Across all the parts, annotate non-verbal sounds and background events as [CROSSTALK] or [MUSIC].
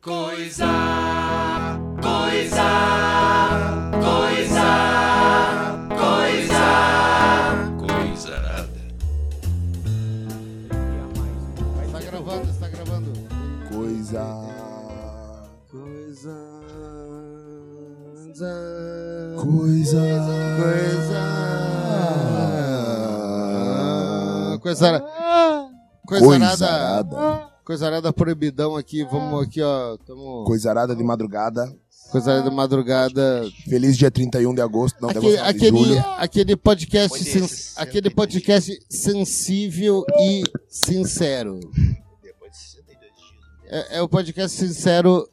Coisa, coisa, coisa, coisa, coisa arada. Está gravando, está gravando. Coisa. Coisa. Coisa. Coisa. Coisa. Coisa Coisa arada. arada. Coisa arada proibidão aqui. Vamos aqui, ó. Tamo... Coisa arada de madrugada. Coisa arada de madrugada. Feliz dia 31 de agosto. Não, de Aquele, agosto, não, de aquele, julho. aquele podcast, sen- desses, aquele 62 podcast sensível e sincero. Depois de 62 dias. É, é o podcast sincero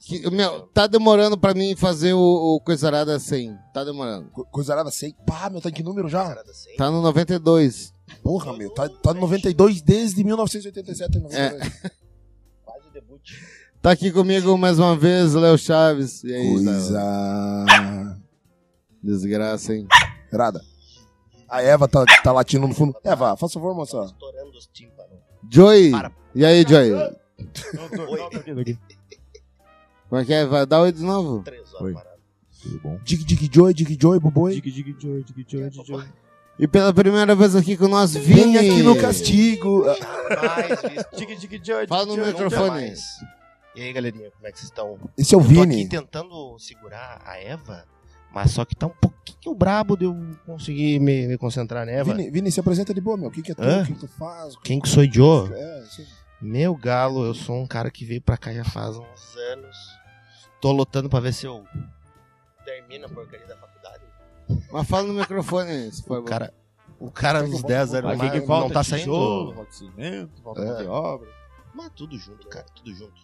que, meu, tá demorando pra mim fazer o, o Coisa Arada 100. Tá demorando. Co- Coisa arada, sei. Pá, meu, tá em que número já? Tá no 92. Porra, meu. Tá, tá no 92 desde 1987. 92. Quase o debut. Tá aqui comigo mais uma vez, Léo Chaves. E aí, Léo? Coisa. Desgraça, hein? Arada. A Eva tá, tá latindo no fundo. Eva, faça favor, moça. Estourando os tímpanos. Joy! Para. E aí, Joy? Oi. Como é que é? Vai dar oi de novo? Três Oi. horas parado. Tudo bom? Dig, dig, joy, dig, joy, boboi. Dig, dig, joy, dig, joy, dig, joy. E pela primeira vez aqui com nós, Vini. Vem aqui no castigo. Mais visto. Dig, dig, joy, Fala no microfone. E aí, galerinha, como é que vocês estão? Esse é o Eu tô aqui Vini. tentando segurar a Eva, mas só que tá um pouquinho brabo de eu conseguir me, me concentrar na Eva. Vini, Vini, se apresenta de boa, meu. O que, que é tu? Hã? O que, que tu faz? Quem que sou eu? É. Meu galo, eu sou um cara que veio pra cá já faz uns anos. Tô lutando pra ver se eu termino a porcaria da faculdade. Mas fala no microfone, se for cara, o cara nos 10 anos mais que falta? não tá Tijolo, saindo. falta cimento, falta É. de obra. Mas tudo junto, cara, tudo junto.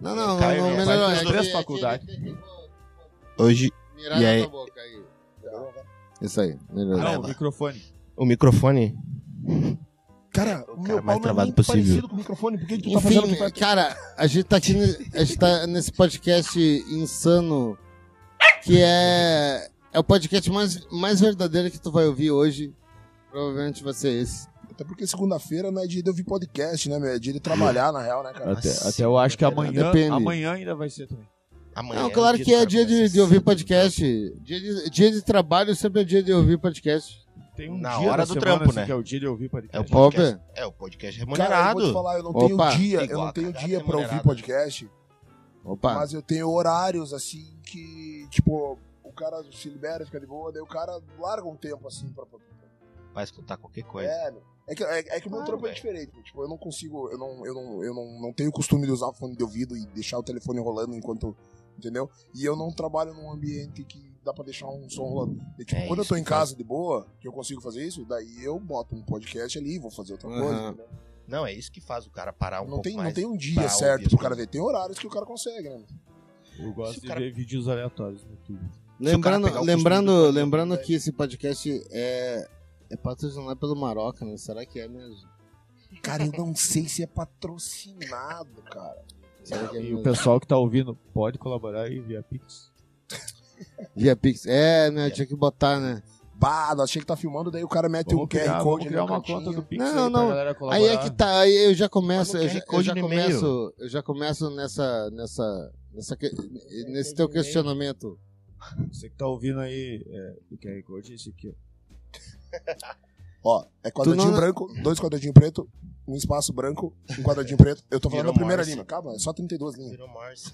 Não, não, não, Caio, não né? melhorou. Faz É três que- faculdades. é Hoje, Mirar E aí? boca aí. Isso aí, melhorou. Não, o microfone. o microfone. Cara, O cara mais não é travado nem possível. parecido com o microfone. Por que, que tu tá fazendo Enfim, tá... cara, a gente tá aqui, a gente tá nesse podcast insano, que é, é o podcast mais, mais verdadeiro que tu vai ouvir hoje. Provavelmente vai ser esse. Até porque segunda-feira não é dia de ouvir podcast, né, meu? É dia de trabalhar, na real, né, cara? Até, Nossa, até eu acho que amanhã, Depende. amanhã ainda vai ser também. Amanhã Não, o claro dia que é dia de, de ouvir podcast. Dia de, dia de trabalho sempre é dia de ouvir podcast. Tem um Na dia hora da do trampo, assim, né? que é o dia de ouvir É o podcast. podcast. É o podcast Cara, eu vou te remunerado. falar, eu não Opa. tenho dia, eu Igual não a tenho dia pra ouvir remunerada. podcast, Opa. mas eu tenho horários, assim, que, tipo, o cara se libera, fica de boa, daí o cara larga um tempo, assim, pra... pra- Vai escutar qualquer coisa. É, meu. é que, é, é que o meu Claro, trampo é diferente, tipo, eu não consigo, eu não, eu não, eu não, não tenho o costume de usar fone de ouvido e deixar o telefone rolando enquanto, entendeu? E eu não trabalho num ambiente que dá pra deixar um som rolando. E, tipo, É quando eu tô em casa de boa, que eu consigo fazer isso, daí eu boto um podcast ali, vou fazer outra coisa, Aham. entendeu? Não, é isso que faz o cara parar um Não pouco tem, não mais. tem um pra dia certo pro cara ver. Tem horários que o cara consegue, né? Eu gosto de cara- ver vídeos aleatórios no YouTube. Lembrando, lembrando, do- lembrando que esse podcast é, é patrocinado pelo Maroca, né? Será que é mesmo? Cara, eu não sei se é patrocinado, cara. Será que é E mesmo? o pessoal que tá ouvindo pode colaborar aí via Pix. Via Pix. É, né? Tinha que botar, né? Nós achei que tá filmando, daí o cara mete Vamos QR criar, Code vamos ali criar uma cantinho. conta do Pix Não, aí não. pra galera colaborar. Aí é que tá, aí eu já começo, eu já, QR eu Code já começo, eu já começo nessa, nessa, nessa, nesse teu questionamento. Você que tá ouvindo aí é, o QR Code é esse aqui, ó. [LAUGHS] Ó, é quadradinho não- branco, dois quadradinhos preto, um espaço branco, um quadradinho preto. Eu tô falando Virou da primeira Morse. linha. Calma, é só 32 linhas. Virou Morse.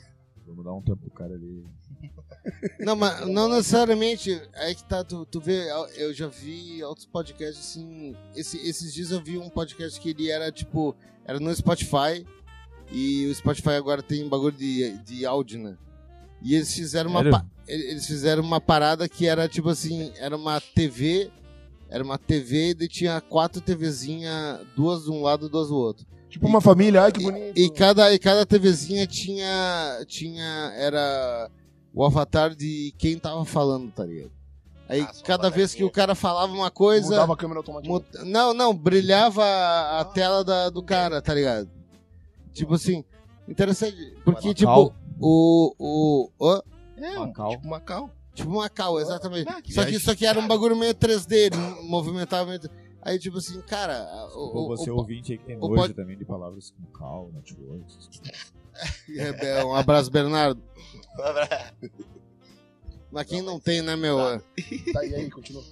Vamos dar um tempo pro cara ali. [LAUGHS] Não, mas não necessariamente. Aí que tá, tu, tu vê, eu já vi outros podcasts assim. Esse- esses dias eu vi um podcast que ele era tipo. Era no Spotify. E o Spotify agora tem bagulho de, de áudio, né? E eles fizeram uma. Pa- eles fizeram uma parada que era tipo assim, era uma TV. Era uma TV e tinha quatro TVzinha, duas de um lado e duas do outro. Tipo uma família, ai que bonito. E cada, e cada TVzinha tinha. tinha. Era o avatar de quem tava falando, tá ligado? Aí Ah, cada vez que o cara falava uma coisa. Mudava a câmera automaticamente. mu- Não, não, brilhava a, a tela da- do cara, tá ligado? Tipo assim, interessante. Porque, Macau. tipo, o. o, o É, Macau. tipo Macau. tipo Macau, exatamente. Ah, que só, que, só que era um bagulho meio 3D, ele movimentava meio. Aí, tipo assim, cara. O, você o- ouvinte aí que tem nojo pod- também de palavras como cal, network. essas coisas. [LAUGHS] É, Um abraço, Bernardo. Mas quem não tem, né, meu? Tá, [LAUGHS] e aí, continua.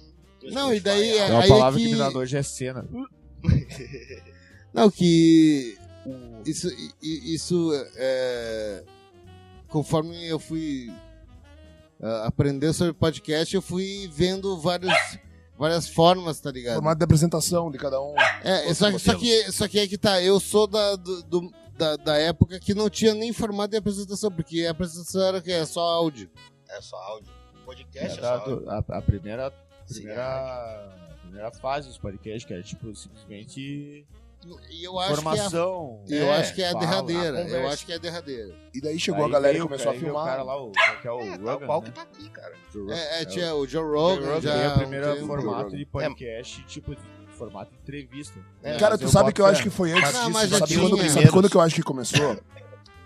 Não, e daí é, uma aí palavra é que... que... me dá nojo é cena. [LAUGHS] Não, que isso, isso é, conforme eu fui ah, aprender sobre podcast, eu fui vendo vários, várias formas, tá ligado? Formato de apresentação de cada um. É, só, só que, só que é que tá, eu sou da, do- do- da, da época que não tinha nem formato de apresentação, porque a apresentação era o quê? É só áudio. É só áudio. É Podcast é só áudio. a, a primeira, Sim, primeira, a primeira fase dos podcasts, que é tipo simplesmente E eu acho informação. que é, eu acho que é a fala, derradeira. eu acho que é a derradeira. E daí chegou Aí a galera e começou a filmar. O cara lá, o, que é o É, Rogan, qual né? que tá aqui, cara? Joe Rogan. É, é, o- tinha o Joe Rogan, já. um primeira tempo. formato de podcast, tipo, de formato de entrevista. É, Cara, tu sabe que eu acho que foi antes Não, disso. mas sabe, quando, sabe quando que eu acho que começou?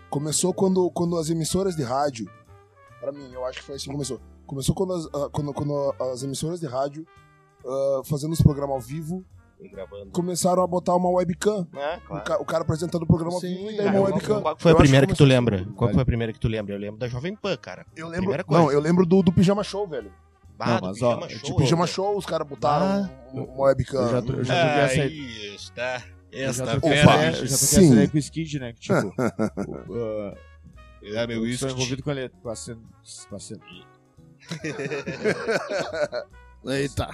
Começou quando, quando as emissoras de rádio. Pra mim, eu acho que foi assim que começou. Começou quando as, ah, quando, quando as emissoras de rádio, ah, fazendo os programas ao vivo, gravando. começaram a botar uma webcam. É, O, claro. ca- o cara apresentando o programa Sim, e daí cara, uma eu- webcam. Qual que foi a primeira que tu começou- lembra? Qual que foi a primeira que tu lembra? Eu lembro da Jovem Pan, cara. Eu Primeira lembro. coisa. Não, eu lembro do, do Pijama Show, velho. Ah, Não, mas, ó, Pijama é Show. De Pijama Show, os caras botaram Ah. um- uma webcam. Eu já, eu já Ah, essa isso, tá. eu já Esta toquei eu já toquei essa ideia com o Skid, né? Que, tipo, [LAUGHS] o- uh, É, meu, eu isso. sou envolvido com a, le- com a cena. Com a cena. [LAUGHS] [LAUGHS] Eita. a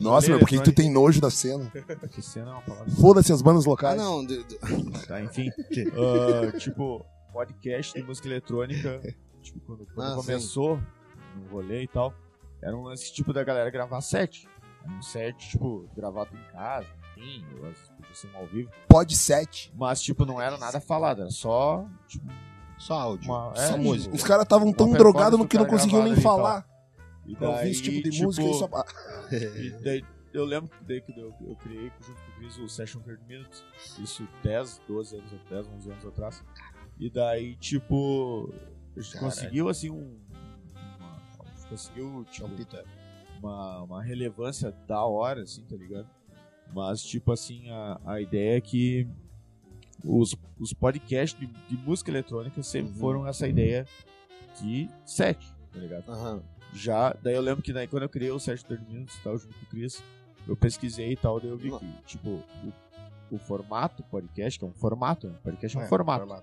Nossa, meu, por que que tu tem nojo da cena? [LAUGHS] Que cena é uma palavra. Foda-se as bandas Ah, locais. não. de- de- Tá, enfim. Ah, tipo, podcast de música eletrônica. Tipo, quando, quando Ah, sim. começou no rolê e tal, era um lance tipo da galera gravar set. Era um set, tipo, gravado em casa, enfim, ou podia ser um ao vivo. Pod 7. Mas, tipo, não era nada falado, era só, tipo, Só áudio. uma. Só é, música. Os caras estavam tão drogados no que não cara conseguiam nem gravada ali e falar. E Pra ouvir daí, esse tipo de tipo, música. Eles só... [LAUGHS] E daí, eu lembro que daí que eu, eu criei junto com o Chris o Session 30 Minutes. Isso 10, 12 anos, 10, 11 anos atrás. E daí, tipo, a gente Caralho. conseguiu, assim, um. Uma, a gente conseguiu, tipo, uma, uma relevância da hora, assim, tá ligado? Mas, tipo assim, a, a ideia é que os, os podcasts de, de música eletrônica sempre Uhum. foram essa ideia de set, tá ligado? Aham. Já, daí eu lembro que daí, quando eu criei o 30 Minutos e tal, junto com o Chris, eu pesquisei e tal, daí eu vi que, tipo, o, o formato podcast, que é um formato, né? Podcast é um É, formato.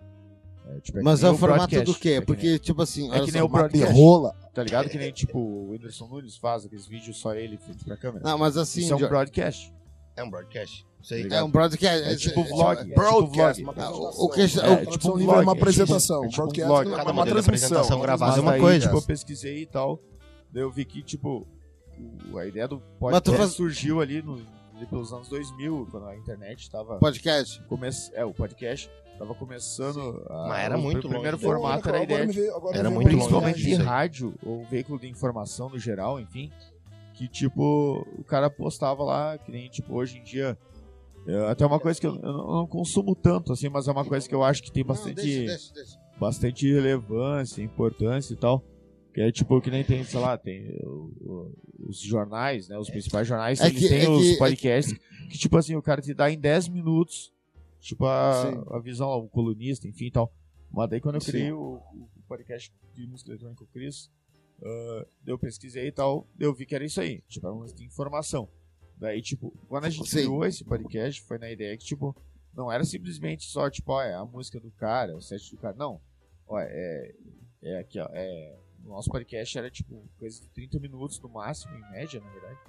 É, tipo, é Mas é nem o formato broadcast, do quê? é que Porque, tipo assim, É que só, nem o uma de broadcast. rola. nem- tá ligado? Que nem, tipo, o Whindersson Nunes faz aqueles vídeos só ele feito pra câmera. Não, mas assim, Isso é um broadcast. É um broadcast. Isso aí. Tá é um broadcast. É tipo é- vlog. É tipo Broadcast, vlog. uma Ah, o- que- É, tipo é uma vlog, é tipo- apresentação. é tipo Broadcast vlog. é uma, uma transmissão. apresentação gravada Mas é uma coisa. tipo, eu pesquisei e tal, daí eu vi que, tipo, o- a ideia do podcast faz- surgiu ali, no, ali pelos anos 2000, quando a internet tava... podcast. Come... É, o podcast tava começando... A... Mas era o muito primeiro longe. formato era a ideia de veio- agora Era muito longe principalmente mensagem. de rádio ou veículo de informação no geral, enfim, que tipo, o cara postava lá, que nem tipo, hoje em dia. é, até uma coisa que eu, eu não eu não consumo tanto, assim, mas é uma coisa que eu acho que tem Não, bastante, deixa, deixa, deixa. bastante relevância, importância e tal. Que é tipo, que nem tem, sei lá, tem os jornais, né? Os principais jornais, É eles que- têm é os que- é podcasts que, tipo assim, o cara te dá em 10 minutos, tipo, a, a visão, o colunista, enfim e tal. Mas daí quando eu criei o, o podcast de música eletrônica com o Chris, ah, eu pesquisei e tal, eu vi que era isso aí, tipo, era um de informação. Daí, tipo, quando a gente Sim. criou esse podcast, foi na ideia que, tipo, não era simplesmente só, tipo, ó, é a música do cara, o set do cara. Não. Ó, é, é aqui, ó, é... O nosso podcast era, tipo, coisa de 30 minutos no máximo, em média, na verdade.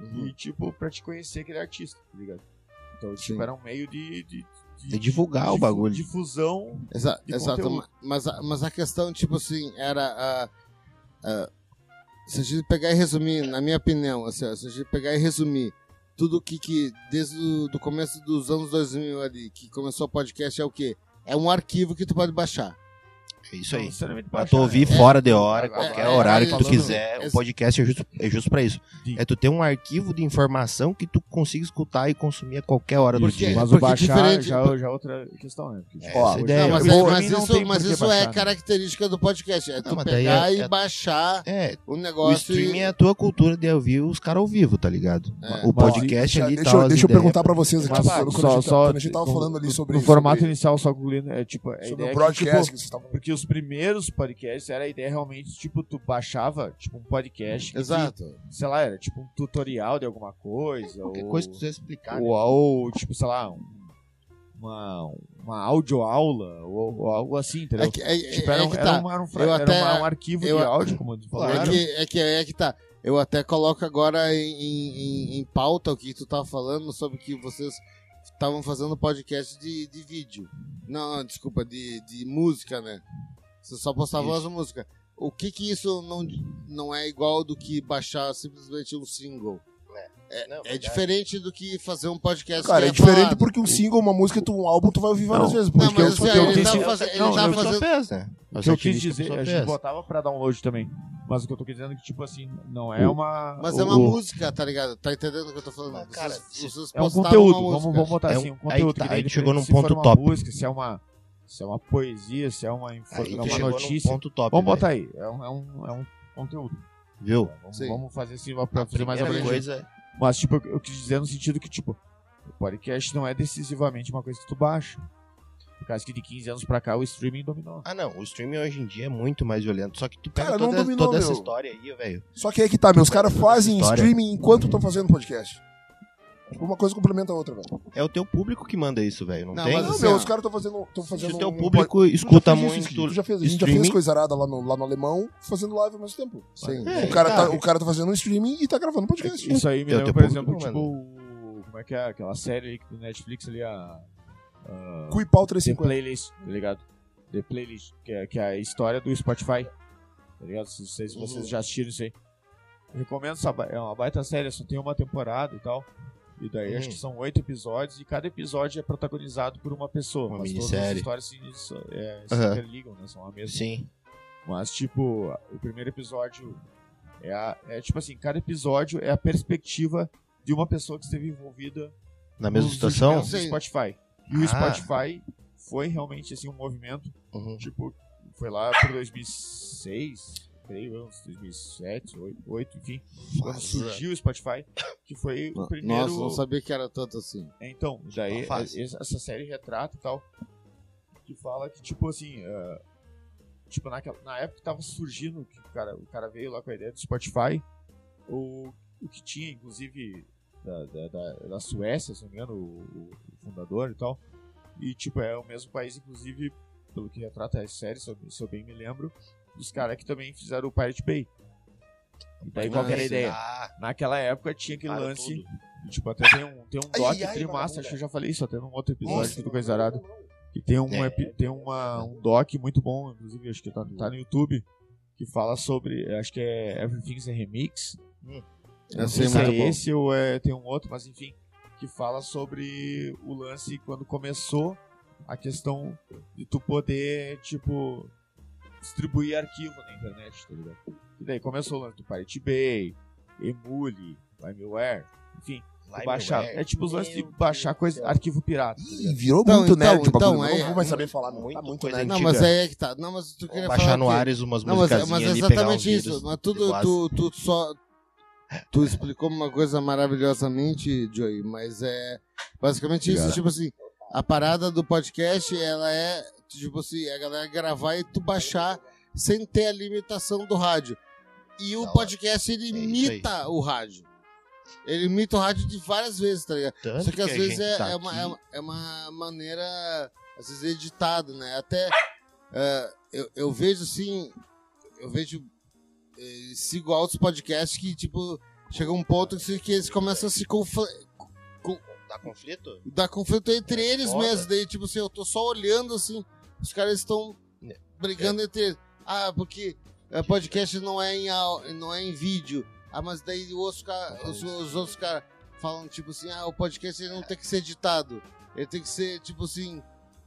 Uhum. E, tipo, pra te conhecer aquele artista, tá ligado? Então, tipo, Sim. era um meio de... de, De divulgar o bagulho. Difusão Exa de exato, mas a, mas a questão, tipo assim, era a. a- se a gente pegar e resumir, na minha opinião, assim, ó, se a gente pegar e resumir tudo que, que desde o do começo dos anos 2000 ali, que começou o podcast, é o quê? É um arquivo que tu pode baixar. É isso Não aí. Pra tu ouvir né? fora de hora, É, qualquer é, horário é, que tu quiser. O podcast é justo, é justo pra isso. Sim. É tu ter um arquivo de informação que tu consiga escutar e consumir a qualquer hora do dia. Mas o baixar diferente- já, já é outra questão, né? Porque, tipo, É, ó, ideia. Não, mas, eu- é- pra mas não isso, mas isso é né? característica do podcast. É tu mas pegar é- e é- baixar É, o o negócio. streaming e... é a tua cultura de ouvir os caras ao vivo, tá ligado? É. O Mas- podcast ali deixa, tal, as deixa eu perguntar pra vocês aqui, Mas, quando, a gente, tava falando ali sobre No formato inicial, só concluindo, é tipo. Sobre o é que, broadcast tipo, que vocês estavam Porque os primeiros podcasts era a ideia realmente, tipo, tu baixava, tipo, um podcast. que, Exato. sei lá, era tipo um tutorial de alguma coisa. Qualquer ou, coisa que tu quiser explicar. ou, ou, tipo, sei lá, um- uma, uma audioaula, ou, ou algo assim, entendeu? É que, é, Tipo, é era, um, que era tá. um, era um, fra- Eu era até- uma- um arquivo eu- de áudio, como tu falou. É que, é que é que tá. Eu até coloco agora em, em, em- pauta o que tu tava falando sobre que vocês estavam fazendo podcast de, de vídeo. Não, desculpa, de, de música, né? Vocês só postavam as músicas. O que que isso não, não é igual do que baixar simplesmente um single? Não, É diferente do que fazer um podcast Cara, é diferente falado. porque um single, uma música, tu, um álbum, tu vai ouvir várias Não. vezes. Não, mas é o assim, que eu ele disse- tava fazendo... Não, tava Pessoa fazendo... fez, né? O que eu quis Essa dizer, a gente botava pra download também. Mas o que eu tô querendo é que, tipo assim, não é uma. Mas o- é uma o- música, tá ligado? Tá entendendo o que eu tô falando? Cara, vocês, vocês É um conteúdo, uma vamos, vamos botar É um- assim, um aí conteúdo. tá, que daí aí chegou num ponto top. música, se é uma, se é uma poesia, se é uma, Aí é tu uma chegou num notícia. ponto top, Vamos botar aí, é um, é um, é um conteúdo. Viu? Vamos, fazer assim pra fazer mais abrangente. coisa... Mas, tipo, eu, eu quis dizer no sentido que, tipo, o podcast não é decisivamente uma coisa que tu baixa. Por causa que de 15 anos pra cá o streaming dominou. Ah, não. O streaming hoje em dia é muito mais violento. Só que tu pega Cara, não toda, dominou, toda essa meu. história aí, velho. Só que aí que tá, meus caras fazem streaming enquanto estão fazendo podcast. Tipo, uma coisa complementa a outra, velho. É o teu público que manda isso, velho. Não, Não, tem? mas Não, assim, meu, ó, os caras estão fazendo, tão Se fazendo o teu um público Tu já escuta isso, muito tu já fez, a gente já fez coisa arada lá no, lá no alemão, fazendo live ao mesmo tempo. Sim. É, o, cara cara. tá, o cara tá fazendo um streaming e tá gravando podcast. Isso aí me Teu- lembra, por público, exemplo, tipo, como é que é aquela série aí do Netflix ali, a... a Cu e pau The 350. Playlist, tá ligado? The Playlist, que é, que é a história do Spotify, tá ligado? Não sei se vocês Uhum. já assistiram isso aí. Eu recomendo essa, é uma baita série, só tem uma temporada e tal. E daí Uhum. acho que são oito episódios e cada episódio é protagonizado por uma pessoa. Uma mas todas as minissérie. histórias se, é, se Aham. interligam, né? São a mesma. Sim. Mas, tipo, o primeiro episódio é, a- é tipo assim, cada episódio é a perspectiva de uma pessoa que esteve envolvida Na mesma situação? Sim. Spotify. E o Ah. Spotify foi realmente assim um movimento, Uhum. tipo, foi lá por 2006, creio eu, 2007, 2008, enfim, quando surgiu o Spotify, que foi o primeiro Nossa, não sabia que era tanto assim. é, Então, daí é- essa série retrata e tal, que fala que, tipo assim, eh, tipo, naquela, na época que tava surgindo, que o cara, o cara veio lá com a ideia do Spotify, o, o que tinha, inclusive, da, da, da, da Suécia, se não me engano, o, o fundador e tal, e, tipo, é o mesmo país, inclusive, pelo que retrata a série, se eu, se eu bem me lembro, dos caras que também fizeram o Pirate Bay. E daí qual que era a ideia? Ah, Naquela época tinha aquele lance tudo. tipo, até tem um, tem um Ai, doc trimassa, acho que eu já falei isso até num outro episódio Nossa, aqui do Coisa Arada. Que tem um, É. tem uma, um doc muito bom, inclusive, acho que tá, tá no YouTube, que fala sobre, acho que é Everything's a Remix. Hum. Eu não Esse é sei se é bom. esse ou é, tem um outro, mas enfim, que fala sobre o lance quando começou a questão de tu poder, tipo, distribuir arquivo na internet, tá ligado? E daí começou o lance do Pirate Bay, Emule, Limeware, enfim, tu baixar. É tipo os lances de baixar coisa, arquivo pirata. tá Ih, virou Então, muito então, nerd bagulho. então, não aí- vou mais saber falar, meu. Muito Tá muito coisa nerd. Não, antiga. mas aí é que tá. Não, mas tu queria Baixar falar no que- Ares umas Não, mas, mas é exatamente vídeos isso. Mas tudo, tu, tu só. Tu explicou uma coisa maravilhosamente, Joey, mas é basicamente isso. Obrigado. Tipo assim, a parada do podcast, ela é, tipo assim, a galera gravar e tu baixar sem ter a limitação do rádio. E o podcast, ele É imita o rádio. Ele imita o rádio de várias vezes, tá ligado? Tanto Só que às a vezes é, tá é uma, é, uma, é uma maneira, às vezes, editada, né? Até é, eu, eu vejo assim, eu vejo, eh, sigo altos podcasts que, tipo, chega um ponto que, que eles começam a se confl- Dá conflito? dar conflito entre É eles mesmo. Daí, tipo assim, eu tô só olhando assim, os caras estão brigando entre. Ah, porque eh, podcast não é em, não é em vídeo. Ah, mas daí os, os, os outros caras falam, tipo assim, ah, o podcast ele não tem que ser editado. Ele tem que ser, tipo assim,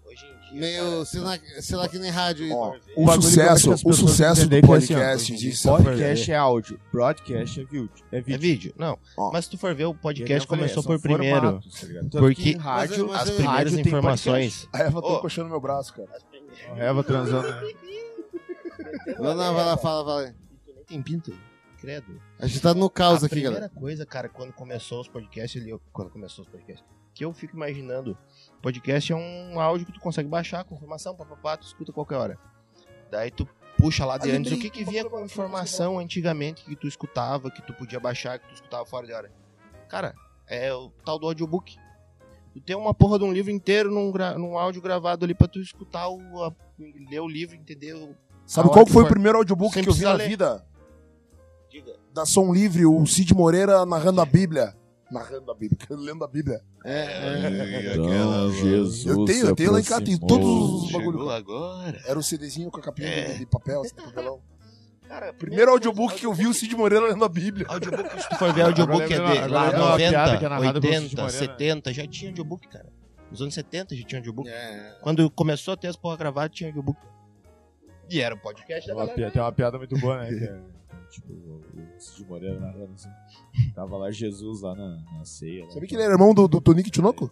hoje em dia, sei lá, sei lá que nem rádio. Ó, o acho sucesso, o sucesso do é assim, ó, podcast dia, de Podcast é áudio, broadcast é vídeo. É É vídeo. vídeo. Não, Ó. mas se tu for ver, o aí podcast falei, começou por primeiro. formatos, tá Porque rádio, Mas- mas As é- primeiras rádio tem informações. A Eva tá coxando meu braço, cara. a Eva transando. né? Não, não, vai lá, fala, fala. tem pinto. Credo. A gente tá no caos a aqui, primeira galera. coisa, cara, quando começou os podcasts, ali, quando começou os podcasts, que eu fico imaginando, podcast é um áudio que tu consegue baixar com informação, papapá, tu escuta a qualquer hora. Daí tu puxa lá de antes o que, que vinha com informação antigamente que tu escutava, que tu podia baixar, que tu escutava fora de hora. Cara, é o tal do audiobook. Tu tem uma porra de um livro inteiro num, gra- num áudio gravado ali pra tu escutar o. a- ler o livro, entender o. Sabe A qual foi o primeiro audiobook que eu vi na ler. vida? Diga. Da Som Livre, o Cid Moreira narrando a Bíblia. Narrando a Bíblia, [LAUGHS] lendo a Bíblia. É, é. Então, Jesus Eu tenho, eu tenho lá em casa, tem todos os aproximou. bagulho. agora. Era o CDzinho com a capinha É. de, papel, assim, papelão. Cara, Primeiro audiobook que eu vi, o Cid Moreira lendo a Bíblia. Audiobook, se tu for ver audiobook é de lá agora lembra uma piada que é 90, narrada pelo Cid 80, Moreira. 70, já tinha audiobook, cara. Nos anos 70 já tinha audiobook. É. Quando começou a ter as porra gravadas, tinha audiobook. E era o podcast da galera. tem uma piada muito boa, né? É, tipo, o o Cid Moreira narrando assim. Tava lá Jesus lá na, na ceia. lá. Sabia que ele era irmão do, do Tonique Tinoco?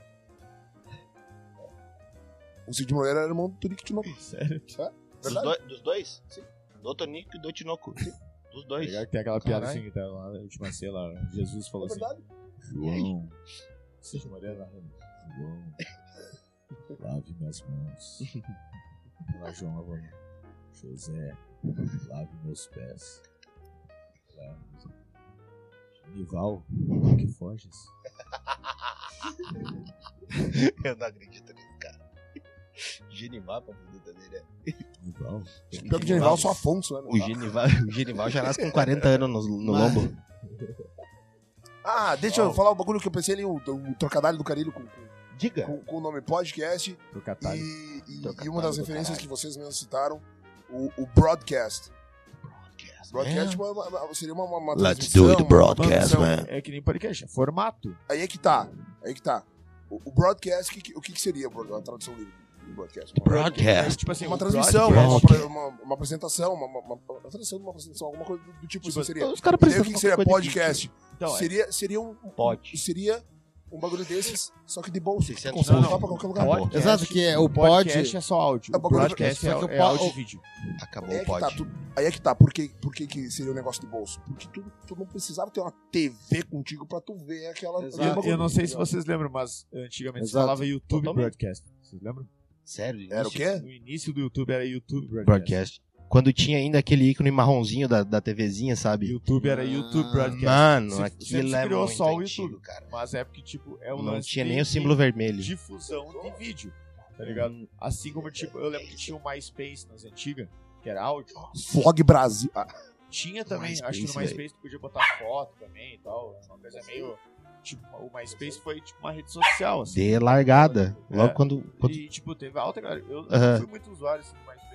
O Cid Moreira era irmão do Tonique Tinoco. [LAUGHS] Sério? Dos, Verdade? dois- dos dois? Sim. Do Tonico e do Tinoco. Sim. Dos dois. Legal que tem aquela piada Caralho. assim que tava lá na última ceia lá. Jesus falou É assim: verdade? João. Cid Moreira narrando. João. Lave minhas mãos. [LAUGHS] Lá João lavou. José. Lave meus pés. Nival, que foges? [LAUGHS] Eu não acredito nisso, cara. Genival pra fuder também, né? Nival. Pior que de Genival, só Afonso, né? O Genival, o Genival já nasce com 40 anos no, no lombo. Ah, deixa eu falar o bagulho que eu pensei ali, o, o trocadilho do Carilho com, com, Diga. com- com o nome podcast. Pro Catalho. E, e- Trocadilho e uma das referências caralho. que vocês mesmos citaram, o, o broadcast. Broadcast, Broadcast man. uma- uma- seria uma, uma, uma Let's do it, broadcast, man. É que nem podcast, é formato. Aí é que tá, aí que tá. O, o broadcast, que o que, que seria a tradução livre do broadcast? Uma- Broadcast. É, tipo assim, Uma transmissão, uma, uma, apresentação, uma, uma, transmissão de uma apresentação, alguma coisa do, do tipo, Tipo, assim seria. Os caras o precisam que, que seria podcast? Então, é, seria, seria um. Pod. Seria um bagulho desses, só que de bolsa. que 600 consegue não, levar não. pra qualquer lugar. Podcast- Exato, que é o podcast pod. é só áudio. É O bagulho- broadcast é, só que o é áudio e vídeo. Acabou Aí é o que pod. tá, tu, aí é que tá, por que, por que, que seria um negócio de bolso? Porque tu, tu não precisava ter uma TV contigo pra tu ver aquela. E aquele eu, bagulho, eu não sei se vocês lembram, mas antigamente se Exato. falava YouTube Totalmente. Broadcast. Vocês lembram? Sério? Era o início- quê? No início do YouTube era YouTube Broadcast. Broadcast. Quando tinha ainda aquele ícone marronzinho da, da TVzinha, sabe? YouTube era YouTube Ah, Broadcast. Mano, Se- aquilo é criou muito só o antigo, YouTube. cara. Mas é porque, tipo, é o Não tinha nem o símbolo vermelho. Difusão de vídeo, tá ligado? Assim como, tipo, eu lembro que tinha o MySpace nas antigas, que era áudio. Fog Brasil. Ah, Tinha também, MySpace, acho que no. MySpace tu podia botar foto também e tal. Uma coisa meio. Tipo, o MySpace foi tipo uma rede social, assim. De largada. Logo É. quando. quando- E, tipo, teve alta, galera. Eu eu Aham. não fui muito usuário assim, do MySpace.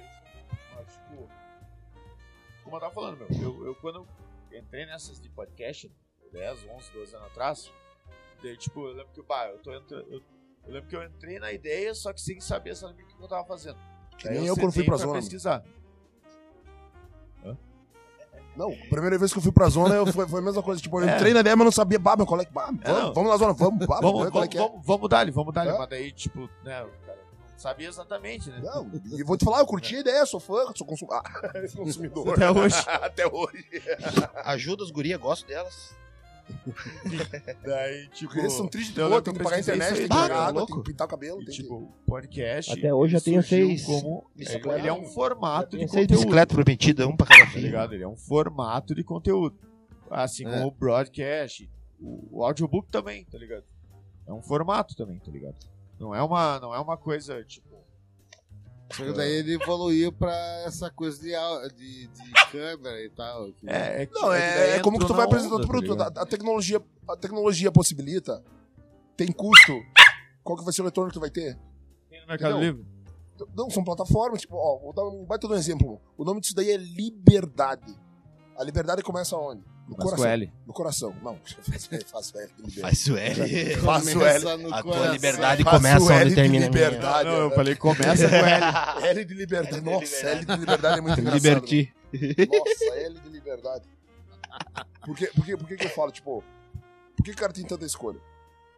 Como eu tava falando, meu, eu, eu quando entrei nessas de podcast, 10, 11, 12 anos atrás, daí, tipo, eu lembro que, bah, eu tô entrando. Eu, eu lembro que eu entrei na ideia, só que sem saber exatamente o que eu tava fazendo. Que Daí nem eu quando fui pra pra zona. pesquisar. Não, a primeira vez que eu fui pra zona eu, foi, foi a mesma coisa. Tipo, eu É. entrei na ideia, mas não sabia, bah, meu colega, bah, vamos, não. vamos na zona, vamos, bah, Vamos, é que é? vamos, vamos dar-lhe, vamos dar-lhe. É? Mas daí, tipo, né, sabia exatamente, né? Não, e vou te falar, eu curti a ideia, sou fã, sou consum... ah, [LAUGHS] consumidor. Até hoje. [LAUGHS] Até hoje. Ajuda os guria, gosto delas. [LAUGHS] Daí, tipo. Eles são tristes de eu boa, tem que eu pagar a internet, tem que pagar água, louco. tem que pintar o cabelo, E, tem tipo, que... o podcast. Até hoje já tenho seis Como, bicicletas. ele é um formato de conteúdo. bicicletas prometidas, um pra cada Tá filho. ligado? Ele é um formato de conteúdo. Assim É. como o broadcast, o, o audiobook também, tá ligado? É um formato também, tá ligado? Não é uma, não é uma coisa, tipo. Só que daí ele evoluiu pra essa coisa de, de, de câmera e tal. que- É, é, que- Não, é, daí é como que tu vai onda, o produto. tá a, a tecnologia, a tecnologia possibilita, tem custo, qual que vai ser o retorno que tu vai ter? Tem no Mercado Não. Livre? Não, são plataformas, tipo, ó, vou dar um baita um exemplo. O nome disso daí é liberdade. A liberdade começa onde? No Mas coração. L. No coração. Não, [LAUGHS] faço L. Faz o L. Faço L. Começa no A tua liberdade começa L onde de termina liberdade. Não, eu falei começa com L. [LAUGHS] L de liberdade. L de Nossa. L de liberdade é muito engraçado. Liberti. Nossa, L de liberdade. Por que, por que, por que, que eu falo, tipo, por que o cara tem tanta escolha?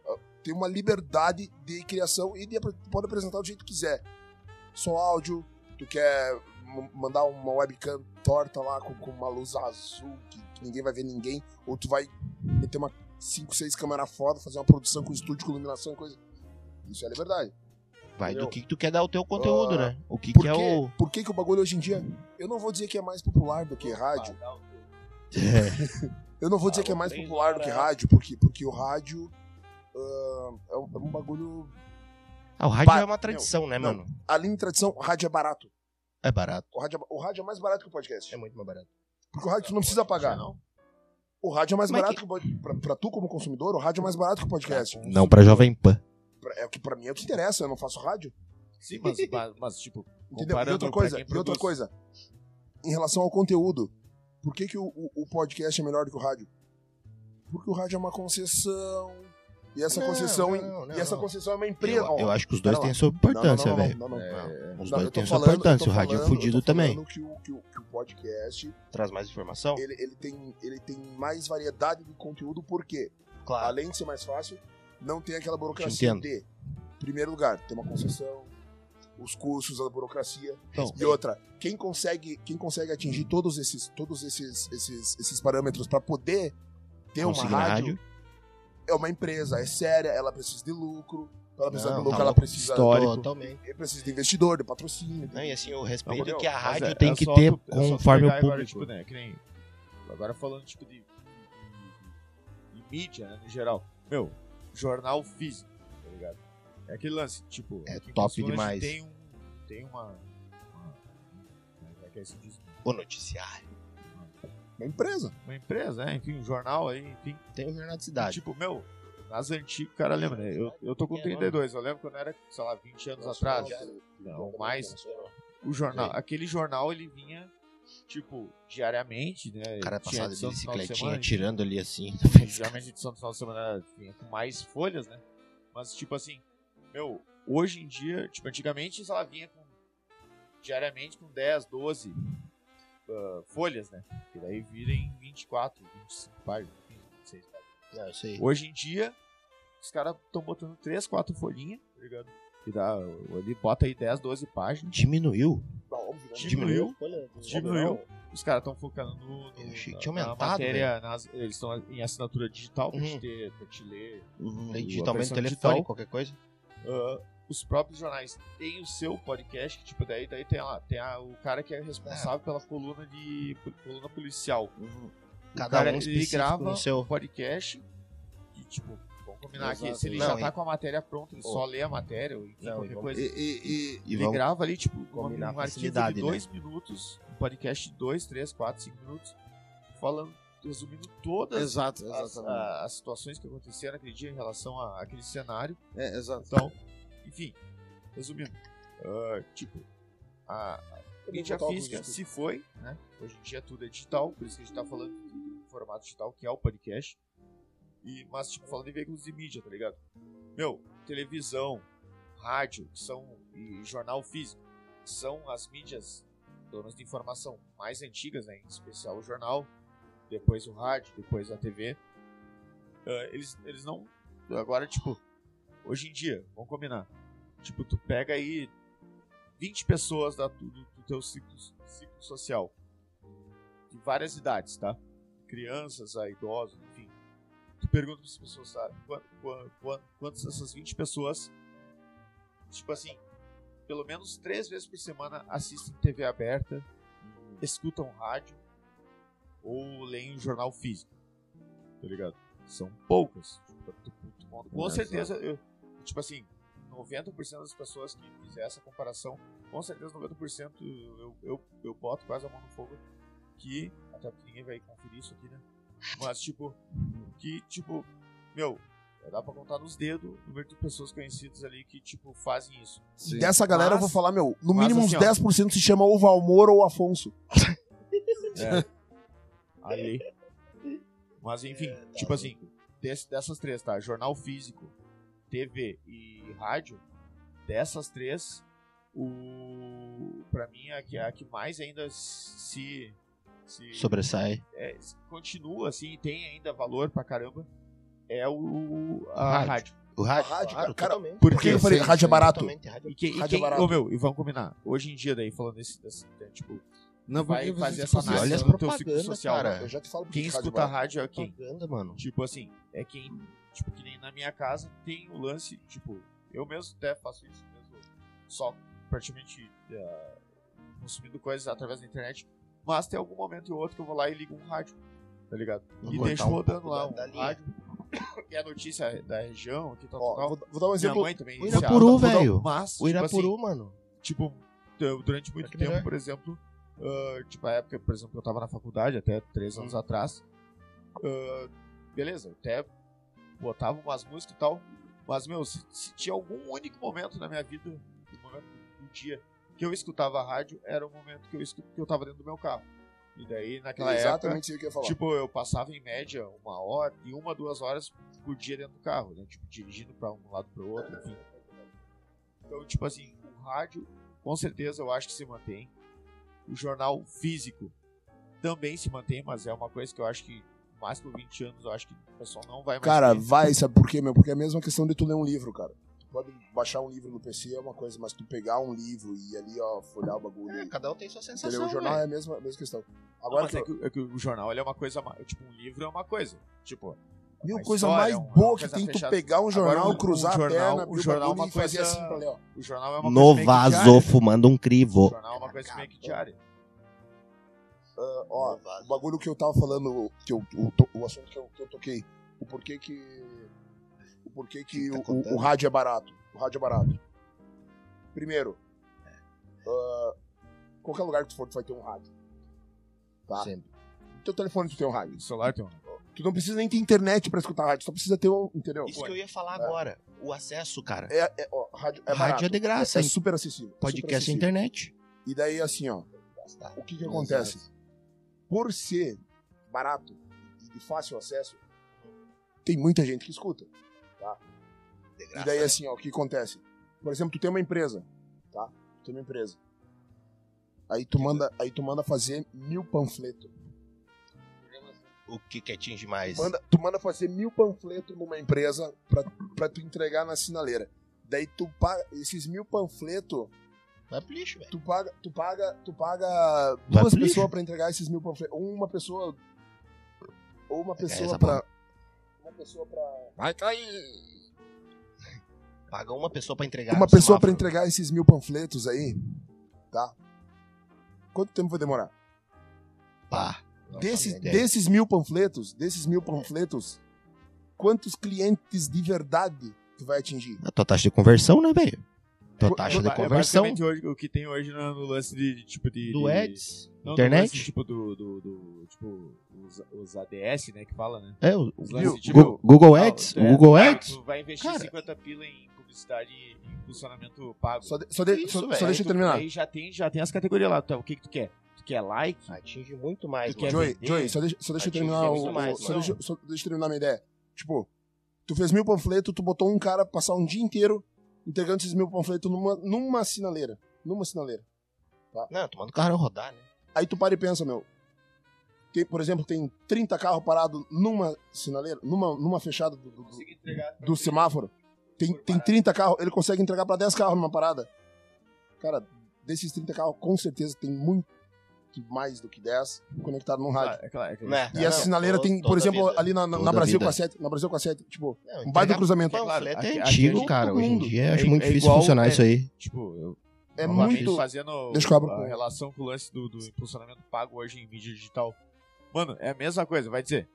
Ah, Tem uma liberdade de criação e de, pode apresentar do jeito que quiser. Só áudio, tu quer mandar uma webcam torta lá com, com uma luz azul que, que ninguém vai ver ninguém, ou tu vai meter uma 5, 6 câmeras foda, fazer uma produção com estúdio, com iluminação e coisa. Isso é liberdade. Vai do Entendeu? que tu quer dar o teu conteúdo, Ah, né? O que, Por, que é o. por que, que o bagulho hoje em dia. Eu não vou dizer que é mais popular do que rádio. [LAUGHS] Eu não vou dizer que é mais popular do que rádio, porque, porque o rádio ah, é, um, é um bagulho. Ah, o rádio Ba- é uma tradição, né, não. mano? Além de tradição, o rádio é barato. É barato. O rádio é, o rádio é mais barato que o podcast. É muito mais barato. Porque o rádio tu não precisa pagar. Não. O rádio é mais Mas barato que- que pra, pra tu como consumidor, o rádio é mais barato que o podcast. Não pra Jovem Pan. Pra- É o que pra mim é o que interessa, eu não faço rádio. Sim, mas, [LAUGHS] mas, tipo, Entendeu? E outra coisa, e outra coisa. Em relação ao conteúdo, por que, que o, o- o podcast é melhor do que o rádio? Porque o rádio é uma concessão. E essa Não, concessão. não, não, e essa não. concessão é uma empresa. Eu, eu acho que os dois têm sua importância, não, não, velho. É, Os dois têm sua importância. O rádio é fudido também. Que o, que, o, que o podcast Traz mais informação? ele, ele, tem, ele tem mais variedade de conteúdo, porque Claro. além de ser mais fácil, não tem aquela burocracia entendo. de, em primeiro lugar, tem uma concessão, os custos, a burocracia. Então, E outra, quem consegue, quem consegue atingir todos esses, todos esses, esses, esses parâmetros para poder ter uma na rádio, é uma empresa, é séria, ela precisa de lucro. Ela precisar Não, de lucro, tá ela precisa, Histórico. Totalmente. precisa de investidor, de patrocínio. Não, e assim, o respeito Não, que a mas rádio é- tem é que ter tu- é conforme o agora, público. tipo, né, que nem- agora falando tipo de, de- de- de mídia, né, no geral. Meu, jornal físico, tá ligado? É aquele lance, tipo, É em top demais. Tem um tem uma, uma como é que é que se diz? O noticiário. Uma empresa. Uma empresa, né? Enfim, um jornal aí, enfim. Tem o Jornal de Cidade. Tipo, meu, nas antigas, o cara lembra, né? Eu, eu tô com 32, eu lembro quando eu era, sei lá, 20 anos atrás. Não, mais. O jornal, aquele jornal ele vinha, tipo, diariamente, né? O cara passava de bicicletinha semana, tirando ali assim. Geralmente a edição do final de semana vinha com mais folhas, né? Mas, tipo assim, meu, hoje em dia, tipo, antigamente ela vinha com diariamente com 10, 12 ah, folhas, né? Que daí vira em 24, 25 páginas, 26 páginas. Aí. Hoje em dia, os caras estão botando 3, 4 folhinhas, tá ligado? Que dá, ali bota aí 10, 12 páginas. Diminuiu. Tá óbvio? Diminuiu. Diminuiu. Os caras estão focando no, no- na- tinha na aumentado, matéria, nas- eles estão em assinatura digital pra, Uhum. te ter, pra te ler. Uhum. Digitalmente, versão telefone, digital. qualquer coisa. Ah, os próprios jornais têm o seu podcast, que tipo, daí, daí tem lá, tem a- o cara que é responsável pela coluna de coluna policial. O Cada cara, um ele grava no seu. podcast e, tipo, vamos combinar aqui, Exato. se ele Não, já e- tá com a matéria pronta, ele Oh. só lê a matéria, ou enfim, Não, e qualquer vamos- coisa. E, e- e- E ele grava ali, tipo, uma, combinar um arquivo de né? dois minutos, um podcast de dois, três, quatro, cinco minutos, falando, resumindo todas Exato, as, a- as situações que aconteceram naquele dia em relação àquele cenário. É, exato. Então, enfim, resumindo, ah, tipo, a, a mídia óculos física se foi, né? Hoje em dia tudo é digital, por isso que a gente tá falando de formato digital, que é o podcast. E, mas, tipo, falando em veículos de mídia, tá ligado? Meu, televisão, rádio, que são, e jornal físico, são as mídias donas de informação mais antigas, né? Em especial o jornal, depois o rádio, depois a TV. Ah, eles, eles não. Agora, tipo, hoje em dia, vamos combinar. Tipo, tu pega aí 20 pessoas da, do, do teu ciclo, ciclo social. De várias idades, tá? Crianças a idosos, enfim. Tu pergunta para as pessoas, sabe? Quantas, quantas, dessas 20 pessoas, tipo assim, pelo menos três vezes por semana assistem TV aberta, escutam rádio ou leem um jornal físico. Tá ligado? São poucas. Tipo, tu- tu- tu- com certeza, eu, tipo assim, 90% das pessoas que fizer essa comparação, com certeza 90% eu, eu, eu boto quase a mão no fogo que, até porque ninguém vai conferir isso aqui, né? Mas, tipo, que, tipo, meu, dá pra contar nos dedos o número de pessoas conhecidas ali que, tipo, fazem isso. Sim. Dessa galera eu vou falar, meu, no mínimo assim, uns ó. 10% se chama ou Valmor ou Afonso. [LAUGHS] É. Ali. Mas enfim, É, tá tipo assim, desse- dessas três, tá? Jornal físico, TV e rádio, dessas três, o pra mim a que, a que mais ainda se, se Sobressai. é, continua assim, tem ainda valor pra caramba, é o a Rádio. rádio. O rádio, rádio, claro, cara, totalmente. Por que eu falei Sim, rádio é barato? Rádio. E, que, e Rádio é quem, barato. ô, meu, e vamos combinar. Hoje em dia daí falando desse, desse é, tipo, Não, vai porque fazer essa análise olha as no teu ciclo social. cara. Eu já te falo Quem que rádio é escuta rádio é quem? Propaganda, mano. Tipo assim, é quem, tipo, que nem na minha casa tem o lance, tipo, eu mesmo até faço isso mesmo, só praticamente eh, consumindo coisas através da internet, mas tem algum momento ou outro que eu vou lá e ligo um rádio, tá ligado? Vou e deixo um rodando lá um rádio, que é a notícia da região, aqui tal, Ó, vou, vou dar um Minha exemplo. mãe também O iniciava, Irapuru, velho. Mas, O tipo Irapuru, assim, mano. tipo, durante muito que tempo, melhor. por exemplo, ah, tipo, a época, por exemplo, eu tava na faculdade, até três anos atrás, ah, beleza, eu até botava umas músicas e tal, mas, meu, se, se tinha algum único momento na minha vida, no momento do dia, que eu escutava a rádio, era o momento que eu, escu- que eu tava dentro do meu carro. E daí, naquela época, Exatamente que eu ia falar. Tipo, eu passava em média uma hora e uma, duas horas por dia dentro do carro, né? Tipo, dirigindo pra um lado pro outro, enfim. Então, tipo assim, o rádio, com certeza eu acho que se mantém. O jornal físico também se mantém, mas é uma coisa que eu acho que mais por 20 anos eu acho que o pessoal não vai mais Cara, ter. vai, sabe por quê, meu? Porque é a mesma questão de tu ler um livro, cara. Tu pode baixar um livro no PC, é uma coisa, mas tu pegar um livro e ali, ó, folhar o bagulho. É, cada um tem sua entendeu? sensação, O jornal velho. é a mesma, a mesma questão. Não, Agora, mas é que, é que o jornal ele é uma coisa, tipo, um livro é uma coisa. Tipo, Meu, uma coisa história, mais uma boa que tem tu fechada. pegar um jornal, Agora, o- cruzar o jornal- a perna, o o jornal é uma e fazer coisa- assim pra ler, ó. o jornal é uma No coisa que vazou diária. fumando um O crivo. jornal é uma coisa meio que diária. Ah, ó, o bagulho que eu tava falando, que eu, o, o assunto que eu, que eu toquei, o porquê que. O porquê que Tá o, o, o rádio é barato. O rádio é barato. Primeiro, ah, qualquer lugar que tu for, tu vai ter um rádio. Tá? Sempre. No teu telefone tu tem um rádio. O celular tem um. Tu não precisa nem ter internet pra escutar rádio, tu só precisa ter um. Entendeu? Isso que eu ia falar agora. O acesso, cara. É, é, ó, rádio é barato. Rádio é de graça. É, hein? super acessível. é super Podcast é acessível. internet. E daí, assim, ó, o que que acontece? Por ser barato e de fácil acesso, tem muita gente que escuta. E graça, daí, né? assim, ó, o que acontece? Por exemplo, tu tem uma empresa, tá? Tu tem uma empresa. Aí tu manda, aí tu manda fazer mil panfletos. O que que atinge mais? Manda, tu manda fazer mil panfletos numa empresa pra, pra tu entregar na sinaleira. Daí tu esses mil panfletos, Vai pro lixo, velho. tu paga, tu paga, tu paga Vai duas pessoas pra entregar esses mil panfletos. Ou uma pessoa. Ou uma pessoa essa pra. Uma pessoa pra. Vai cair. Paga uma pessoa pra entregar. Uma pessoa pra semáforo. entregar esses mil panfletos aí, tá? Quanto tempo vai demorar? Pá. Ideia. desses mil panfletos, desses mil panfletos, quantos clientes de verdade tu vai atingir? A tua taxa de conversão, né, velho? Tua taxa é de É conversão basicamente hoje, o que tem hoje no, no lance de, de, tipo de. do de- Eds, não, internet. lance, tipo do, do, do- tipo os, os ADS, né, que fala, né? É, o Os Viu? lances, tipo, Google ah, Ads. é, o Google ah, Ads. Tu vai investir Cara. 50 pila em publicidade e em funcionamento pago. Só, de- só, de- Isso, só- só deixa eu terminar. Aí já tem, já tem as categorias lá. Então, o que, que tu quer? Tu quer like? Atinge muito mais, quer. Joey, vender, Joey, só deixa, só deixa eu terminar o, mais, o- só, deixa, só deixa eu terminar a minha ideia. Tipo, tu fez mil panfletos, tu botou um cara passar um dia inteiro entregando esses mil panfletos numa, numa sinaleira. Numa sinaleira. Não, tu manda o carro rodar, né? Aí tu para e pensa, meu. Tem, por exemplo, tem 30 carros parados numa sinaleira, numa, numa fechada do, do- do- do semáforo. Tem, tem parada. 30 carros, ele consegue entregar pra 10 carros numa parada. Cara, desses 30 carros, com certeza tem muito mais do que 10 conectado num rádio. É claro, é claro. Né? E a Não, sinaleira toda- tem, por exemplo, vida. ali na, na, na Brasil vida. com a 7, na Brasil com a 7, tipo, Não, um baita cruzamento. Panfleto Aqui- é aqui antigo, é cara. Hoje em dia É- acho muito é difícil igual- funcionar é- isso aí. Tipo, eu É muito. fazendo Deixa eu a com- relação com o lance do, do impulsionamento pago hoje em mídia digital. Mano, é a mesma coisa, vai dizer.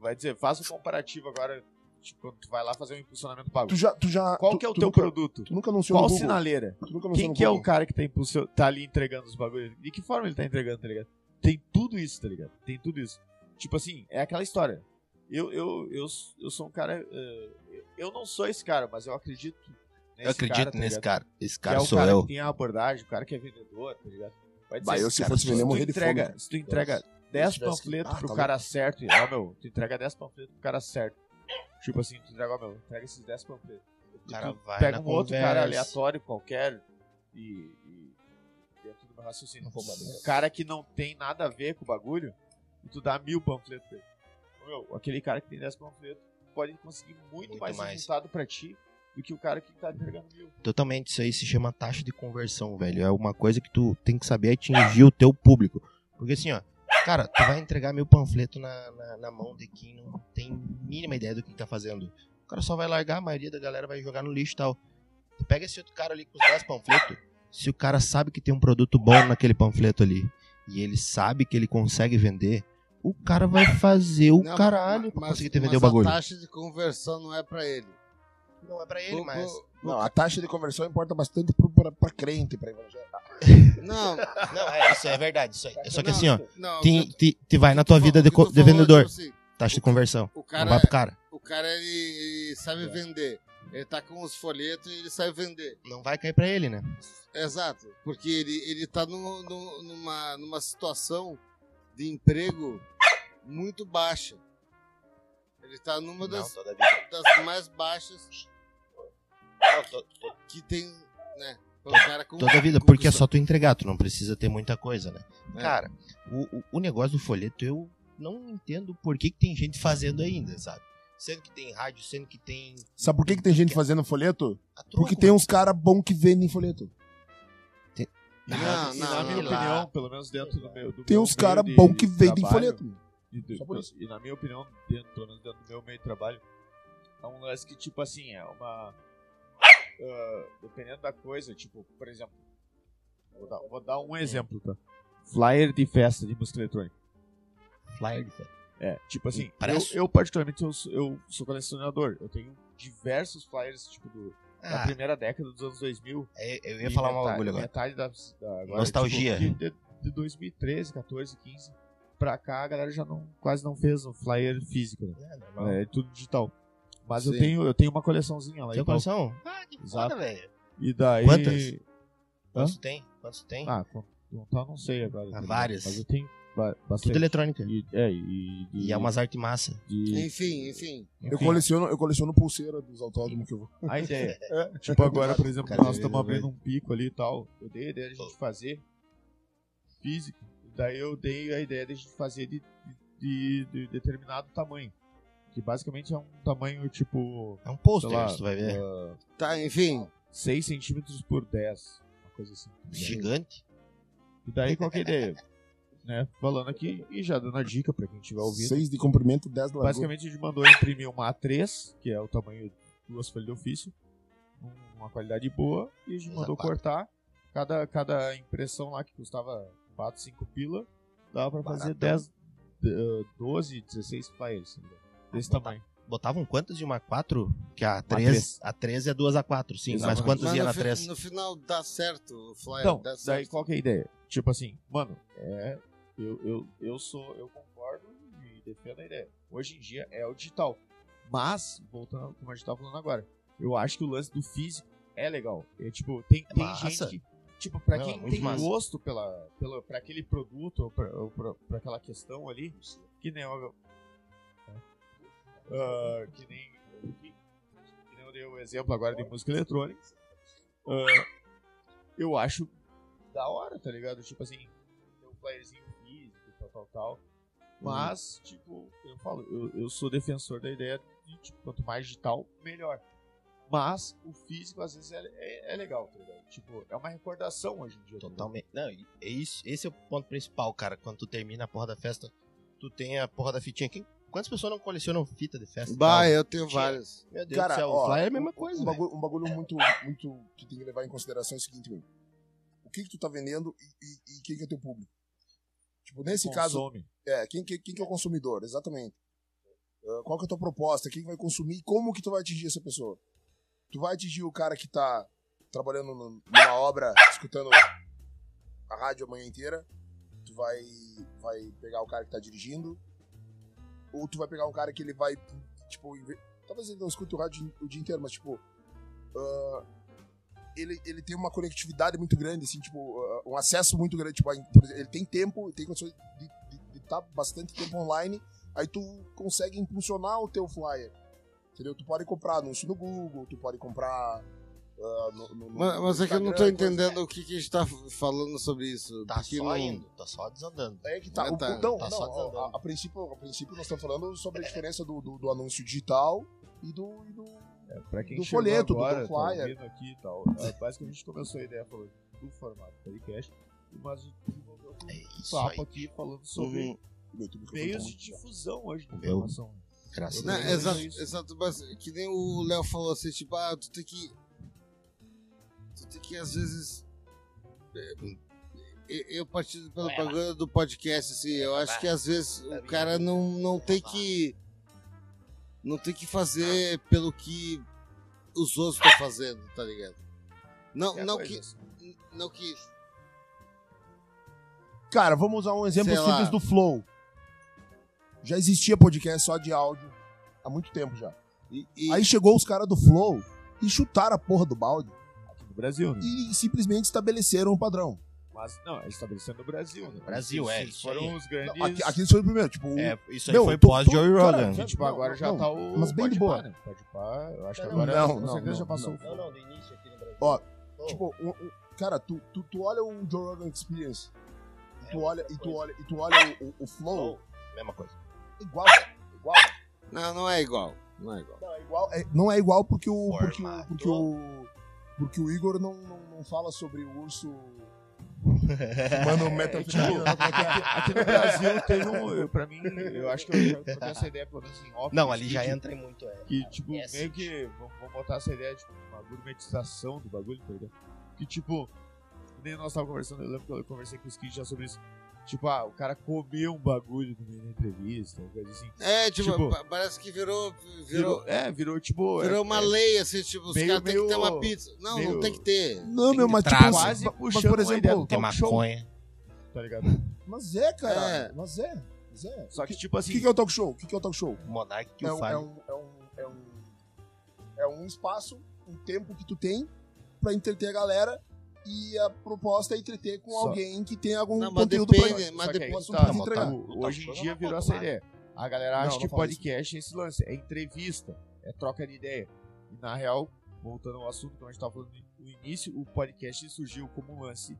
Vai dizer, faz um comparativo agora, tipo, quando tu vai lá fazer um impulsionamento pago. Tu já, tu já, Qual tu, que é o teu nunca, produto? Tu nunca anunciou Qual sinaleira? Tu nunca anunciou Quem no que é o cara que tá, impulsio... tá ali entregando os bagulhos? De que forma ele tá entregando, tá ligado? Tem tudo isso, tá ligado? Tem tudo isso. Tipo assim, é aquela história. Eu, eu, eu, eu sou um cara. eh, eu não sou esse cara, mas eu acredito nesse Eu acredito cara, tá nesse cara. Esse Que é cara o sou cara eu. que tem a abordagem, o cara que é vendedor, tá ligado? Vai Bah, eu, se cara, fosse vender, tu morrer de entrega, fome. Se tu entrega 10 tivesse que- panfletos Ah, pro tá cara certo. Ó, meu, tu entrega 10 panfletos pro cara certo. Tipo assim, tu entrega, meu, entrega esses 10 panfletos. O cara vai pega um outro conversa. cara aleatório qualquer e. e dentro do meu raciocínio. Um cara que não tem nada a ver com o bagulho e tu dá mil panfletos pra ele. Meu, aquele cara que tem 10 panfletos pode conseguir muito, Muito mais, mais. resultado pra ti do que o cara que tá entregando mil. Totalmente, isso aí se chama taxa de conversão, velho. É uma coisa que tu tem que saber atingir o teu público. Porque assim, ó, cara, tu vai entregar mil panfletos na, na, na mão de quem não tem mínima ideia do que tá fazendo. O cara só vai largar, a maioria da galera vai jogar no lixo e tal. Tu pega esse outro cara ali com os 10 panfletos, se o cara sabe que tem um produto bom naquele panfleto ali, e ele sabe que ele consegue vender, o cara vai fazer o Não, caralho pra mas- conseguir te vender mas o bagulho. a taxa de conversão não é pra ele. Não é pra ele, Pro- mas... pro- Não, a taxa de conversão importa bastante pro- pra, pra crente, pra evangélico. Não, Não, é, isso é verdade. Isso aí. Só que Não, assim, ó, não. te, vai na tua vida de, co- de vendedor. tipo assim, Taxa de conversão. o Não cara, vai pro cara. o cara ele, ele sabe vender. Ele tá com os folhetos e ele sabe vender. Não vai cair pra ele, né? Exato. Porque ele, ele tá no- no- numa, numa situação de emprego muito baixa. Ele tá numa das, vida. das mais baixas Não, to- to- que tem, né? Cara com, toda vida, com- porque é só tu entregar, tu não precisa ter muita coisa, né? É. Cara, o, o, negócio do folheto eu não entendo por que, que tem gente fazendo ainda, sabe? Sendo que tem rádio, sendo que tem. Sabe por que, que tem gente fazendo folheto? a troco, Porque tem uns caras bons que vendem folheto. E Não, na, e não, na não. minha Lá. opinião, pelo menos dentro do meu. Do Tem meu uns de bons que vendem trabalho, folheto. E, do- Só por isso. e na minha opinião, dentro, pelo menos dentro do meu meio de trabalho, é um lance que, tipo assim, é uma. Ah, dependendo da coisa, tipo, por exemplo. Vou dar, vou dar um exemplo, tá? Flyer de festa de música eletrônica. Flyer de fé. É, tipo assim, eu, eu particularmente eu, sou- eu sou colecionador. Eu tenho diversos flyers, tipo, do, da Ah, primeira década dos anos 2000. é, eu ia falar metade- bagulho agora. Metade da, da agora, Nostalgia. tipo, de, de, de 2013, 14, 15 pra cá, a galera já não, quase não fez um flyer físico, né? É. É tudo digital. Mas eu Sim. tenho, eu tenho uma coleçãozinha lá. Tem e tal. coleção? Ah, que Exato. foda, velho. E daí. Quantas? Quantos tem? Quantos tem? Ah, con- contar não sei agora. tá ligado? várias. Mas eu tenho ba- Tudo bastante. eletrônica. E, é, e, E é umas artes massa. de- Enfim, enfim. Eu coleciono, eu coleciono pulseira dos autódromos que eu vou. A ideia. [LAUGHS] É. Tipo, agora, por exemplo, Cara, nós eu- estamos eu- abrindo um pico ali e tal. Eu dei a ideia de a gente fazer físico. Daí eu dei a ideia de a gente fazer de, de, de determinado tamanho. Que basicamente é um tamanho tipo. É um Sei pôster, lá, tu vai ver. ah, Tá, enfim. 6 centímetros por 10. Uma coisa assim. Gigante. E daí qual que é a ideia? [LAUGHS] né? Falando aqui e já dando a dica pra quem estiver ouvindo. 6 de comprimento, 10 de largura. Basicamente a gente mandou imprimir uma A3, que é o tamanho de duas folhas de ofício, um- uma qualidade boa, e a gente mandou cortar. Cada, cada impressão lá que custava 4, 5 pila, dava pra fazer Baratão. 10, eh, 12, 16 flyers. tá ligado? Desse Botar- tamanho. Botavam quantas de uma 4? Que a três. 3, a 3 é duas a 4, sim. Mas Exatamente. quantas Mas ia no, na fi- 3? no final dá certo o flyer. Então, dá daí certo. qual que é a ideia? Tipo assim, mano, é, eu, eu, eu sou, eu concordo e defendo a ideia. Hoje em dia é o digital. Mas, voltando como a gente tava falando agora, eu acho que o lance do físico é legal. É, tipo, tem, tem massa. gente que, tipo, pra Não, quem tem massa. gosto pela, pela, pra aquele produto ou pra, ou pra, pra aquela questão ali, que nem eu, ah, que nem que, que nem eu dei o exemplo agora de música eletrônica. Ah, eu acho da hora, tá ligado? Tipo assim, ter um playerzinho físico, tal, tal, tal. Mas, tipo, eu falo, eu, eu sou defensor da ideia de, tipo, quanto mais digital, melhor. Mas o físico, às vezes, é, é, é legal, tá ligado? Tipo, é uma recordação hoje em dia. tá? Totalmente. Não, e- é isso, esse é o ponto principal, cara. Quando tu termina a porra da festa, tu tem a porra da fitinha. Quem, quantas pessoas não colecionam fita de festa? Bah, eu tenho vários. Meu Deus Cara, do céu, ó, o flyer é a mesma coisa, um bagulho, um bagulho muito, muito que tem que levar em consideração é o seguinte, meu. O que que tu tá vendendo e, e- e quem que é teu público? Tipo, nesse caso, Consome. é, quem, que- quem que é o consumidor, exatamente. Ah, qual que é a tua proposta, quem vai consumir como que tu vai atingir essa pessoa? Tu vai atingir o cara que tá trabalhando numa obra, escutando a rádio a manhã inteira? Tu vai, vai pegar o cara que tá dirigindo? Ou tu vai pegar um cara que ele vai, tipo, talvez ele não escute o rádio o dia inteiro, mas tipo, ah, ele, ele tem uma conectividade muito grande, assim, tipo, ah, um acesso muito grande, tipo, ele tem tempo, tem condições de, de tá bastante tempo online, aí tu consegue impulsionar o teu flyer. Entendeu? Tu pode comprar anúncio no Google, tu pode comprar. Ah, no, no- no- Mas, mas é que eu não tô entendendo o que, que a gente tá falando sobre isso. Tá só não- indo, tá só desandando. É que tá. Ah, o- tá. Então, Tá não, só desandando. a, a princípio, a princípio nós estamos falando sobre a diferença do, do, do anúncio digital e do. e do- É, pra quem Do folheto, do- agora, do flyer. Tá aqui e tal. é, basicamente começou a ideia falando do formato podcast, mas a gente desenvolveu um É isso papo aí. aqui falando sobre Uhum. Meios de difusão hoje de Meu. informação. Graças a Deus. exato, isso. exato, mas que nem o Léo falou assim, tipo, ah, tu tem que. Tem que, às vezes. é, eu- partindo pelo bagulho do podcast, assim, eu acho que às vezes o cara não, não tem que. Não tem que fazer pelo que os outros estão fazendo, tá ligado? Não, não que. Não que. Cara, vamos usar um exemplo Sei lá. simples do Flow. Já existia podcast só de áudio há muito tempo já. E, e- Aí chegou os caras do Flow e chutaram a porra do balde no Brasil, né? e simplesmente estabeleceram um padrão. Mas, não, é estabelecendo no Brasil, né? Brasil, é, isso foram aí. os grandes... Não, aqui, aqui eles foi o primeiro, tipo, o- É, isso aí Meu, foi tô- pós tô- Joey cara, Rogan. já- Tipo, Não, agora já não, tá o... mas bem de boa. Né? Pode pá, eu acho que agora não, com não, certeza não, já passou não. o não, do início aqui no Brasil. Ó, Oh, tipo, um- um- cara, tu, tu, tu olha o Joe Rogan Experience e tu olha, e tu olha, e tu olha o, o- o Flow, mesma coisa. igual, velho, igual. velho. Não, não é igual. Não é igual. Não, é igual, é- não é igual porque o porque o, porque o porque o Igor não, não, não fala sobre o urso [LAUGHS] fumando metanfetamina. é que é? Aqui no Brasil tem um... eu- Pra mim, eu acho que eu já essa ideia, pelo menos em off. Não, que, ali já tipo, entra em muito. É. Que, tipo, É, meio que... Vamos, vamos botar essa ideia de tipo, uma gourmetização do bagulho, tá ligado? Que, tipo... Nem nós tava conversando, eu lembro que eu conversei com o Skid já sobre isso. Tipo, ah, o cara comeu um bagulho no meio da entrevista, uma coisa assim. É, tipo, Tipo, pa- parece que virou. Virou, Virou, é, virou tipo. virou é, uma é, lei, assim, tipo, os caras têm que ter uma pizza. Não, meio- não tem que ter. Não, Tem meu, mas tipo. Quase mas, por exemplo, Tem talk show, maconha. tá ligado? mas é, cara, É. mas é, mas é. Só O que, que, tipo o assim. que que é o talk show? O que que é o talk show? O Monark que É o um, faz. é, um, é, um, é, um, é um espaço, um tempo que tu tem pra entreter a galera e a proposta é entreter com Só- alguém que tem algum Não, mas conteúdo depende, pra... mas que aí depois tá, pode entregar. o- Hoje em Não, dia virou essa não. ideia. A galera acha não que podcast é esse lance, é entrevista, é troca de ideia. E na real, voltando ao assunto que a gente tava falando no início, o podcast surgiu como um lance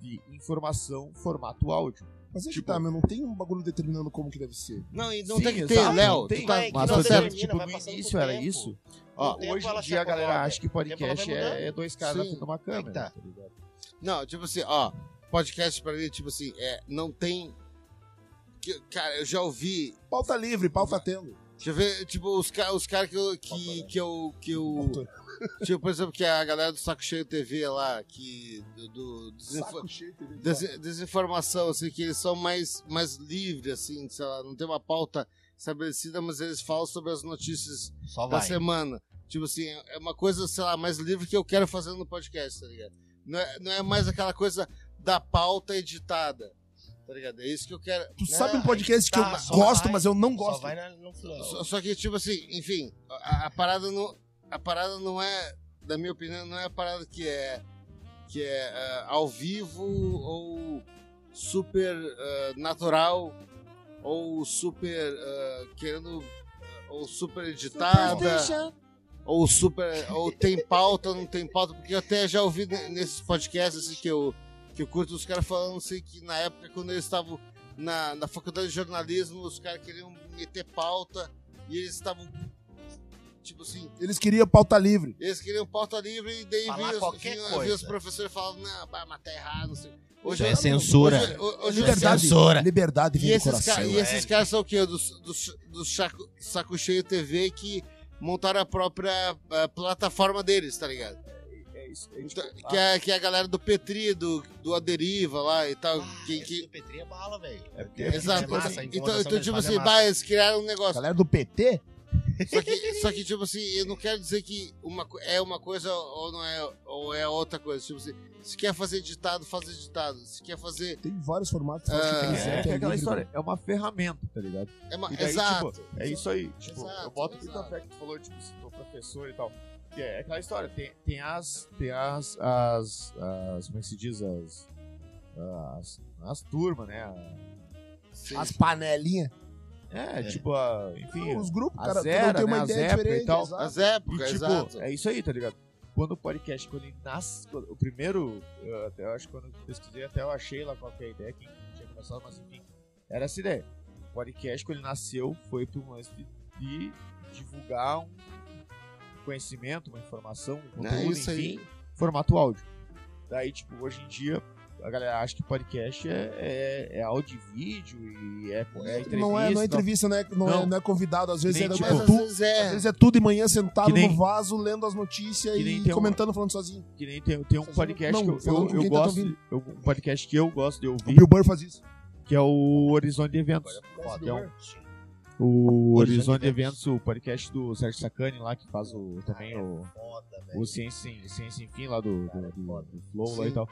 de informação formato áudio. Mas Tipo- tá, meu, não tem um bagulho determinando como que deve ser. Não, e não Sim, tem que ter, exato, Léo. tem, tu tá, mas tá certo. tipo, no início era tempo. isso. Ó, Hoje em dia a galera acha que ela podcast é, é dois caras Sim. uma câmera. tá. tá? Não, tipo assim, ó, podcast pra mim, tipo assim, é, não tem. que- cara, eu já ouvi. Pauta livre, pauta tendo. Deixa eu ver, tipo, os, os caras que eu. Que, que eu. Que eu tipo, por exemplo, que a galera do Saco Cheio TV lá, que. Do, do desinfo- Saco cheio, entendeu? des- desinformação, assim, que eles são mais, mais livres, assim, sei lá, não tem uma pauta estabelecida, mas eles falam sobre as notícias Só da semana. Tipo assim, é uma coisa, sei lá, mais livre que eu quero fazer no podcast, tá ligado? Não é, não é mais aquela coisa da pauta editada, tá ligado? É isso que eu quero. Tu Não, sabe um podcast que tá, eu só gosto, vai- mas eu não Só gosto. vai na- no. Só, só que, tipo assim, enfim, a, a parada não. A parada não é, da minha opinião, não é a parada que é. Que é ah, ao vivo ou super ah, natural ou super ah, querendo. ou super editada. Ou super. Ou tem pauta ou não tem pauta, porque eu até já ouvi ne- nesses podcasts assim, que, eu, que eu curto os caras falando assim que na época quando eles estavam na, na faculdade de jornalismo, os caras queriam meter pauta e eles estavam. Tipo assim, Eles queriam pauta livre. eles queriam pauta livre e daí vinha, vinha- coisa. vinha os professores falando, não, vai matar errado, não sei. Isso é censura. Hoje, hoje, hoje liberdade, censura. liberdade e vem do esses, coração. ca- e é. esses caras são o quê? Dos, dos, dos saco, saco Cheio TV que montaram a própria ah, plataforma deles, tá ligado? É isso. É, Então, tipo, que, é, que é a galera do Petri, do, do Aderiva lá e tal. Ah, que, esse que- do Petri é bala, velho. É exato. É massa, a então, então, tipo assim, é bah, eles criaram um negócio. Galera do PT? Só que, só que, tipo assim, eu não quero dizer que uma, é uma coisa ou não é, ou é outra coisa. Tipo assim, se quer fazer editado, faz editado. Se quer fazer. Tem vários formatos. o que Ah, quiser, É, que é aquela história, é uma ferramenta, tá ligado? É uma, daí, exato. tipo, é isso aí. Tipo, Exato, eu boto muito exato. a fé que tu falou, tipo, citou professor e tal. Que é aquela história, tem, tem as. Tem as, as, as. Como é que se diz? As. As, as turmas, né? As panelinhas. É, tipo, a, enfim, Os grupos, a cara, Zera, tem uma né, ideia épocas e diferente. tal. exato. As E, épocas, tipo, exato. é isso aí, tá ligado? Quando o podcast, quando ele nasce, quando- o primeiro, eu até eu acho que quando eu pesquisei, até eu achei lá qual que é a ideia, quem tinha começado, mas enfim, era essa ideia. O podcast, quando ele nasceu, foi para um lance de, divulgar um conhecimento, uma informação, um É conteúdo, isso enfim, aí. formato áudio. Daí, tipo, hoje em dia, a galera acha que podcast é, é, é áudio e vídeo e é, é entrevista. Não é, não é entrevista, não é, não é, Não. não é convidado. Às vezes Nem, é, tipo, é Mas às tu, vezes às é. vezes é tu de manhã sentado nem- no vaso, lendo as notícias e tem um- comentando, falando sozinho. Que nem tem, tem um Fazendo- podcast não, que eu, eu, eu tá gosto. ouvindo. eu- um podcast que eu gosto de O ouvir, Bill Burr faz isso. que é o Horizonte de Eventos. O é um-? O Horizonte Eventos, o podcast do Sérgio Sacani lá, que faz o, também o, Foda, o Ciência, Sem- Ciência Fim lá do, do, do- foda. do Flow lá e tal.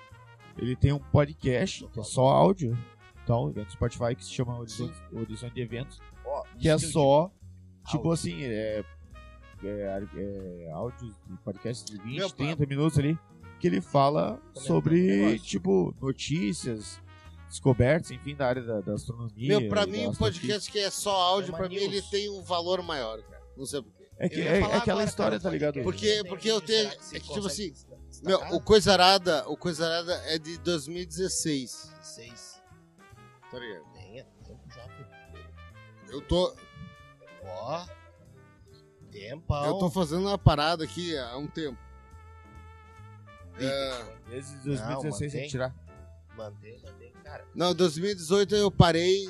Ele tem um podcast que é só áudio, então, dentro do Spotify, que se chama Horizonte, Horizonte de Eventos, Ó, que é só, tipo Áudio. assim, é, é, é áudios de podcast de 20, Meu, 30 minutos ali, que ele fala Comentando sobre, tipo, notícias, descobertas, enfim, da área da, da astronomia. Meu, pra mim, o podcast que é só áudio, É pra mim, news. ele tem um valor maior, cara. Não sei porquê. É, que, é, é aquela história, tá ligado? Porque- porque eu tenho- é que, tipo assim? Meu, o Coisarada, o Coisarada é de 2016, 16. tá ligado? Nem é tempo já. Eu tô, Ó. Tempão. eu tô fazendo uma parada aqui há um tempo. É, Desde 2016 tem que tirar. Mantém, mantém. Cara, não, 2018 eu parei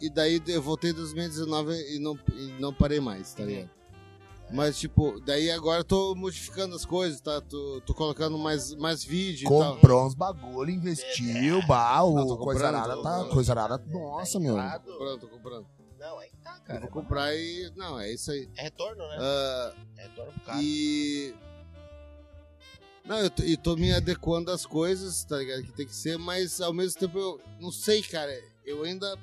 e daí eu voltei em 2019 e não, e não parei mais, tá ligado? Mas, tipo, daí agora eu tô modificando as coisas, tá? Tô, tô colocando mais, mais vídeo e tal. Comprou uns bagulho, investiu, bah, Não, tô o Coisa Arada tá. comprando. Coisa Arada, nossa, meu. errado. Tô comprando, tô comprando. Não, aí tá, Eu cara. vou comprar e. Não, é isso aí. É retorno, né? Ah, É retorno pro cara. e. Não, eu tô, e tô me adequando às coisas, tá ligado? Que tem que ser, mas ao mesmo tempo eu não sei, cara. Eu ainda.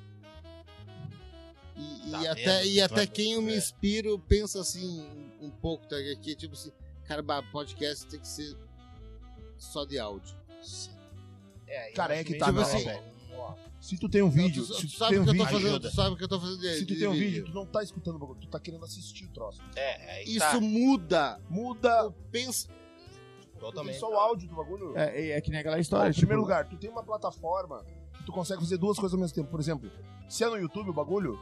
E, Tá e até, e até Tá- quem eu me é. inspiro pensa assim um pouco, tá? Que tipo assim, cara, podcast tem que ser só de áudio. É, aí Cara, eu é que tá, velho. Ó, Se tu tem um vídeo, Não, tu, se tu tu sabe tem o um que eu tô vídeo, fazendo, tu sabe o que eu tô fazendo de, se tu de tem um vídeo, tu não tá escutando o bagulho, tu tá querendo assistir o troço. É, aí Isso tá. muda. Muda Pensa. tu tem Totalmente. só o áudio do bagulho. É, é, é que nem aquela história. em tipo, primeiro lugar, tu tem uma plataforma que tu consegue fazer duas coisas ao mesmo tempo. Por exemplo, se é no YouTube o bagulho,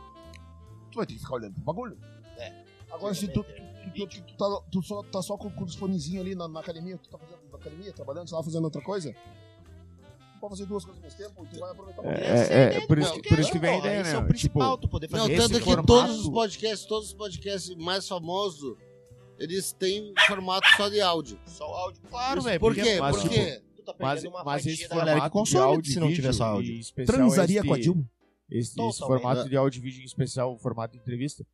tu vai ter que ficar olhando pro bagulho. É. Agora, se tu, tu, tu, tu tá, tu só, tá só com, com os fonezinhos ali na, na academia, tu tá fazendo na academia, trabalhando, sei lá, fazendo outra coisa, tu pode fazer duas coisas ao mesmo tempo tu vai aproveitar o É, é, é por isso, podcast, por isso que vem a ideia, Esse né? é o principal, Tipo, tu poder Não, fazer esse tanto é que formato- todos os podcasts, todos os podcasts mais famosos, eles têm formato só de áudio. só o áudio. Claro, velho. Por quê? mas, Por tipo, quê? Tu tá mas, mas esse da formato galera que consome de áudio se não tiver só áudio. Transaria esse, com a Dilma? Esse, esse formato de áudio vídeo em especial, o formato de entrevista,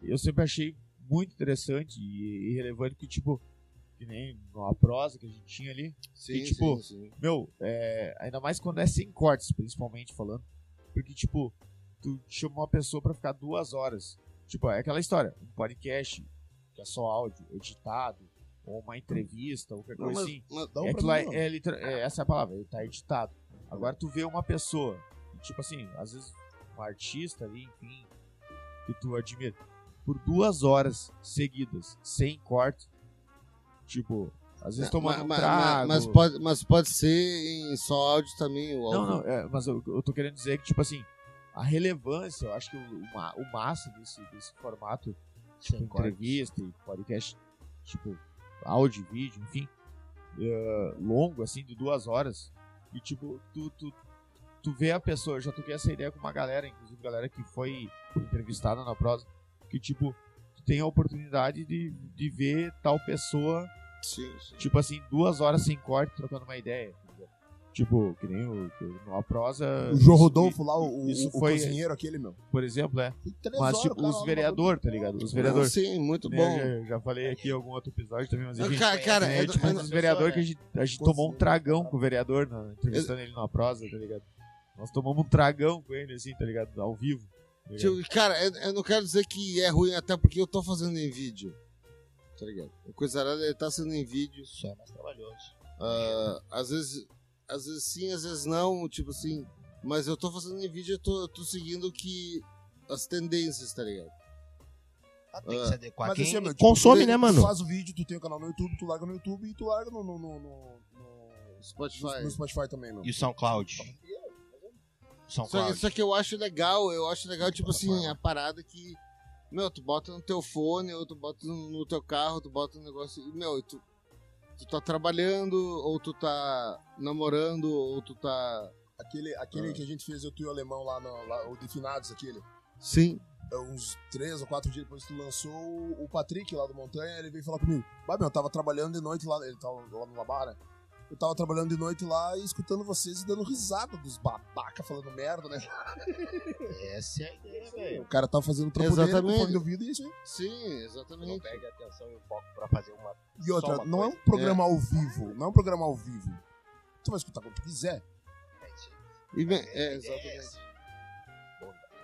eu sempre achei muito interessante e, e relevante que, tipo, que nem a prosa que a gente tinha ali, Sim, E, tipo, sim, sim. Meu, é, ainda mais quando é sem cortes, principalmente falando. Porque, tipo, tu chama uma pessoa pra ficar duas horas. Tipo, é aquela história. Um podcast, que é só áudio, editado, ou uma entrevista, ou qualquer Não, coisa mas- assim. mas- Dá um É que lá é, é, essa é a palavra, ele tá editado. Agora tu vê uma pessoa, tipo assim, às vezes um artista ali, enfim, que tu admira, por duas horas seguidas, sem corte, tipo, às vezes tomando Ma- um trago. mas, pode, mas pode ser em só áudio também. O Não, áudio. não, é, mas eu, eu tô querendo dizer que, tipo assim, a relevância, eu acho que o, o, o massa desse, desse formato, tipo, entrevista e podcast, tipo, áudio, vídeo, enfim, é, longo, assim, de duas horas, e, tipo, tu, tu, tu vê a pessoa, eu já toquei essa ideia com uma galera, inclusive galera que foi entrevistada na prosa, que, tipo, tu tem a oportunidade de, de ver tal pessoa Sim, sim. tipo assim, duas horas sem corte, trocando uma ideia. Tipo, que nem o, numa prosa. O João Rodolfo lá, o, isso o, foi- cozinheiro aquele, meu. Por exemplo, é. Mas, tipo, cara os vereadores, tá ligado? Os vereadores. Sim, muito né, bom. Eu já, já falei aqui em algum outro episódio também, mas enfim. Cara, cara, né, é- tipo, é- os vereadores que a gente, a gente tomou um tragão com o vereador, na, entrevistando ele numa prosa, tá ligado? Nós tomamos um tragão com ele, assim, tá ligado? Ao vivo. tá ligado? Tipo, cara, eu, eu não quero dizer que é ruim, até porque eu tô fazendo em vídeo. Tá ligado? O Coisa Arada, ele tá sendo em vídeo. Só é mais trabalhoso. Ah, às vezes. Às vezes sim, às vezes não. Tipo assim. Mas eu tô fazendo em vídeo, eu tô, eu tô seguindo que as tendências, tá ligado? Ah, tem que Ah. se adequar. Mas Quem assim, meu, tipo, consome, tu- né, Tu mano? faz o vídeo, tu tem o canal no YouTube, tu larga no YouTube e tu larga no, no, no, no- no- Spotify. no Spotify também, meu. E o SoundCloud? Só, só que eu acho legal, eu acho legal, tipo assim, a parada que. Meu, tu bota no teu fone, ou tu bota no no teu carro, tu bota um negócio. E, meu, e tu, tu tá trabalhando, ou tu tá namorando, ou tu tá. Aquele, aquele Ah. que a gente fez, eu e o alemão lá, no, lá o Definados, aquele. Sim. é, uns três ou quatro dias depois que tu lançou, o Patrick lá do Montanha, ele veio falar comigo. Bah, meu, eu tava trabalhando de noite lá, ele tava lá no Labar, né? Eu tava trabalhando de noite lá e escutando vocês e dando risada dos babaca falando merda, né? Essa é a ideia, velho. O cara tava fazendo trampo dele com Exatamente. fone de ouvido e é isso aí. Sim, Não exatamente. perde a atenção e foco pra fazer uma. E outra, uma não é um coisa. programa ao vivo, não é um programa ao vivo. Tu vai escutar quando tu quiser. É E, vem- é, exatamente. essa.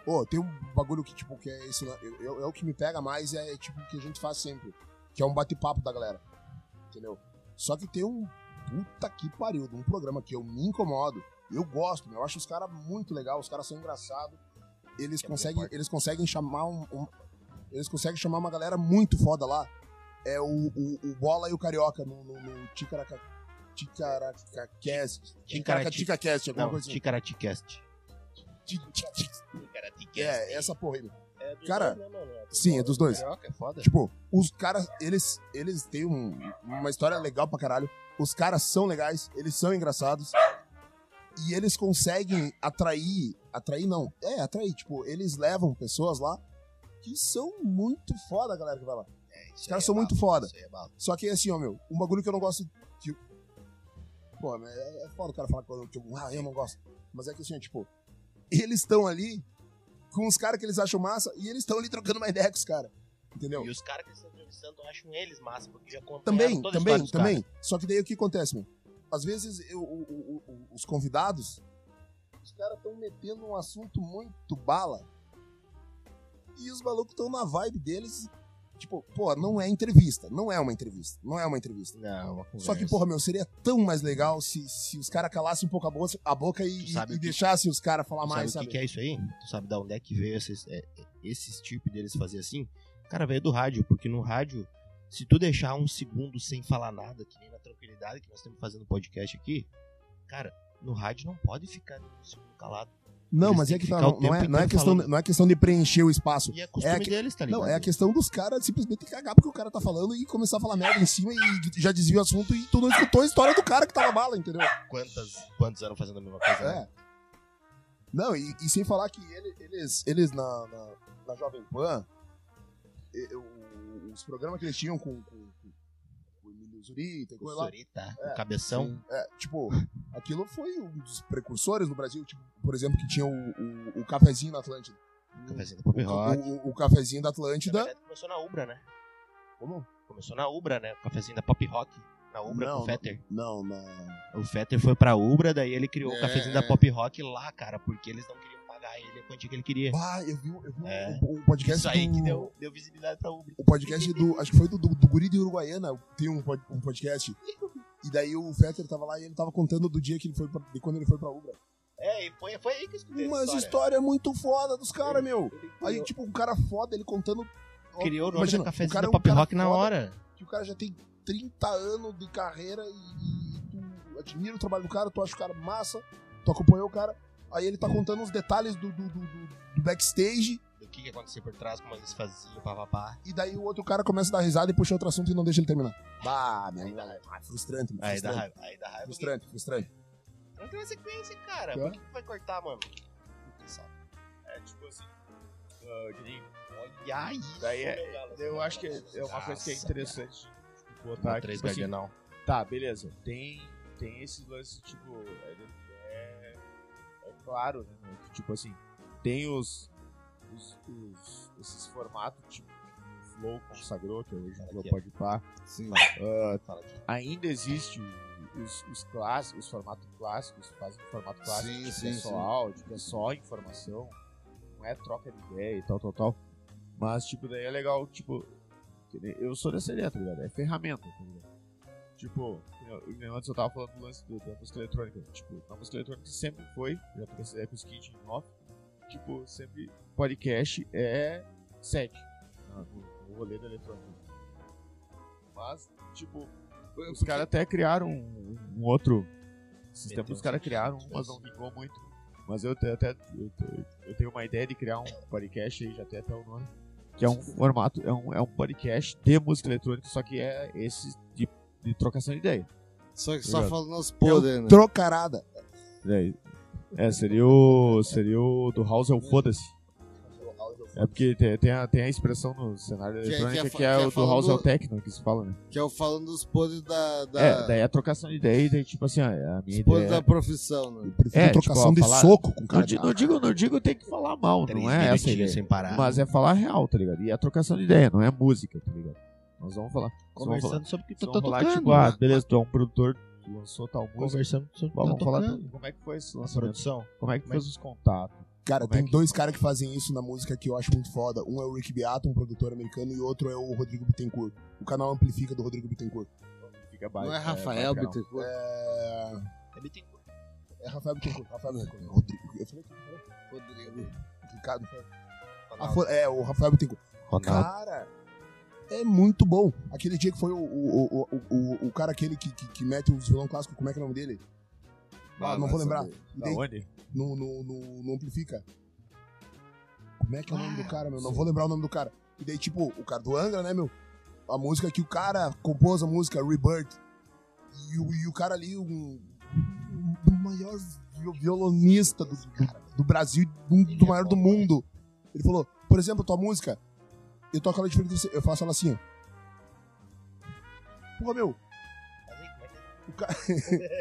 Ô, tem um bagulho que, tipo, que é esse. Eu, eu- é o que me pega mais, é tipo o que a gente faz sempre. Que é um bate-papo da galera. Entendeu? Só que tem um puta que pariu de um programa que eu me incomodo. Eu gosto, meu. Eu acho os caras muito legal, os caras são engraçados. Eles é conseguem, eles conseguem chamar um, um- Eles conseguem chamar uma galera muito foda lá. É o, o, o Bola e o Carioca no, no, no Ticaraca. Ticaracacast. Ticarati- Cast, alguma Não, coisa assim. Ticaraticast. Ti- ti- ti- Ticaraticast. É, essa porra aí. meu. É dos Cara, dois, né, mano? É sim, é dos dois. Carioca, é foda. Tipo, os caras, eles, eles têm um- uma história legal pra caralho. Os caras são legais, eles são engraçados. E eles conseguem atrair. Atrair não. É, atrair. Tipo, eles levam pessoas lá que são muito foda, a galera que vai lá. Isso Os caras aí são é muito foda. É. Só que assim, ó, meu, um bagulho que eu não gosto. Que... Pô, é, é foda o cara falar que eu, que eu- ah, eu não gosto. Mas é que assim, ó, tipo, eles estão ali com os caras que eles acham massa e eles estão ali trocando uma ideia com os caras. Entendeu? E os caras que estão entrevistando acham eles massa, porque já acompanharam Também, toda a também, também. Só que daí o que acontece, meu? Às vezes eu- o- o- o- os convidados, os caras estão metendo um assunto muito bala e os malucos estão na vibe deles. Tipo, pô, não é entrevista. Não é uma entrevista. Não é uma entrevista. Não, uma Só que, porra, meu, seria tão mais legal se, se os caras calassem um pouco a boca, a boca e, e deixassem os caras falar Tu mais, sabe sabe? o que, que é isso aí? Tu sabe da onde é que veio esses, é, é, esses tipos deles fazer assim? Cara, veio do rádio, porque no rádio, se tu deixar um segundo sem falar nada, que nem na tranquilidade que nós estamos fazendo podcast aqui, cara, no rádio não pode ficar um segundo calado. Não, Eles mas é que que tá, não, não é, não, é questão, falando. não é questão de preencher o espaço. E é costume que- deles, tá ligado? Não, é a questão dos caras simplesmente cagar porque o cara tá falando e começar a falar merda em cima e já desvia o assunto e tu não escutou a história do cara que tava bala, entendeu? Quantas, quantos anos fazendo a mesma coisa? né? É. Não, e, e sem falar que ele- eles, eles na, na, na Jovem Pan, e- o- os programas que eles tinham com, com, Zurita O coisa lá, Sorita, É, o Cabeção. é, tipo, aquilo foi um dos precursores no Brasil, tipo, por exemplo, que tinha o, o, o cafezinho na Atlântida. o Cafezinho da Pop O, Rock. o- o cafezinho da Na Atlântida. verdade, começou na Ubra, né? Como? Começou na Ubra, né? O cafezinho da Pop Rock. Na Ubra Não, com o Fetter. Não, na. O Fetter foi pra Ubra, daí ele criou o É. cafezinho da Pop Rock lá, cara, porque eles não queriam pagar ele que ele queria. Ah, eu vi, eu vi É. um, um podcast Isso aí do, que deu, deu visibilidade pra Ubra. o podcast do. Acho que foi do, do, do Guri de Uruguaiana. Tem um, um podcast. E daí o Fetter tava lá e ele tava contando do dia que ele foi pra, de quando ele foi pra Ubra. É, e foi, foi aí que eu escutei essa história. histórias muito foda dos caras, meu. Ele Aí, tipo, um cara foda, ele contando. criou o nome Imagina, cafezinho o cara é um Pop Rock na hora. Que o cara já tem 30 anos de carreira e, e tu admira o trabalho do cara, tu acha o cara massa, tu acompanhou o cara. Aí ele tá contando os detalhes do, do, do, do- do backstage. Do que, que acontecia por trás, como eles faziam, papapá. E daí o outro cara começa a dar risada e puxa outro assunto e não deixa ele terminar. Bah, meu Aí irmão. dá Ah, frustrante, mano. Aí dá raiva, aí dá raiva. Frustrante, frustrante. Não tem uma sequência, cara. É. Por que, que vai cortar, mano? É tipo assim. ah, que Olha isso. Daí é- legal, eu acho que é, é uma coisa que é interessante tipo, botar aqui. três Tipo assim, tá, beleza. Tem, tem esses lances, tipo. É, é- é claro, né? que, Tipo assim, tem os. os, os- esses formatos, tipo, que o Flow consagrou, que hoje o Flow aqui, ó. pode par. Sim. Aqui. ainda existe os, os clássicos, os formatos clássicos, fazem um formato clássico, Sim, que sim, é só sim. áudio, que é só informação, não é troca de ideia e tal, tal, tal. Mas, tipo, daí é legal, tipo, que eu sou dessa ideia, tá ligado? É ferramenta, tá ligado? Tipo, eu- antes eu tava falando do lance do- da música eletrônica. Tipo, a música eletrônica sempre foi, já essa ideia com o Skid em off, tipo, sempre podcast é set né, no, no rolê da eletrônica. Mas, tipo, os caras até criaram um, um outro sistema, os caras um criaram, sistema mas não vingou muito. Mas eu até eu, eu tenho uma ideia de criar um podcast aí, já tem até o nome. Que é um formato, é um, é um podcast de música eletrônica, só que é esse de, de trocação de ideia. Só que só Obrigado. falando os podres, né? Trocarada. Daí- É, seria o. Seria o do House é o Foda-se. É porque tem, tem, a, tem a expressão no cenário Que é- eletrônica que é que é, que é o do House é o Techno, que se fala, né? Que é o falando dos podres da. da É, daí a trocação de ideia, e daí, tipo assim, a minha os podres da profissão, né? É, trocação tipo, de falar- soco com Não, cara. di- não digo, não digo tem que falar mal, Três não é essa ideia. sem parar. Mas é falar real, tá ligado? E a trocação de ideia, não é música, tá ligado? Nós vamos falar. nós vamos falar- Conversando sobre o que tu tá falar, tocando. tipo, ah, beleza, tu é um produtor, tu lançou tal música. Conversando sobre o que Vamos tá falar tocando. como é que foi esse A lançamento. produção. Como é que Como é fez os contatos? Cara, Como é tem que- dois caras que fazem isso na música que eu acho muito foda. Um é o Rick Beato, um produtor americano, e outro é o Rodrigo Bittencourt. O canal Amplifica do Rodrigo Bittencourt. Fica Não é baixo, Rafael bacana. Bittencourt? É. Ele tem É Rafael Bittencourt. Rafael Bittencourt. Rodrigo. Eu falei que Rodrigo. Ricardo. Ah, foi- é, o Rafael Bittencourt. Ronaldo. Cara, é muito bom. Aquele dia que foi o, o, o, o, o, cara aquele que, que, que mete os violão clássico, como é que é o nome dele? Ah, Ah, não vou lembrar. Da onde? no, no, no, no Amplifica. Como é que é o nome do cara, meu? Não vou lembrar o nome do cara. E daí, tipo, o cara do Angra, né, meu? A música que o cara compôs a música, Rebirth. E o, e o cara ali, um, o maior vi- violonista do, do, do Brasil, um do maior do mundo. Ele falou, por exemplo, tua música, eu toco ela diferente, eu faço ela assim, ó. Porra, meu, o cara, [LAUGHS]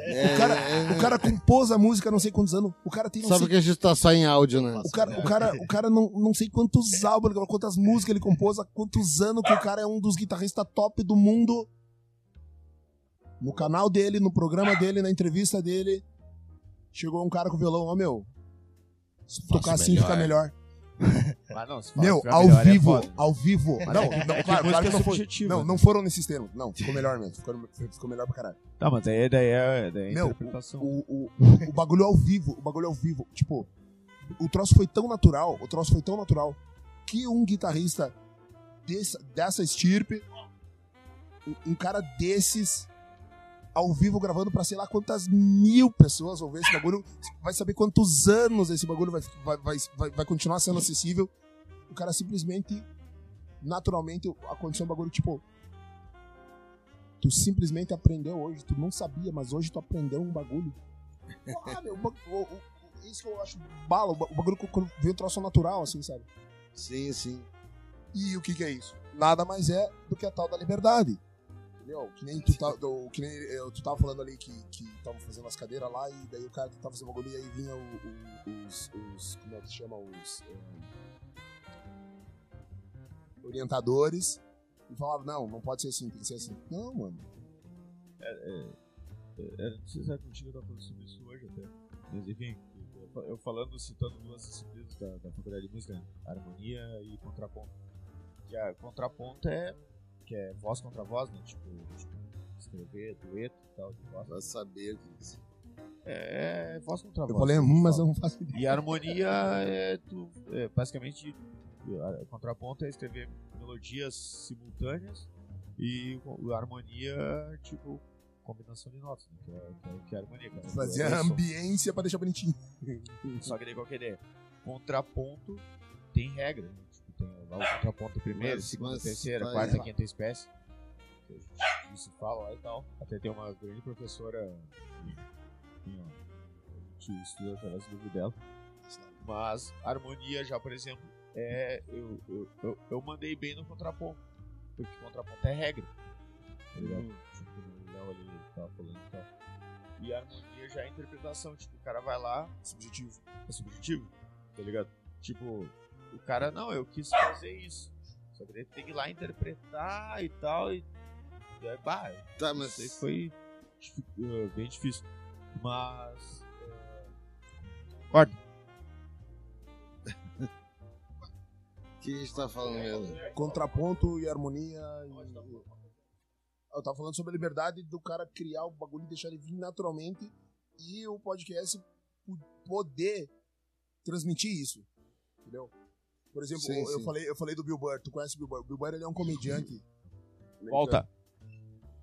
É, o cara, o cara compôs a música não sei quantos anos. O cara tem não Sabe sei que a gente tá só em áudio, né? o cara, o cara, o cara não, não sei quantos álbuns, quantas músicas ele compôs, há quantos anos que o cara é um dos guitarristas top do mundo. No canal dele, no programa dele, na entrevista dele, chegou um cara com violão, ó meu, se Faço tocar assim melhor. fica melhor. [LAUGHS] Ah, não, se fala Meu, ao melhor, é vivo, foda. ao vivo. Mas Não, é que- não, é claro, claro que é não foi. Não, não foram nesses termos. Não, ficou melhor mesmo. Ficou, ficou melhor pra caralho. Tá, mas daí, daí é, daí é Meu, interpretação. O, o, o bagulho ao vivo, o bagulho ao vivo. Tipo, o troço foi tão natural, o troço foi tão natural, que um guitarrista dessa, dessa estirpe, um, um cara desses, ao vivo gravando pra sei lá quantas mil pessoas vão ver esse bagulho, vai saber quantos anos esse bagulho vai, vai, vai, vai, continuar sendo acessível. O cara simplesmente, naturalmente, aconteceu um bagulho tipo. Tu simplesmente aprendeu hoje, tu não sabia, mas hoje tu aprendeu um bagulho. Ah, meu, isso que eu acho bala, o ba- o bagulho quando veio o troço natural, assim, sabe? Sim, sim. E o que que é isso? Nada mais é do que a tal da liberdade. Entendeu? Que nem tu, tá, do- que nem eu, tu tava falando ali que, tava fazendo as cadeiras lá e daí o cara tava fazendo bagulho e aí vinha o- o- os, os. Como é que se chama? Os. eh, orientadores e falavam, não, não pode ser assim, tem que ser assim. Não, mano. É, não sei se é contigo eu tava falando sobre isso hoje até. Mas enfim, eu fa- eu falando, citando duas disciplinas da, da faculdade de música, harmonia e contraponto. Que a contraponto é, que é voz contra voz, né? Tipo, tipo escrever, dueto e tal, de voz. Pra saber o que É, voz contra Eu voz. falei, hum, mas eu não faço ideia. E a harmonia é, tu, é basicamente a- contraponto é escrever melodias simultâneas e a harmonia tipo combinação de notas, né? que, é, que, é, que é a harmonia. Fazia É só- ambiência pra deixar bonitinho. Só que daí qual que é a ideia? Contraponto tem regra. né? Tem lá o contraponto primeiro, Mas- segunda, mas terceira, quarta, quinta espécie. Se fala lá e tal. Até tem uma grande professora que, estuda através do livro dela. Mas harmonia já, por exemplo, é. Eu, eu, eu, eu mandei bem no contraponto. Porque contraponto é regra. Tá ligado? Tipo, o Léo ali tava falando e tal. E a harmonia já é interpretação. Tipo, o cara vai lá, subjetivo. É subjetivo, tá ligado? Tipo, o cara, não, eu quis fazer isso. Só que daí tem que ir lá interpretar e tal. E. É, bah, Tá, mas isso aí foi eh, bem difícil. Mas. eh, Corta. O [LAUGHS] que a gente tá falando mesmo? Contraponto e harmonia. E... Eu tava falando sobre a liberdade do cara criar o bagulho e deixar ele vir naturalmente e o podcast po- poder transmitir isso. Entendeu? Por exemplo, Sim, eu, sim. falei, eu falei do Bill Burr. Tu conhece o Bill Burr? O Bill Burr ele é um comediante. Volta.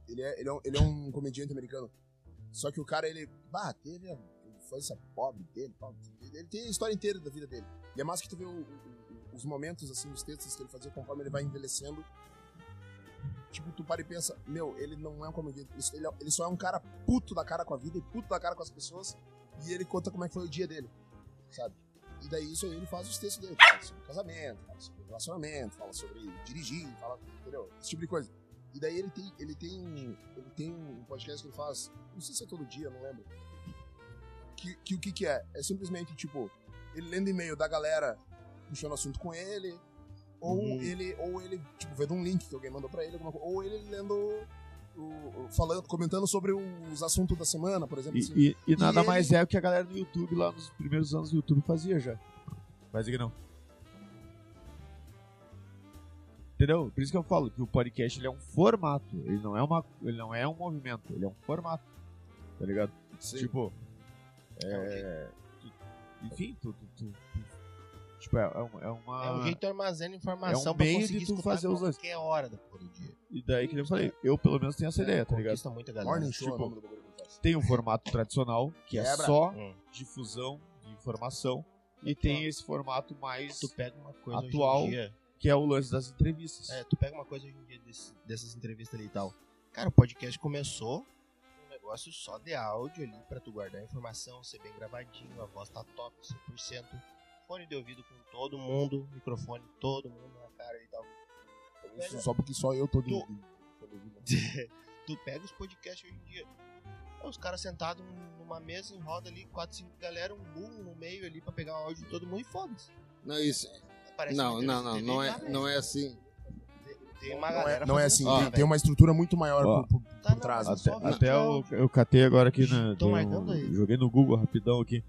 Ele é, ele, é um, ele é um comediante americano. Só que o cara, ele. Bah, teve a infância pobre dele. pá, Ele, tem a história inteira da vida dele. E é massa que tu vê o- o- os momentos, assim, os textos que ele fazia conforme ele vai envelhecendo. Tipo, tu para e pensa, meu, ele não é um comediante. isso- Ele, é- ele só é um cara puto da cara com a vida e puto da cara com as pessoas. E ele conta como é que foi o dia dele. Sabe? E daí isso aí ele faz os textos dele. Fala sobre casamento, fala sobre relacionamento, fala sobre dirigir, fala. Entendeu? Esse tipo de coisa. E daí ele tem, ele tem, ele tem um podcast que ele faz, não sei se é todo dia, não lembro. Que, que o que que é? É simplesmente, tipo, ele lendo e-mail da galera puxando assunto com ele, ou Uhum. ele, ou ele, tipo, vendo um link que alguém mandou pra ele, alguma coisa, ou ele lendo, o, falando, comentando sobre os assuntos da semana, por exemplo. E, assim. e- e nada ele- mais é o que a galera do YouTube lá nos primeiros anos do YouTube fazia já. Mas é que não. Entendeu? Por isso que eu falo que o podcast ele é um formato. Ele não é, uma, ele não é um movimento, ele é um formato. Tá ligado? Sim. Tipo. É. tu- enfim, tu. tu- tu- tu- tipo, é, é uma- é uma. É um jeito de armazenar informação É um pra meio de conseguir tu escutar fazer os dois. qualquer hora do dia. E daí que eu falei, eu pelo menos tenho essa ideia, tá ligado? Conquista muita galera. Morning Show é o tipo, nome do bagulho que ele faz. Tem o formato tradicional, que é Quebra. só Hum. difusão de informação. E tem esse formato mais. Tu pega uma coisa Atual. hoje em dia. que é o lance das entrevistas. É, tu pega uma coisa hoje em dia desse- dessas entrevistas ali e tal. Cara, o podcast começou um negócio só de áudio ali pra tu guardar a informação, ser bem gravadinho, a voz tá top, 100%. Fone de ouvido com todo mundo, microfone todo mundo na cara e tal. Isso só porque só eu tô de. Tu- de- [LAUGHS] tu pega os podcasts hoje em dia. é Os caras sentados numa mesa em roda ali, 4, 5 galera, um boom no meio ali pra pegar o áudio de todo mundo e foda-se. Não, isso. Parece Não, não, não, não é, não cara. é assim. Tem uma Não galera é, não é assim, tem, uma estrutura muito maior Ó. por, por- Tá, por não, trás. né? Até, até eu, eu catei agora aqui na. Joguei no Google rapidão aqui.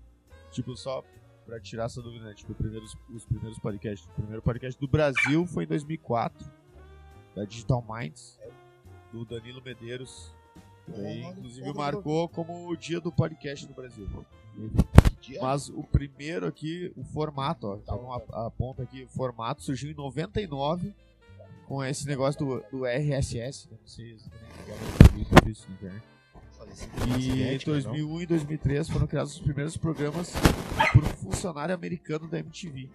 Tipo, só pra tirar essa dúvida, né? Tipo, primeiros, os primeiros podcasts. O primeiro podcast do Brasil foi em 2004, da Digital Minds, do Danilo Medeiros. Olha, inclusive marcou como o dia do podcast no Brasil. Mas o primeiro aqui, o formato, ó, a ponta aqui, o formato surgiu em 99 com esse negócio do, do RSS, né? não sei se tem isso na internet. Falecido E em acidente, né, 2001 e 2003 foram criados os primeiros programas por um funcionário americano da MTV,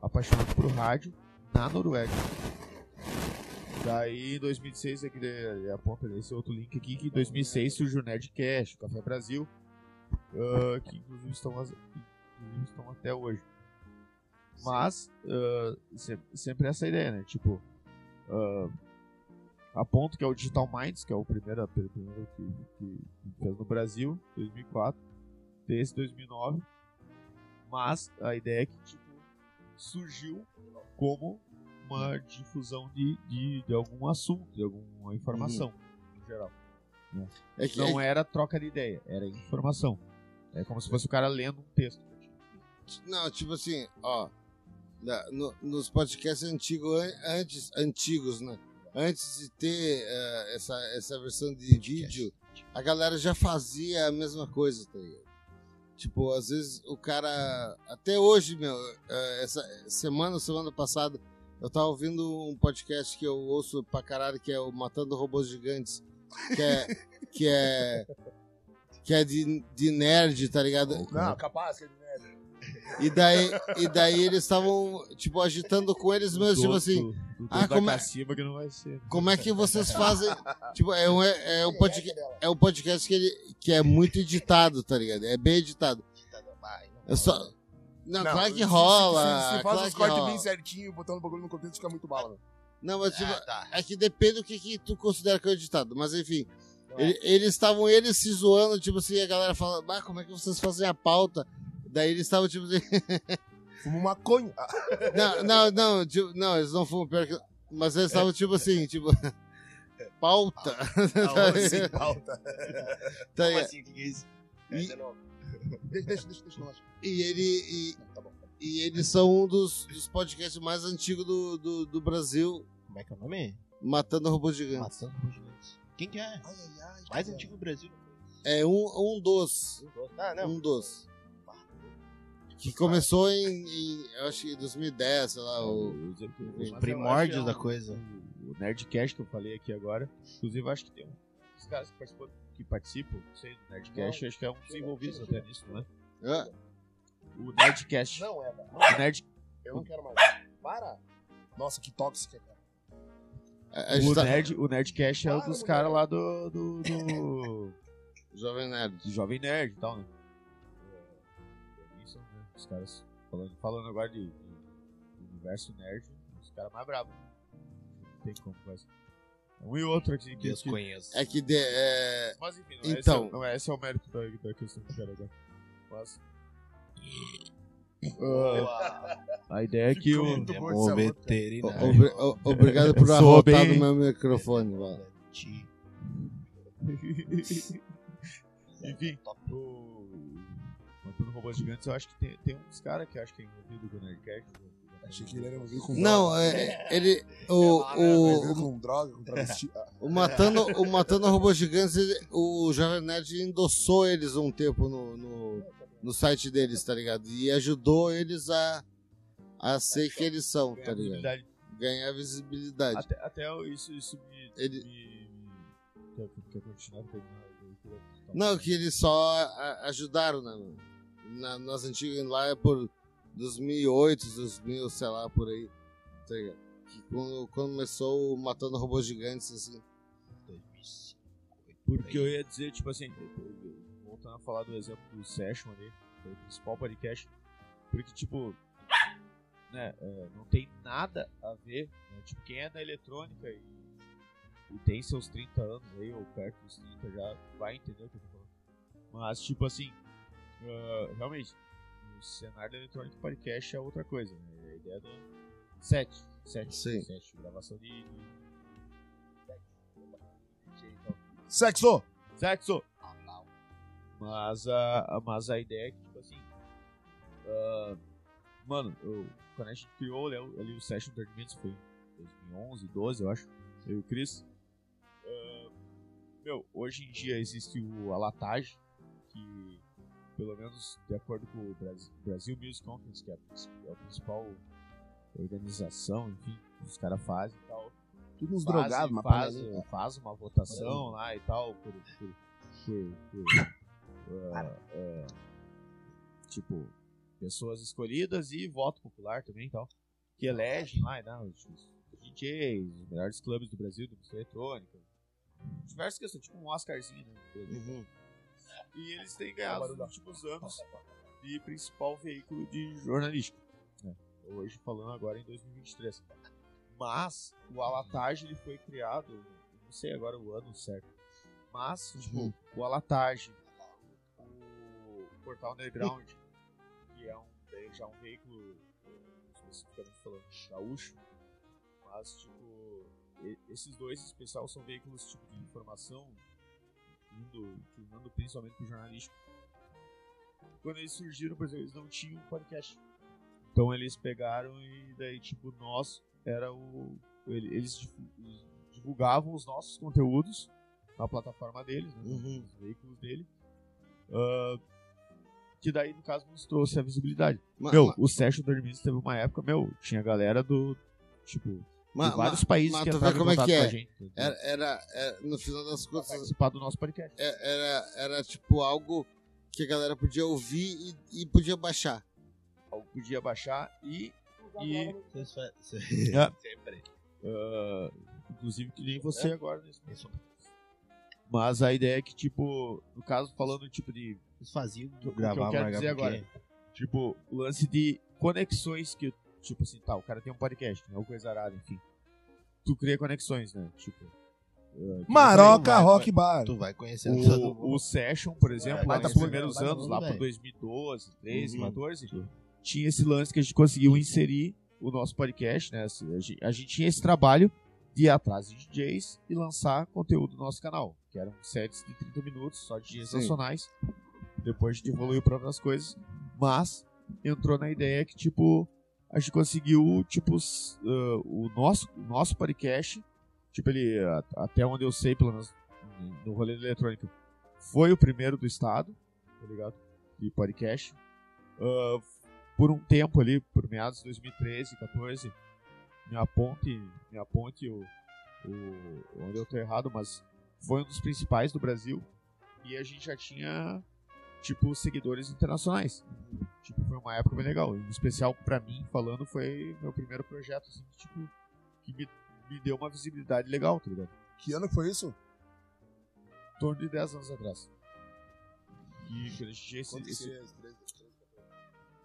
apaixonado por rádio, na Noruega. Daí em 2006, aqui de- aponta esse outro link aqui, que em 2006 surgiu o Nerdcast, o Café Brasil, ah, que inclusive estão, inclusive estão até hoje. Mas, ah, se- sempre essa ideia, né? Tipo, ah, aponto que é o Digital Minds, que é o primeiro, primeiro que, que, que fez no Brasil, 2004, tem esse 2009, mas a ideia é que tipo, surgiu como uma difusão de, de, de algum assunto, de alguma informação, no geral. É que, Não era troca de ideia, era informação. É como se fosse o cara lendo um texto. Não, tipo assim, ó. no- nos podcasts antigos, an- antes, antigos, né? Antes de ter eh, essa, essa versão de vídeo, a galera já fazia a mesma coisa, tá ligado? Tipo, às vezes o cara. Até hoje, meu, eh, essa semana, semana passada, eu tava ouvindo um podcast que eu ouço pra caralho, que é o Matando Robôs Gigantes. Que é. [LAUGHS] que é. Que é de, de nerd, tá ligado? Não, capaz que é merda. E daí, e daí eles estavam, tipo, agitando com eles mesmos, tipo assim, do- do ah, como é- que não vai ser. como é que vocês fazem? [LAUGHS] Tipo, é um, é, um, podcast, dela. é um podcast que, ele, que é muito editado, tá ligado? É bem editado. É só. Não, Não, claro se- que se- rola. Se, se, faz claro os cortes bem certinho, botando o bagulho no contexto, fica muito bala. Não, mas tipo, Ah, tá. é que depende do que, que tu considera que é editado. Mas enfim, é. ele- eles estavam eles se zoando, tipo assim, a galera fala, ah, como é que vocês fazem a pauta? Daí eles estavam tipo assim, [LAUGHS] Fumo maconha. Ah, não, não, não, tipo, não, eles não fumam pior que. Mas eles estavam tipo assim, tipo. [LAUGHS] Pauta. [LAUGHS] aonde se pauta. Tá Como assim? O que é isso? E- não. Deixa, deixa, deixa, deixa, relaxa. E ele. E, Tá bom. e eles são um dos, dos podcasts mais antigos do, do, do Brasil, Como é que é o nome? Matando Robôs Gigantes. Matando Robôs Gigantes. Quem que é? Ai, ai, ai. Mais cara. antigo do Brasil. É um, um dos. Ah, não. Um dos. Que começou em, em, eu acho que em 2010, sei lá. O, Os primórdios que da coisa. O, o Nerdcast que eu falei aqui agora, inclusive eu acho que tem um, os caras que participam, que participam, não sei, do Nerdcast, acho que é um desenvolvidos até nisso, né? Ah, O Nerdcast. Não é, cara. O Nerd, Eu não quero mais. Para. Nossa, que tóxica, cara. gente o, tá- Nerd, o Nerdcast é o Para, dos caras lá do, do, do, [LAUGHS] Jovem Nerd. do Jovem Nerd e tal, né? É, isso, né? Os caras falando, falando agora de, de- do universo nerd, os caras mais bravos. Não tem como fazer. Um e outro aqui. que- Deus que- conheço. É que de, é, Mas enfim, não, Então. esse, é, não é, esse é o mérito da, da questão que eu quero agora. Mas. Ah, a ideia é que o. cara. veterinário. obri- o- obrigado por arrotar bem. no meu microfone. Ti. [LAUGHS] Enfim, o. Matando Robôs Gigantes, eu acho que tem, tem uns caras que acho que é envolvido com o Nerdcast. Achei que ele era envolvido com Não, droga. é, ele. O, Envolvido o, com droga, com travesti. [LAUGHS] O, Matando, o Matando Robôs Gigantes, ele- o Jovem Nerd endossou eles um tempo no, no, no site deles, tá ligado? E ajudou eles a, a ser que eles são, tá ligado? Visibilidade. Ganhar visibilidade. Até, até isso, isso me. Ele- me... Quer, quer continuar? Queria- Não, que eles só ajudaram na, na, nas antigas lá é por 2008, 2000, sei lá, por aí. Tá ligado? Que quando, quando começou Matando Robôs Gigantes, assim. 2005. Porque eu ia dizer, tipo assim, voltando a falar do exemplo do Session ali, foi o principal podcast, porque, tipo, né, é, não tem nada a ver, né, tipo, quem é da eletrônica e, e tem seus 30 anos aí, ou perto dos 30 já, vai entender o que eu tô falando. Mas, tipo assim, ah, realmente, o cenário da eletrônica podcast é outra coisa, né, a ideia do set, set, Sim. set, gravação de... Sexo! Sexo! Mas a, mas a ideia é que, tipo assim. ah, mano, eu, quando a gente criou ali, ali o Session Tournaments foi em 2011, 12, eu acho. Eu e o Chris. ah, meu, hoje em dia existe o Alatage, que, pelo menos de acordo com o Brasil, Brasil Music Conference, que é a, é a principal organização, enfim, que os caras fazem e tal Tudo uns faz- drogados, uma faz, panela. faz uma votação lá e tal por, por, por, por, ah, tipo pessoas escolhidas e voto popular também e tal que elegem lá né, os, os DJs, os melhores clubes do Brasil de música eletrônica diversas questões, tipo um Oscarzinho né, do. Uhum. E eles têm ganhado nos últimos anos de principal veículo de jornalística né, hoje falando agora em 2023 mas o Alatage ele foi criado, não sei agora o ano certo, mas tipo, Uhum. o Alatage, o Portal Underground, que é um, já um veículo especificamente falando gaúcho, mas tipo, esses dois em especial são veículos tipo de informação indo, indo principalmente pro jornalístico. Quando eles surgiram, por exemplo, eles não tinham podcast. Então eles pegaram e daí, tipo, nós era o. ele- Eles divulgavam os nossos conteúdos na plataforma deles, né, Uhum. nos veículos dele. ah, que daí, no caso, nos trouxe a visibilidade. Ma- meu, ma- o Session Dormidos teve uma época, meu, tinha galera do. Tipo, ma- de vários ma- países mas que entraram em como é contato que com a é? gente. entendeu? Era, era, era- no final das contas, participar do nosso podcast. é- era, era tipo algo que a galera podia ouvir e, e podia baixar. Eu podia baixar e. e Vocês fa- cê- Ah. Sempre. ah, inclusive que nem você É? agora nesse momento. Mas a ideia é que, tipo, no caso, falando tipo de Vocês faziam que eu gravar quero mais dizer agora. Tipo, o lance de conexões que, tipo assim, tá, o cara tem um podcast, né? Ou coisa arada, enfim. Tu cria conexões, né? Tipo. que Maroca vai, Rock Bar. Tu vai conhecendo todo mundo. O, o Session, por exemplo, vai lá tá nos primeiros vai tá anos, tudo lá bem. 2012, 13, Uhum. 14, Sim. tinha esse lance que a gente conseguiu inserir o nosso podcast, né? Assim, A gente, a gente tinha esse trabalho de ir atrás de DJs e lançar conteúdo no nosso canal, que eram sets de 30 minutos, só de DJs Sim. nacionais. Depois a gente evoluiu para outras coisas, mas entrou na ideia que, tipo, a gente conseguiu, tipo, ah, o nosso, nosso podcast, tipo, ele, até onde eu sei, pelo menos no rolê da eletrônica. Foi o primeiro do estado, tá ligado? De podcast. Ah, por um tempo ali, por meados de 2013, 14, me aponte, me aponte o, o, onde eu tô errado, mas foi um dos principais do Brasil. E a gente já tinha, tipo, seguidores internacionais. Tipo, foi uma época bem legal. Em especial pra mim, falando, foi meu primeiro projeto, assim, que, tipo, que me, me deu uma visibilidade legal, tá ligado? Que ano que foi isso? Em torno de 10 anos atrás. E que a gente tinha esse, esse-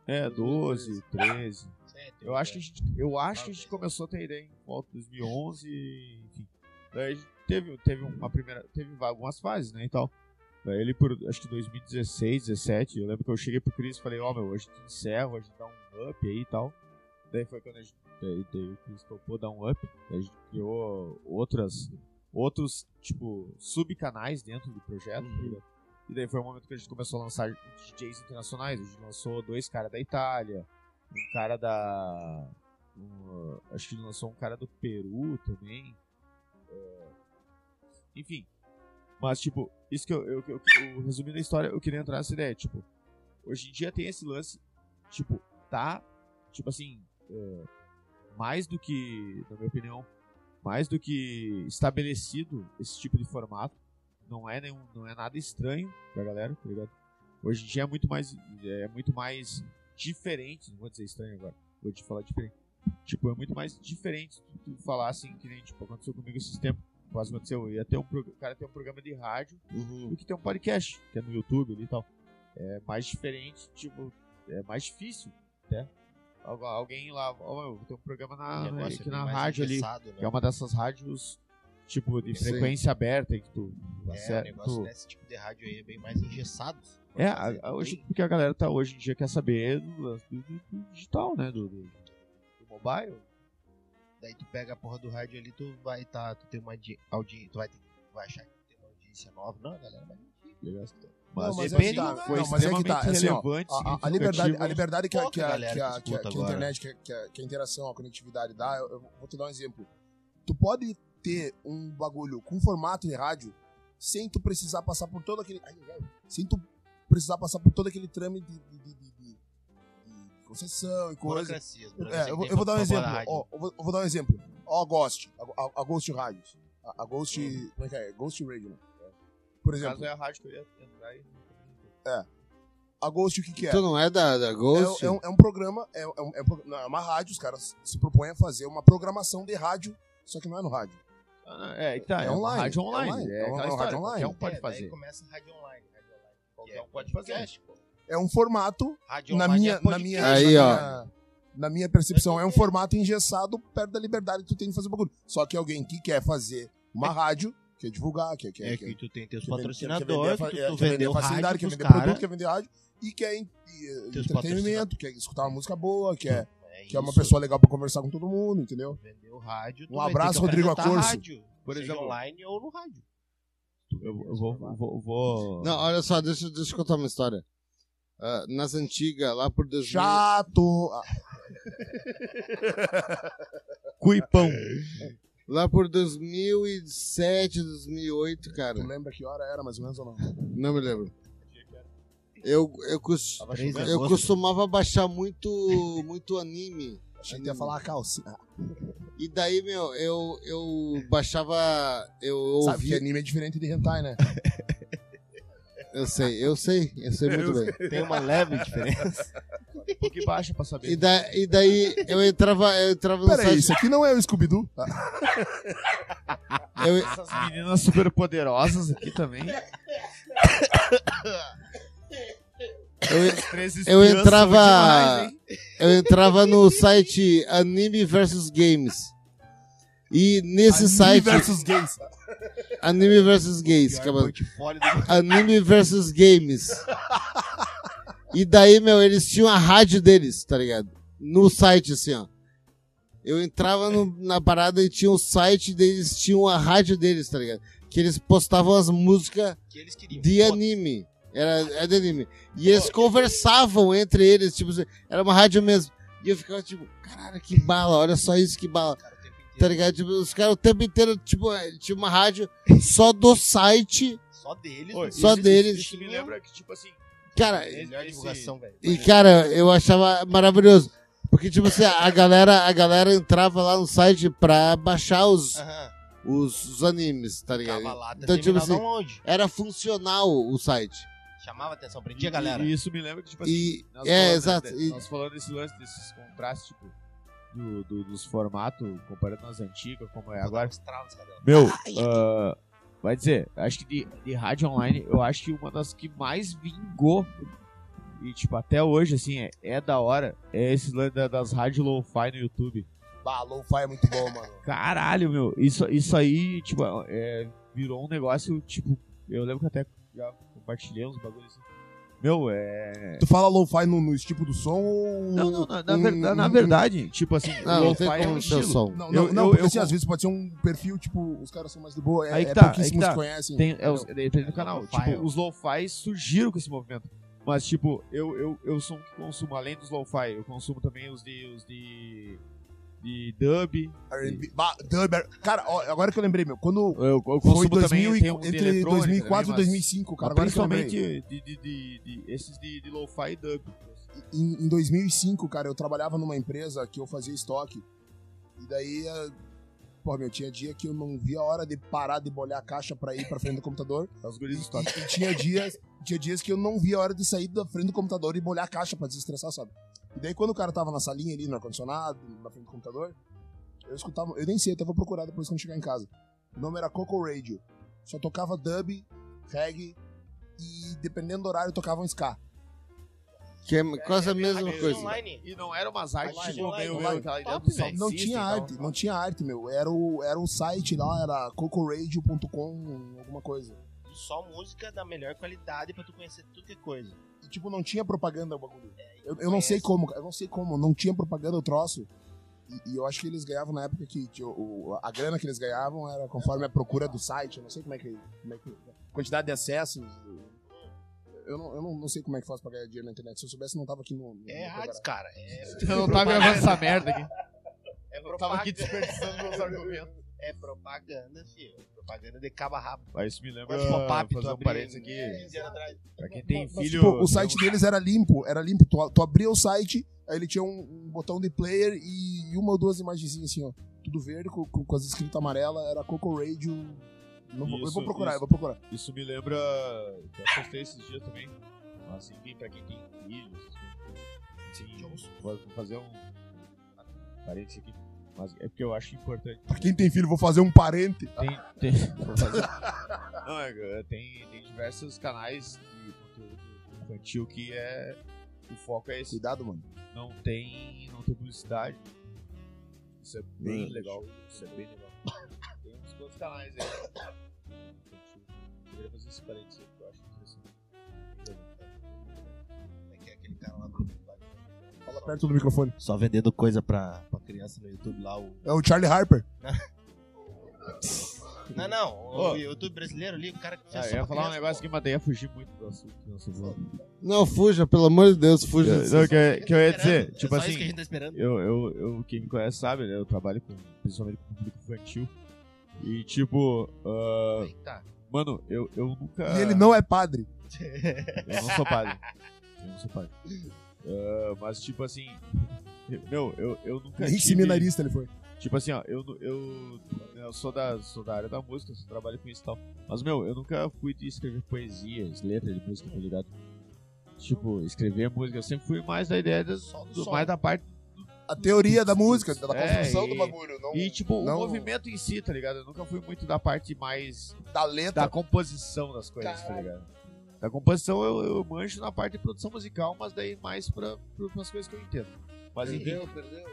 É, 12, 13. É, tem Eu acho que a gente, eu acho que a gente começou a ter ideia em volta de 2011, enfim. Daí a gente teve, teve uma primeira, teve algumas fases, né, e tal. Ele por, acho que 2016, 17, eu lembro que eu cheguei pro Cris e falei, ó, meu, hoje tu encerra, hoje dá um up aí e tal. Daí foi quando a gente, daí, daí o Cris topou dar um up, daí a gente criou outras, outros, tipo, subcanais dentro do projeto, tá ligado? E daí foi o momento que a gente começou a lançar DJs internacionais. A gente lançou dois caras da Itália, um cara da. um, acho que lançou um cara do Peru também. É, enfim. Mas, tipo, isso que eu, eu, eu, eu- resumindo a história, eu queria entrar nessa ideia. Tipo, hoje em dia tem esse lance, tipo, tá, tipo assim, é, mais do que, na minha opinião, mais do que estabelecido esse tipo de formato. Não é, nenhum, não é nada estranho pra galera, tá ligado? Hoje em dia é muito mais, é muito mais diferente, não vou dizer estranho agora, vou te falar diferente. Tipo, é muito mais diferente tu, falar assim, que nem tipo, aconteceu comigo esses tempos. Quase aconteceu, eu ia ter um, o cara tem um programa de rádio Uhum. do que ter um podcast, que é no YouTube ali e tal. É mais diferente, tipo, é mais difícil, né? Algu- Alguém lá, ó, ter um programa o na, negócio é aqui na rádio ali, né? que é uma dessas rádios, tipo, de Sim. frequência aberta, que tu... É, o acer- negócio tu- desse tipo de rádio aí é bem mais engessado. É, a- a- hoje, porque a galera tá hoje em dia quer saber do- do- do digital, né? Do, do, do mobile. Daí tu pega a porra do rádio ali, tu vai tá, tu tem uma audiência, tu vai, ter, tu vai achar que tem uma audiência nova. Não, a galera vai mentir. Não, mas é depende, que tá, foi não, mas é que tá, assim, ó, A, a- liberdade, a liberdade que, a, que, a, que, a, que que, a, que a internet, que a, que, a, que a interação, a conectividade dá, eu, eu vou te dar um exemplo. Tu pode ter um bagulho com formato de rádio sem tu precisar passar por todo aquele. sem tu precisar passar por todo aquele de, de- de- de concessão e coisa. Burocracias. É, eu, vou, eu vou dar um exemplo. Ó, eu, vou, eu vou dar um exemplo. Ó, a Ghost. A, a, Ghost Rádios. A, a Ghost. Como é que é? Ghost Radio, né? Por No exemplo, caso é a rádio que eu ia entrar e... a Ghost o que, que é? Tu não é da, da Ghost? É, é um, é um programa, é, é um- é um é uma rádio, os caras se propõem a fazer uma programação de rádio, só que não é no rádio. Ah, não, É, tá, É é, online, rádio é online. É, é uma- é rádio online. Qualquer um pode é, fazer. Daí começa a rádio online. Rádio online. Qualquer que é um pode fazer. podcast, pô. É um formato, Rádio na minha, é na minha, Aí, na minha- na minha percepção, é um formato engessado perto da liberdade que tu tem de fazer o bagulho. Só que alguém que quer fazer uma rádio, quer divulgar, quer, quer, É que tu tem teus quer vender- patrocinadores, quer que vender, tu, tu quer vender vendeu facilidade, rádio quer vender cara. produto, quer vender rádio e quer e, Teus entretenimento, quer escutar uma música boa, quer, É quer uma isso. pessoa legal pra conversar com todo mundo, entendeu? Vendeu rádio. tu Um abraço, que Rodrigo Acorso. rádio, Por exemplo- online ou no rádio. Eu, eu vou, vou, vou... Não, olha só, deixa, deixa eu contar uma história. Ah, nas antigas, lá por 2000... Chato! [LAUGHS] Cuipão. Lá por 2007, 2008, cara. Tu lembra que hora era, mais ou menos, ou não? Não me lembro. Eu, eu, chovendo? eu costumava baixar muito, muito anime. Achei que ia falar a calcinha. E daí, meu, eu, eu baixava. Eu Sabe que anime é diferente de hentai, né? [LAUGHS] Eu sei, eu sei, eu sei muito bem. Tem uma leve diferença. Um pouco baixa pra saber. E, da, e daí eu entrava, eu entrava no Pera aí, site. isso aqui não é o Scooby-Doo? Ah, Eu, Essas meninas super poderosas aqui também. eu, Eu entrava- demais, eu entrava no site Anime vs Games. E nesse Anime site. versus gays. Anime vs Gays, acabou. portfólio do Anime versus Games. E daí, meu, eles tinham a rádio deles, tá ligado? No site, assim, ó. Eu entrava no- na parada e tinha o site deles, tinham a rádio deles, tá ligado? Que eles postavam as músicas que de anime. Era, era de anime. E eles conversavam entre eles, tipo, era uma rádio mesmo. E eu ficava tipo, caralho, que bala, olha só isso, que bala. Tá ligado? Tipo, os caras o tempo inteiro, tipo, eh, tinha uma rádio [LAUGHS] só do site. Só deles. Oi? Só isso- deles. Isso me lembra que, tipo assim. Cara, Melhor esse- divulgação, velho. e cara, eu achava maravilhoso. Porque, tipo assim, a galera, a galera entrava lá no site pra baixar os, Aham. os, os animes, tá ligado? Lá, Então, tipo assim, onde? era funcional o site. Chamava atenção, prendia a E- galera. E isso me lembra que, tipo assim. E, nós é, falando, exato. né, E- Nós falando desse lance, desses contrastes, tipo, do, do- dos formatos, comparando as antigas, como é agora. Meu, ah, vai dizer, acho que de, de rádio online, eu acho que uma das que mais vingou, e tipo, até hoje, assim, é, é da hora, é esse lance da- das rádios low-fi no YouTube. Bah, lo-fi é muito bom, mano. Caralho, meu, isso, isso aí, tipo, é, virou um negócio, tipo, eu lembro que até já compartilhei uns bagulhos assim. Meu, é. Tu fala lo-fi no, no tipo do som ou... Não, não, na, na um- ver- na um- verdade, tipo assim, Não, não tem lo-fi é um estilo. som. Não, não, Eu- não eu- porque eu assim, às vezes pode ser um perfil, tipo, os caras são mais de boa, é, Aí que é tá, aí pouquíssimos que tá. que conhecem. Tem, é, os, entendeu? depende do canal. Lo-fi, Tipo, os lo-fi surgiram com esse movimento. Mas, tipo, eu, eu, eu sou um que consumo, além dos lo-fi, eu consumo também os de. os de. De dub. R&B. Dub, cara, ó, agora que eu lembrei, meu, quando Eu, eu foi consumo 2000 também e- tem um de entre eletrônica 2004 e também, 2005, mas- cara, agora que eu lembrei. principalmente de, de, de, de- esses de, de lo-fi e dub. Em, em 2005, cara, eu trabalhava numa empresa que eu fazia estoque. E daí, eh, pô, meu, tinha dia que eu não via a hora de parar de bolhar a caixa pra ir pra frente do computador. [LAUGHS] Os guris do E, estoque. e tinha dias, tinha dias que eu não via a hora de sair da frente do computador e bolhar a caixa pra desestressar, sabe? E daí quando o cara tava na salinha ali, no ar-condicionado, na frente do computador, eu escutava, eu nem sei, eu até vou procurar depois quando chegar em casa. O nome era Coco Radio. Só tocava dub, reggae e dependendo do horário tocava um ska. Que é quase a mesma coisa. online. E não eram umas artes, Online, tipo, online, meio, online. Top. Não System tinha e arte, não tinha arte, meu. Era o, era o site lá, era cocoradio.com, alguma coisa. Só música da melhor qualidade pra tu conhecer tudo que é coisa. E, tipo, não tinha propaganda o bagulho. Eu, eu não sei como, eu não sei como, não tinha propaganda o troço. E, e eu acho que eles ganhavam na época que tinha o- a grana que eles ganhavam era conforme a procura do site. Eu não sei como é que. Como é que quantidade de acessos. Eu, não, eu não, não sei como é que faz pra ganhar dinheiro na internet. Se eu soubesse, não tava aqui no. no É rádios, cara. É, [LAUGHS] Eu não tava gravando essa merda aqui. é Eu tava aqui desperdiçando meus argumentos. É propaganda, filho. Propaganda de cabo a rabo. Mas isso me lembra. Quantos pop-up fazer um parênteses aqui. 15 anos atrás? Pra quem tem Mas, filho. tipo, o site deles era limpo, era limpo. Tu, tu abria o site, aí ele tinha um, um botão de player e uma ou duas imagenzinhas assim, ó. Tudo verde, com, com, com as escritas amarelas, era Coco Radio. Não vou- eu Isso, vou procurar, isso. eu vou procurar. Isso me lembra. Eu postei esses dias também. Assim, pra quem tem filho, essas coisas. Assim, vou vou fazer um. Parênteses aqui. Mas é porque eu acho importante. Pra quem tem filho, vou fazer um parente. Tem. tem fazer- Não, é, tem, tem diversos canais de conteúdo infantil que é. O foco é esse. Cuidado, mano. Não tem. Não tem publicidade. Isso é bem legal. Isso é bem legal. Tem uns quantos canais aí. Eu queria fazer esse parênteses Fala perto do microfone. Só vendendo coisa pra, pra criança no YouTube lá, o. É o Charlie Harper. [LAUGHS] Não, não, o Ô. YouTube brasileiro ali, o cara que fez Ah, só eu ia pra falar um criança, negócio pô. que mas daí ia fugir muito do assunto falando. Não, fuja, pelo amor de Deus, fuja. Eu- Não, que, eu- que eu ia dizer, Esperando, tipo é só isso assim, que a gente tá esperando. eu, eu, eu, quem me conhece sabe, né? Eu trabalho com, principalmente com público infantil. E tipo, ah, tá. mano, eu, eu nunca. E ele não é padre. Eu não sou padre. Eu não sou padre. [LAUGHS] Ah, mas tipo assim. Meu, eu, eu nunca. Nem tive- seminarista ele foi. Tipo assim, ó, eu, eu, eu sou, da, sou da área da música, eu trabalho com isso e tal. Mas, meu, eu nunca fui de escrever poesias, letras de música, tá ligado? Tipo, escrever música, eu sempre fui mais da ideia do do- mais da parte. A teoria da música, da É, construção e- do bagulho, não E, tipo, não- o movimento em si, tá ligado? Eu nunca fui muito da parte mais. da letra. da composição das coisas, tá ligado? Da composição eu, eu manjo na parte de produção musical, mas daí mais pra, pra, pras coisas que eu entendo. Mas enfim. perdeu.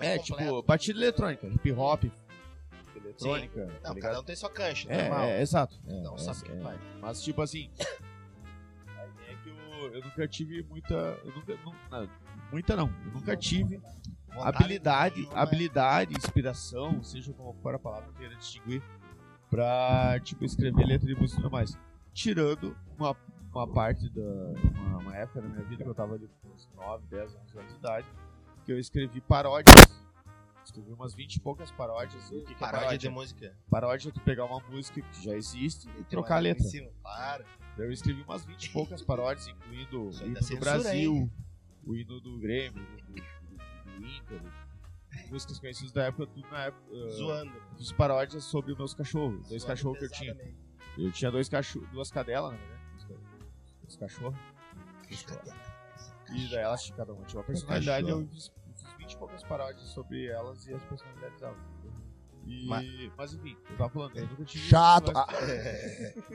É, Completo. tipo, batida eletrônica, hip hop, eletrônica, tá Não, ligado? cada um tem sua cancha, É, normal. é, exato. É, Não é, sabe o que é. faz. Mas tipo assim. [COUGHS] a ideia é que eu, eu nunca tive muita. Eu nunca, nu- não, muita não. Eu nunca tive Vontade habilidade, nenhuma, habilidade, inspiração, seja como for a palavra que eu queira distinguir, pra tipo, escrever letra de música e tudo mais. Tirando uma, uma parte da. Uma, uma época da minha vida que eu tava ali com uns 9, 10, 11 anos de idade, que eu escrevi paródias Escrevi umas 20 e poucas paródias. O que, que é Paródia paródia? de música. Paródia é tu pegar uma música que já existe e Tem trocar a uma letra. em cima, Claro. Eu escrevi umas 20 e poucas paródias, incluindo [LAUGHS] o hino do Brasil, o hino do Grêmio, do, do, do Inter. [LAUGHS] Músicas conhecidas da época, tudo na época. uh, Zoando. Fiz paródias sobre os meus cachorros. Dois Zoando cachorros que eu tinha. Eu tinha dois cachorros, duas cadelas, na verdade. Dois cachorros. E daí elas cada uma tinha uma personalidade. Eu fiz, fiz 20 e poucas paródias sobre elas e as personalidades delas. E, Mas- mas, enfim, eu tava falando, eu nunca tive. Chato. esse lance- [LAUGHS]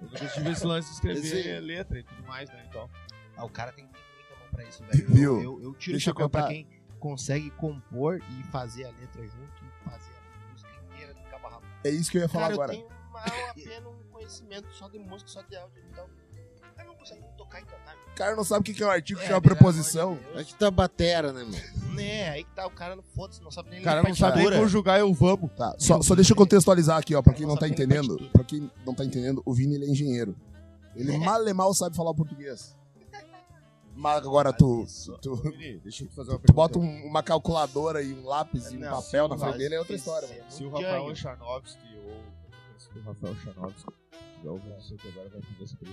Eu nunca tive esse lance de escrever Esse- letra e tudo mais, né? Então. Ah, o cara tem muita mão pra isso, velho. Viu? Eu, eu, eu tiro Deixa o chapéu pra quem consegue compor e fazer a letra junto e fazer a música inteira de cabo a rabo. É isso que eu ia falar Cara, agora. eu tenho mal apenas um conhecimento só de música, só de áudio. Então, eu tocar e cantar. meu. O cara não sabe o que é um artigo, que É, é uma preposição. É que tá batera, né, mano? Né, aí que tá, o cara não foda-se, não sabe nem O cara não sabe nem conjugar eu vamos. Tá, só, só deixa eu contextualizar aqui, ó, pra quem não tá entendendo. Pra quem não tá entendendo, o Vini ele é engenheiro. Ele mal e mal sabe falar o português. [LAUGHS] Mas agora tu, tu, tu, [LAUGHS] Vini, deixa eu te fazer uma tu pergunta. bota um- uma calculadora e um lápis e um Não, papel na frente dele, é outra história. é mano. Se o Rafael ganho. Charnovski ou se o Rafael Charnovski tiver ouvindo isso aqui agora vai isso. Tu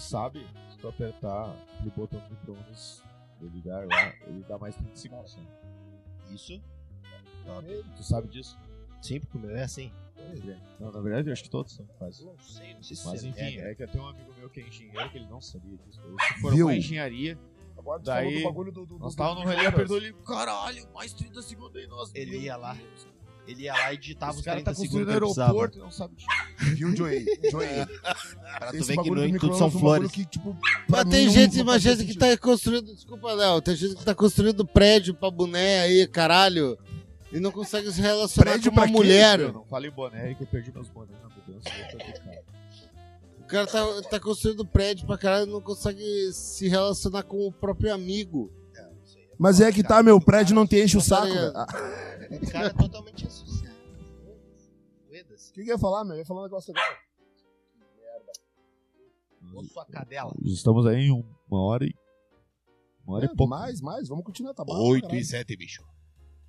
sabe, se tu apertar aquele botão do micro-ondas de ligar lá, ele dá mais 30 segundos. Né? Isso? Tu sabe disso? Sim, porque o meu é assim. Não, na verdade eu acho que todos são fazem. Não sei, não sei se Mas é enfim, regra. é que eu tenho um amigo meu que é engenheiro que ele não sabia disso. Ele se formou em engenharia, Agora tu Daí, falou do bagulho do, do, nós do- tava do no relé, apertou ele, caralho, mais 30 segundos aí, nós. Ele ia lá, Deus. Ele ia lá e digitava os cara 30 tá segundos construindo que ele precisava. aeroporto e não sabe disso. Viu, Joey? [LAUGHS] Joey. Pra tu ver que não em tudo são é flores. que, tipo, Mas tem gente, mas gente que sentido. tá construindo. Desculpa, Léo. Tem gente que tá construindo prédio pra boné aí, caralho. E não consegue se relacionar Prédio com uma quê? mulher. Eu não falei boné aí que eu perdi meus bonés na mudança. O cara tá, tá construindo prédio pra caralho e não consegue se relacionar com o próprio amigo. Mas é que tá, meu, prédio não te enche o saco. O cara é totalmente associado. O que que eu ia falar, meu? Eu ia falar um negócio legal. Ou sua cadela. Estamos aí em um- uma hora e. Uma hora É, e pouco. mais, mais, vamos continuar, tá bom? 8 caralho. e 7, bicho.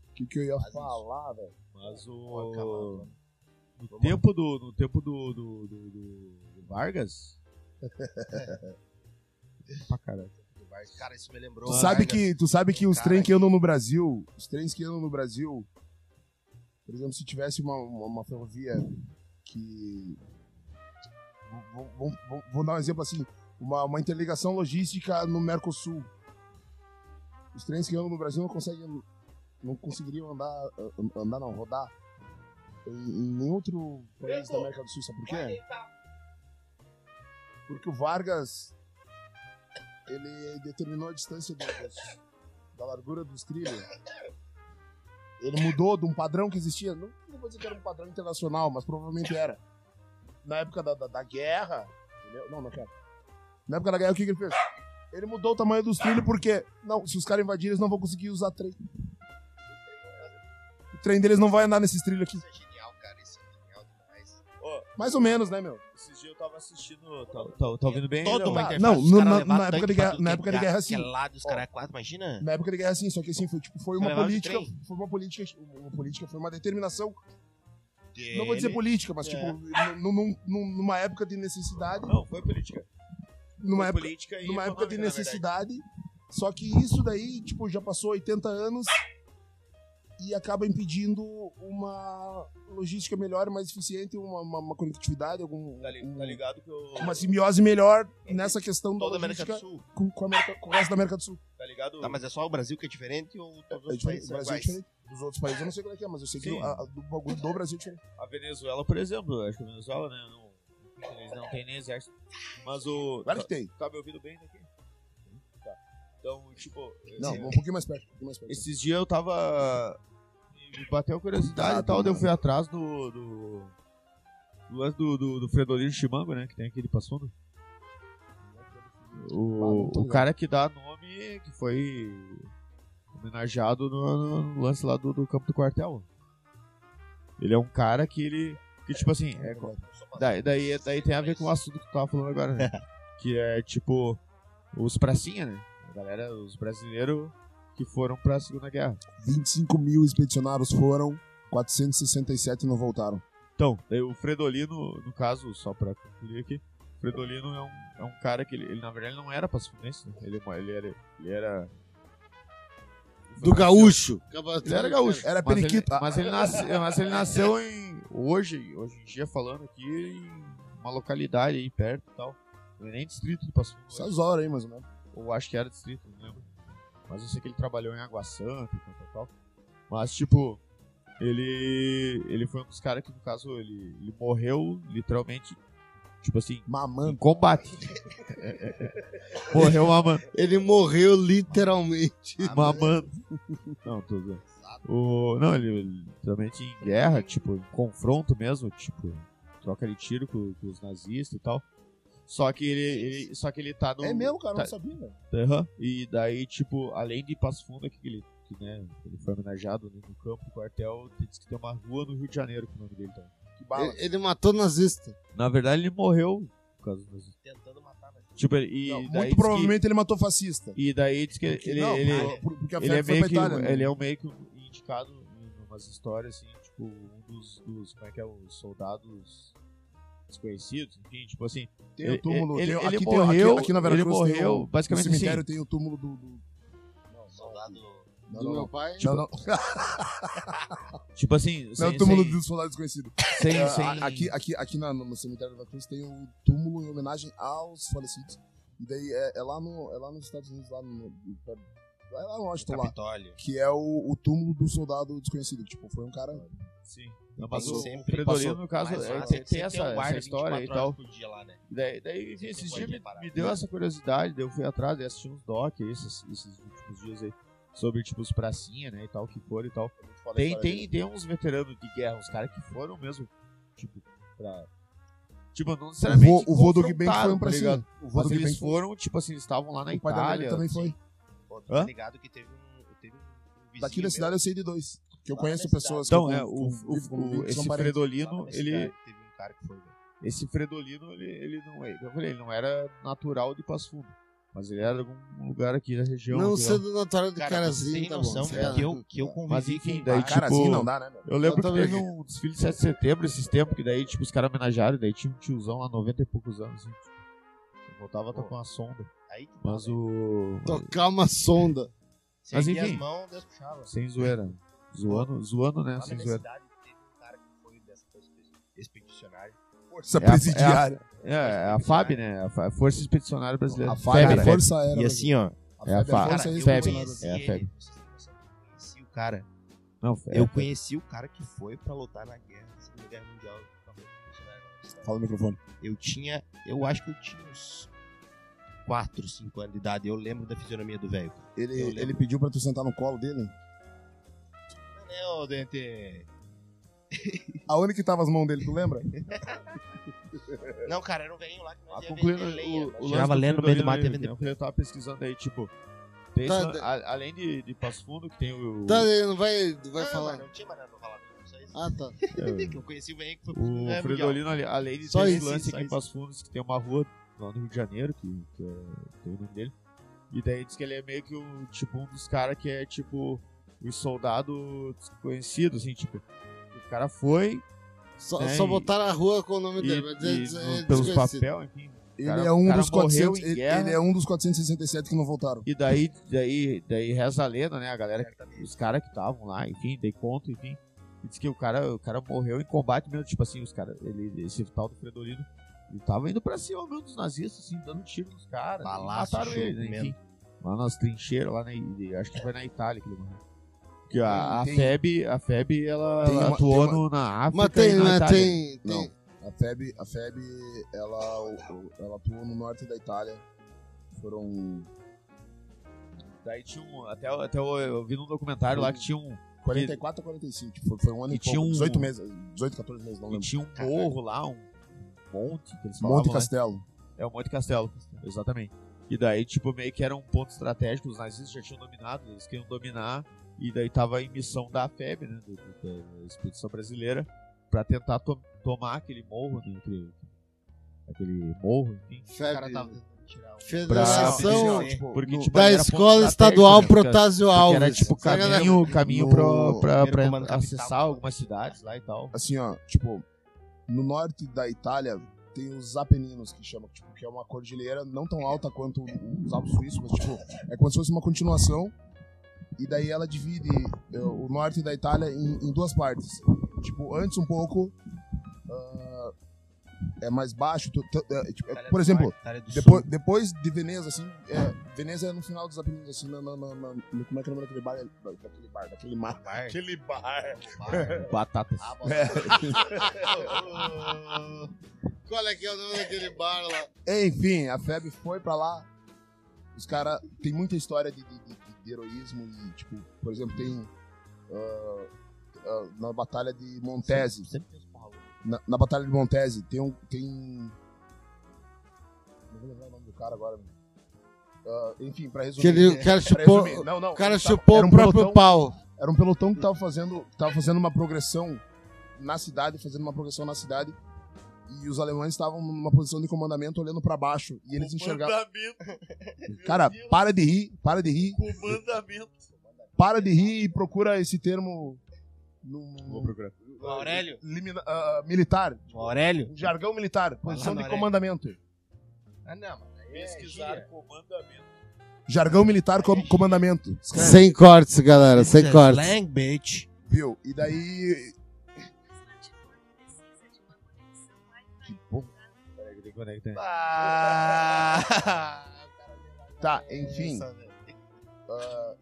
O que, que eu ia falar, velho? Mas o. No tempo do. No tempo do. do, do, do- do Vargas. [LAUGHS] pra caralho. Cara, isso me lembrou. Tu sabe, que, tu sabe que os trens que andam no Brasil, os trens que andam no Brasil, por exemplo, se tivesse uma, uma, uma ferrovia que. Vou, vou- vou- vou dar um exemplo assim: uma, uma interligação logística no Mercosul. Os trens que andam no Brasil não conseguem. Não conseguiriam andar. Andar não, rodar. Em, em nenhum outro país da América do Sul, sabe por quê? Porque o Vargas ele determinou a distância do- dos- da largura dos trilhos. Ele mudou de um padrão que existia. Não, não vou dizer que era um padrão internacional, mas provavelmente era. Na época da, da, da guerra. entendeu? Não, não quero. Na época da guerra, o que, que ele fez? Ele mudou o tamanho dos trilhos porque. Não, se os caras invadirem, eles não vão conseguir usar trem. O trem deles não vai andar nesses trilhos aqui. Mais ou menos, né, meu? Esses dias eu tava assistindo. Tá, tá, tá ouvindo bem? aí, Toda não? uma Tá, interface, não, na- na época de guerra- na época de é guerra, é lado, os Ó. caras é quatro, imagina. Na época de guerra, sim, só que assim, foi, tipo, foi uma política. Foi uma política. Uma política, foi uma determinação Dele. Não vou dizer política, mas É. tipo, num- num- num- numa época de necessidade, Não, foi política. numa foi época, política e numa época de necessidade, só que isso daí, tipo, já passou 80 anos e acaba impedindo uma logística melhor, mais eficiente, uma, uma, uma conectividade, algum, Tá, li- um- tá ligado que eu. uma simbiose melhor nessa questão da Toda a América do Sul. com, com, a América- com o resto da América do Sul. Tá ligado? Tá, mas é só o Brasil que é diferente ou todos É os diferente, países o são Brasil é. Dos outros países eu não sei como é que é, mas eu sei que Sim. a, a- do bagulho do Brasil é diferente. A Venezuela, por exemplo, acho que a Venezuela, né? Não, eles não tem nem exército. Mas o. Claro que tem. Tá me ouvindo bem daqui? Então, tipo. Não, esse- um pouquinho mais perto. Um pouquinho mais perto. Esses dias eu tava. Me bateu curiosidade e tal, daí eu fui atrás do. do. do do, do, do Fredolino Chimango, né? Que tem aquele passundo. Ah, O, tô o cara que dá nome que foi homenageado no, no lance lá do, do campo do quartel. Ele é um cara que ele. Que tipo assim, é, daí, daí, daí tem a ver com o assunto que tu tava falando agora, né? [LAUGHS] que é tipo os pracinha, né? A galera, os brasileiros que foram pra Segunda Guerra. 25 mil expedicionários foram, 467 não voltaram. Então, o Fredolino, no caso, só pra concluir aqui, o Fredolino é um, é um cara que ele, ele, na verdade, não era pacifunense, né? ele, ele era. Ele era Do gaúcho. Ele era gaúcho. Era mas periquito. Ele, mas, ele nasceu, [LAUGHS] mas ele nasceu em. Hoje, hoje em dia, falando aqui, em uma localidade aí perto e tal. Não é nem distrito de Passo Fundo. Essas horas aí, mais ou menos. Ou acho que era distrito, não lembro. Mas eu sei que ele trabalhou em Água Santa e tal, tal, tal. Mas, tipo, ele. Ele foi um dos caras que, no caso, ele, ele morreu literalmente, tipo assim, em Mamando. combate. [LAUGHS] morreu mamando. Ele morreu literalmente. [LAUGHS] mamando. Não, tô zoando. O, não, ele, ele literalmente em guerra, tipo, em confronto mesmo, tipo, troca de tiro com, com os nazistas e tal. Só que ele, ele- só que ele tá no. É mesmo, cara, tá- não sabia, velho. Aham. E daí, tipo, além de Passo Fundo, que ele, que, né, ele foi homenageado né, no campo do quartel, diz que tem uma rua no Rio de Janeiro com o nome dele também. Que bala. Ele, ele matou nazista. Na verdade, ele morreu por causa dos nazistas. Tentando matar, né? Tipo, ele, e Não, daí muito diz que- provavelmente ele matou fascista. e daí diz que ele, Porque- ele, não, ele, por- porque a ele é meio pra que Itália. né? ele é um meio que indicado em umas histórias assim tipo um dos, dos como é que é os soldados desconhecidos enfim tipo assim Tem o ele- túmulo. ele, tem, ele aqui, morreu tem, aqui, aqui na ele Veracruz tem morreu o, basicamente no cemitério assim tem o túmulo do... do... Soldado. Não, do não, meu não. pai. Não, não. [LAUGHS] tipo assim Não é sem, o túmulo sem, dos soldados desconhecidos. sem, É, sem- Aqui, aqui, aqui na- no cemitério da Veracruz tem o túmulo em homenagem aos falecidos. E daí é, é lá, no, é lá nos Estados Unidos, lá no. É lá no Washington, lá. Que é o, o túmulo do soldado desconhecido. Tipo, foi um cara. sim Não, mas Tem o, sempre- o Fredolino, passou. no caso, Mas é, lá tem, tem essa, um essa guarda história e 24 tal. lá, né? Daí, daí enfim, esses dias me, me deu essa curiosidade, daí eu fui atrás, daí assisti uns doc aí, esses, esses últimos dias aí, sobre, tipo, os pracinha, né, e tal, que foram e tal. Tem, tem, tem uns veteranos de guerra, uns caras que foram mesmo, tipo, pra... Tipo, não O necessariamente o vô do Guibank foi um confrontaram, pra tá? O vô Mas do eles foi. foram, tipo assim, eles estavam lá na O pai da Itália. Maria também foi. Pô, tá ligado que teve um. Teve um vizinho Daqui na meu- cidade eu sei de dois. Que eu conheço na pessoas Então, que é, eu o, o, que esse na Fredolino, ele, Teve um cara que foi, esse Fredolino, ele, ele não é, eu falei, ele não era natural de Passo Fundo, mas ele era de algum lugar aqui da região. Não sendo natural de Cara, carazinho, tá noção bom. que, cara. eu, que eu convivi Mas enfim, daí, tipo, assim não dá, né? meu? Eu lembro Eu que também. teve um desfile de 7 de setembro esses tempos, que daí, tipo, os caras homenagearam, daí tinha um tiozão lá, 90 e poucos anos, assim. Tipo, voltava a Pô. tocar uma sonda. Aí que tá, Mas o. Tocar uma sonda. Se [LAUGHS] mas enfim. as mãos, Deus puxava. Sem zoeira. Zoando, zoando, né? Na zoeira. cidade teve um cara que foi dessa força expedicionária. Força É a- é a- presidiária. É, é a FAB, né? A Fa- Força Expedicionária Brasileira. A FAB, FEB, a Força Aérea. E assim, ó, A É a FAB, FAB. a cara, eu conheci É a ele, FEB. vocês têm noção, eu conheci o cara. Não, é, Eu conheci o cara que foi pra lutar na guerra, Segunda Guerra Mundial. na na. Fala no microfone. Eu tinha, eu acho que eu tinha uns 4, 5 anos de idade. Eu lembro da fisionomia do velho. Ele, ele pediu pra tu sentar no colo dele. Não, né, ô dente. Aonde que tava as mãos dele, tu lembra? [LAUGHS] Não, cara, era um velhinho lá que nós Ah, ia concluindo vender lenha. o, tirava lenha no meio do mato e ia vender. que Eu tava pesquisando aí, tipo. Tem Tá, a- além de, de Passo Fundo, que tem o. Tá, ele não vai, vai Não, falar. mas Não tinha mais nada pra falar. não, Só isso. Ah, tá. [LAUGHS] Que eu conheci o velhinho que foi pro O Guerra Mundial. Fredolino, ali- além de Só ter esse isso, lance só aqui em isso. Passo Fundo, que tem uma rua lá no Rio de Janeiro, que, que é, tem o nome dele. E daí diz que ele é meio que o, tipo, um dos caras que é, tipo, os soldados desconhecidos, assim, tipo. O cara foi Só, É, só botaram a rua com o nome e, dele. Mas é, e é no- pelos papel, enfim. Ele Cara- é um dos morreu 400. em Ele, ele é um dos 467 que não voltaram. E daí, daí, daí reza a lenda, né? A galera, que- os caras que estavam lá, enfim, dei conta, enfim. E diz que o cara, o cara morreu em combate mesmo, tipo assim, os caras, ele, esse tal do Fredolino, ele tava indo pra cima mesmo dos nazistas, assim, dando tiro nos caras. e Balaço, mataram ele, né? Enfim. Lá nas trincheiras, lá na, acho que foi na Itália que ele morreu. Porque a, a Tem- FEB, a FEB, ela, ela uma- atuou uma- no- na África Mas tem, e Itália. tem, tem. Não. A FEB, a FEB ela, ela atuou no norte da Itália. Foram Daí tinha um, até, até eu, eu vi num documentário lá que tinha um, 44 ou 45. Foi, foi um ano E e, tinha pouco. um- 18 meses. 18, 14 meses, não e lembro. tinha um morro lá, um monte, que eles Monte falavam, né? Castelo. É o Monte Castelo, exatamente. E daí, tipo, meio que era um ponto estratégico, os nazistas já tinham dominado, eles queriam dominar, e daí tava em missão da FEB, né, do- do- da Expedição Brasileira, pra tentar to- tomar aquele morro, né, aquele, aquele morro, enfim. O cara Febre. tava, Federação ó, tipo, Porque, no- tipo, da Escola Estadual né? Protásio Alves. Era tipo caminho, caminho no- pra, pra, pra comando capital. acessar algumas cidades lá e tal. assim, ó, tipo, no norte da Itália tem os Apeninos, que chama, tipo, que é uma cordilheira não tão alta quanto os Alpes Suíços, mas, tipo, é como se fosse uma continuação. E daí ela divide eh, o norte da Itália em, em duas partes. Tipo, antes um pouco ah, é mais baixo. tu- tu- é, tipo, é, por exemplo, depois, depois de Veneza, assim, é, Veneza é no final dos Apeninos, assim, na, na, na- na- como é que é o nome daquele bar? Daquele bar, daquele mar. Aquele bar. Batatas. É. [LAUGHS] Qual é que é o nome daquele bar lá? Enfim, a FEB foi pra lá. Os caras. Tem muita história de, de- de- de heroísmo e, tipo, por exemplo, tem. ah, ah, na Batalha de Montese. Sempre tem os porra louca. Na, na Batalha de Montese tem um. Tem. Não vou lembrar o nome do cara agora. Ah, enfim, pra resumir. Que ele, [LAUGHS] o cara pra chupou, resumir, não, não, o cara chupou era o um próprio pelotão- pau. Era um pelotão que tava fazendo, que tava fazendo uma progressão na cidade, fazendo uma progressão na cidade. E os alemães estavam numa posição de comandamento olhando pra baixo. E eles enxergavam. [LAUGHS] Cara, para de rir, para de rir. Comandamento. Para de rir e procura esse termo no, Vou procurar. O Aurélio? limina- ah, militar. O Aurélio? Um jargão militar. Posição no de comandamento. Ah, não, mano. é Pesquisar gíria. comandamento. Jargão militar com comandamento. Escreve, Sem cortes, galera, sem It's cortes. Slang, bitch. Viu? E daí. Ah! Tá, enfim. Ah,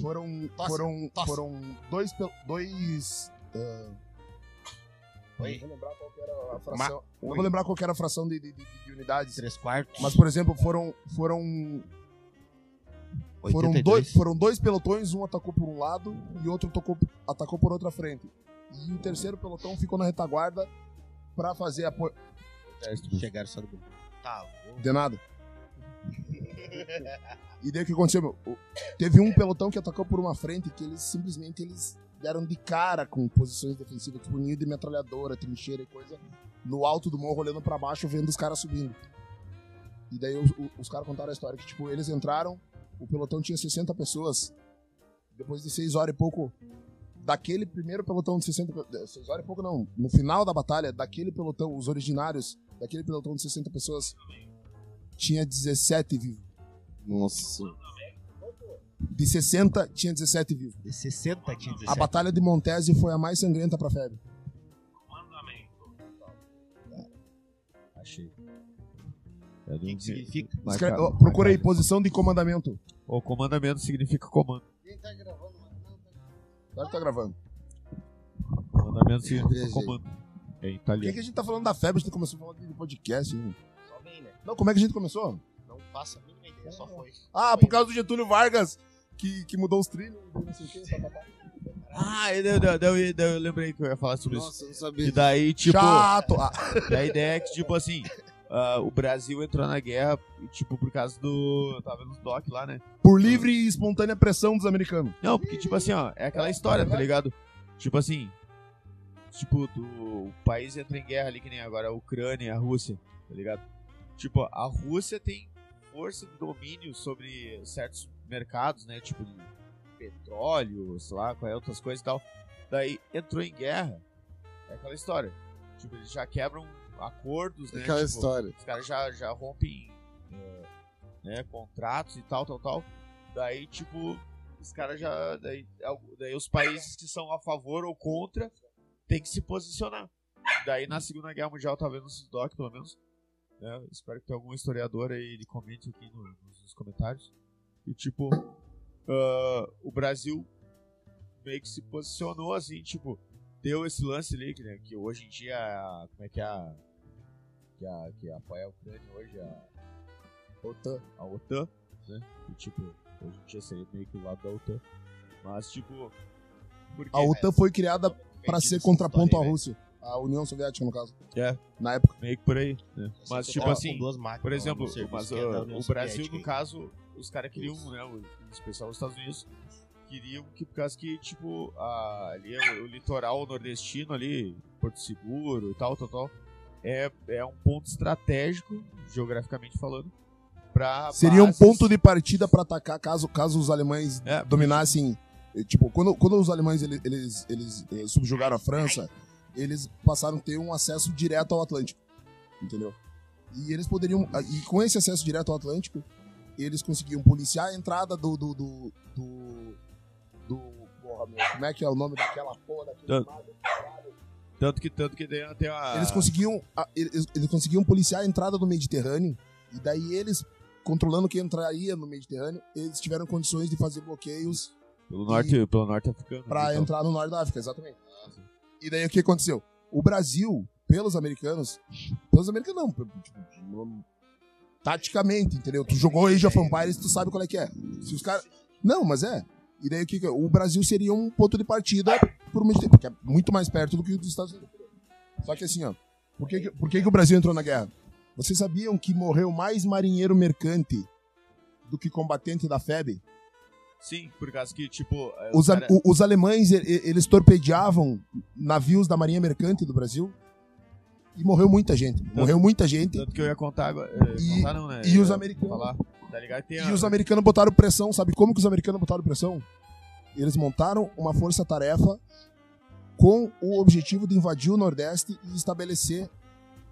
foram. Tosse, foram. tosse. Foram dois. dois ah, Oi. Não vou lembrar qual que era a fração. Não vou lembrar qual que era a fração de, de- de- de unidades. Três quartos. Mas, por exemplo, foram. Foram. Foram 82. dois, foram dois pelotões, um atacou por um lado e outro tocou, atacou por outra frente. E o terceiro pelotão ficou na retaguarda pra fazer apoio. Chegaram só no grupo. Tá, vou- De nada. E daí o que aconteceu, Teve um pelotão que atacou por uma frente que eles simplesmente eles deram de cara com posições defensivas, tipo ninho de metralhadora, trincheira e coisa, no alto do morro, olhando pra baixo, vendo os caras subindo. E daí os, os- caras contaram a história que, tipo, eles entraram, o pelotão tinha 60 pessoas. Depois de 6 horas e pouco, daquele primeiro pelotão de 60 pe- 6 horas e pouco não, no final da batalha, daquele pelotão, os originários, daquele pelotão de 60 pessoas, tinha 17 vivos. Nossa. De 60, tinha 17 vivos. De 60 tinha 17. A Batalha de Montese foi a mais sangrenta pra FEB. Achei. O que, que significa? Mas, Escreve- cara, ó, procura aí, mas, posição de comandamento. O comandamento significa comando. Quem tá gravando? Agora tá gravando. Comandamento significa comando. É Por que, italiano. que a gente tá falando da FEB? A gente começou falando de podcast, hein? Só vem, né? Não, como é que a gente começou? Não faça a mínima ideia, só foi. Ah, por causa do Getúlio Vargas, que, que mudou os trilhos, não sei o que, tá, tá, tá. Ah, eu, eu, eu, eu, eu lembrei que eu ia falar sobre isso. Nossa, eu não sabia. E daí, tipo, Chato! Ah, a ideia é que, tipo assim, ah, o Brasil entrou na guerra, tipo, por causa do. Eu tava vendo os doc lá, né? por livre e espontânea pressão dos americanos. Não, porque, tipo assim, ó, é aquela história, tá ligado? Tipo assim, tipo, do, o país entra em guerra ali, que nem agora a Ucrânia e a Rússia, tá ligado? Tipo, a Rússia tem força de domínio sobre certos mercados, né? Tipo, petróleo, sei lá, qual é outras coisas e tal. Daí entrou em guerra, é aquela história. Tipo, eles já quebram acordos, né? Aquela Tipo, história. os caras já, já rompem é, né, contratos e tal, tal, tal. Daí, tipo, os caras já. Daí, daí os países que são a favor ou contra tem que se posicionar. Daí na Segunda Guerra Mundial, tá vendo esses doc, pelo menos. né, espero que tenha algum historiador aí, ele comente aqui no- nos comentários. E tipo, ah, o Brasil meio que se posicionou assim, tipo, deu esse lance ali, que, né, que hoje em dia, a- como é que é a. Que, a, que apoia a Ucrânia hoje, a OTAN, a OTAN, né? E, tipo, hoje em dia seria meio que o lado da OTAN. Mas, tipo. Porque, A OTAN foi criada pra Perdido ser contraponto à né? Rússia. A União Soviética, no caso. É. Na época. meio que por aí, né? Mas, tipo assim, com duas máquinas por exemplo, mas, é ah, União o Brasil, no caso, os caras queriam, né? O, em especial os Estados Unidos, queriam que, por causa que, tipo, a, ali é o, o litoral nordestino ali, Porto Seguro e tal, tal, tal, é, é um ponto estratégico, geograficamente falando, pra Seria um bases- ponto de partida pra atacar caso, caso os alemães É, dominassem. Eh, Tipo, quando, quando os alemães ele- eles, eles, eh, subjugaram a França, eles passaram a ter um acesso direto ao Atlântico. Entendeu? E eles poderiam. ah, E com esse acesso direto ao Atlântico, eles conseguiam policiar a entrada do. do. do. do, do- porra, meu, como é que é o nome daquela porra daquele Tanto- que, tanto que tem uma... Eles conseguiam. a- Eles, eles conseguiam policiar a entrada do Mediterrâneo. E daí eles, controlando quem entraria no Mediterrâneo, eles tiveram condições de fazer bloqueios Pelo norte, pelo norte africano. Pra então. entrar no norte da África, exatamente. E daí o que aconteceu? O Brasil, pelos americanos, pelos americanos não, tipo, taticamente, entendeu? Tu jogou Age of Empires, tu sabe qual é que é. Se os caras... Não, mas é. E daí o que o Brasil seria um ponto de partida pro Mediterrâneo, porque é muito mais perto do que o dos Estados Unidos. Só que assim, ó, por que, que- por que, que o Brasil entrou na guerra? Vocês sabiam que morreu mais marinheiro mercante do que combatente da FEB? Sim, por causa que, tipo... é, Os, a- cara- o- os alemães, eles torpedeavam navios da Marinha Mercante do Brasil e morreu muita gente. Morreu muita gente. Tanto que eu ia contar agora. é, E- contar não, né? e os americanos- Falar, tá ligado? Tem E a- os americanos botaram pressão. Sabe como que os americanos botaram pressão? Eles montaram uma força-tarefa com o objetivo de invadir o Nordeste e estabelecer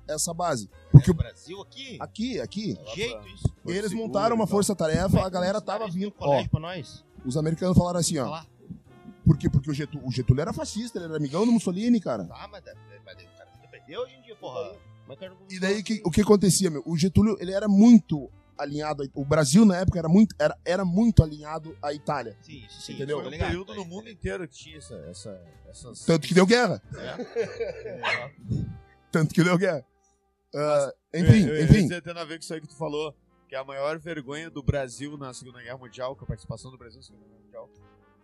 essa base. Porque o- Brasil aqui? aqui, aqui, Que jeito isso. Eles Seguro montaram uma e tal. força-tarefa, a galera tava vindo. Ó, colégio pra nós. os americanos falaram assim, Tá ó. lá. Por quê? Porque o Getúlio, o Getúlio era fascista, ele era amigão do Mussolini, cara. Tá, mas, mas o cara se perdeu hoje em dia, porra. E daí que- o que acontecia, meu? O Getúlio, ele era muito alinhado. O Brasil, na época, era muito, era, era muito alinhado à Itália. Sim, isso sim. Entendeu? Foi um ligado, período tá no mundo tá inteiro que tinha essa, essa, essas... Tanto que deu guerra. É. Tanto que deu guerra. Ah, Eu- enfim, eu, eu, enfim. Eu tendo a ver com isso aí que tu falou, que é a maior vergonha do Brasil na Segunda Guerra Mundial, com a participação do Brasil na Segunda Guerra Mundial.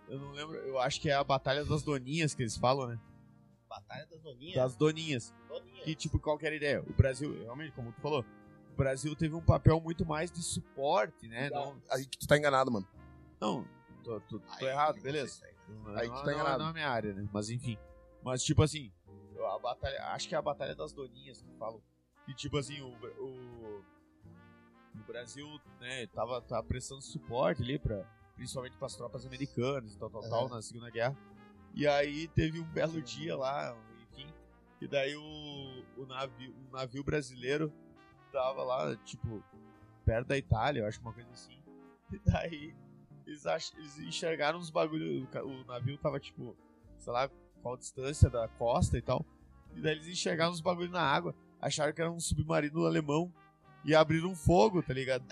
Eu não lembro, eu acho que é a Batalha das Doninhas que eles falam, né? Batalha das Doninhas. Das Doninhas. Doninhas. Que, tipo, qualquer ideia. O Brasil, realmente, como tu falou, o Brasil teve um papel muito mais de suporte, né? Não, Aí que tu tá enganado, mano. não tô, tô- tô Aí, errado, não beleza. Não, Aí não, tu tá não- enganado. não é minha área, né? Mas enfim. Mas tipo assim, a batalha. Acho que é a batalha das doninhas que falam. E tipo assim, o, o, o Brasil, né, tava, tava prestando suporte ali pra. Principalmente pras tropas americanas e tal, tal, tal, na Segunda Guerra. E aí teve um belo dia lá, enfim. E daí o, o, navio, o navio brasileiro tava lá, tipo, perto da Itália, eu acho uma coisa assim. [LAUGHS] E daí eles, ach, eles enxergaram uns bagulho. O, o navio tava, tipo, sei lá, qual distância da costa e tal. E daí eles enxergaram uns bagulho na água, acharam que era um submarino alemão e abriram fogo, tá ligado?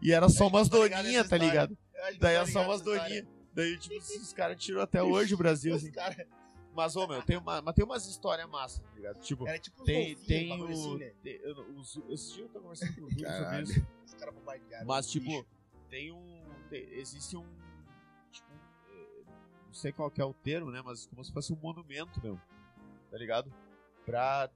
E era só [LAUGHS] umas tô ligado doninhas, tá ligado? Que Daí era só umas doninhas. Daí, tipo, [LAUGHS] os caras tiram até hoje o Brasil, assim. Cara- Mas, ô, meu, tem, uma, mas tem umas histórias massas, tá ligado? Tipo, Era tipo uns tem, tem o. assim, né? tem- eu- os, esse dia eu tô conversando com o Júlio sobre isso. Os caras bombardearam. Mas, tipo, tem um. tem- existe um. Tipo, eh, não sei qual que é o termo, né? Mas como se fosse um monumento, meu. Tá ligado? Pra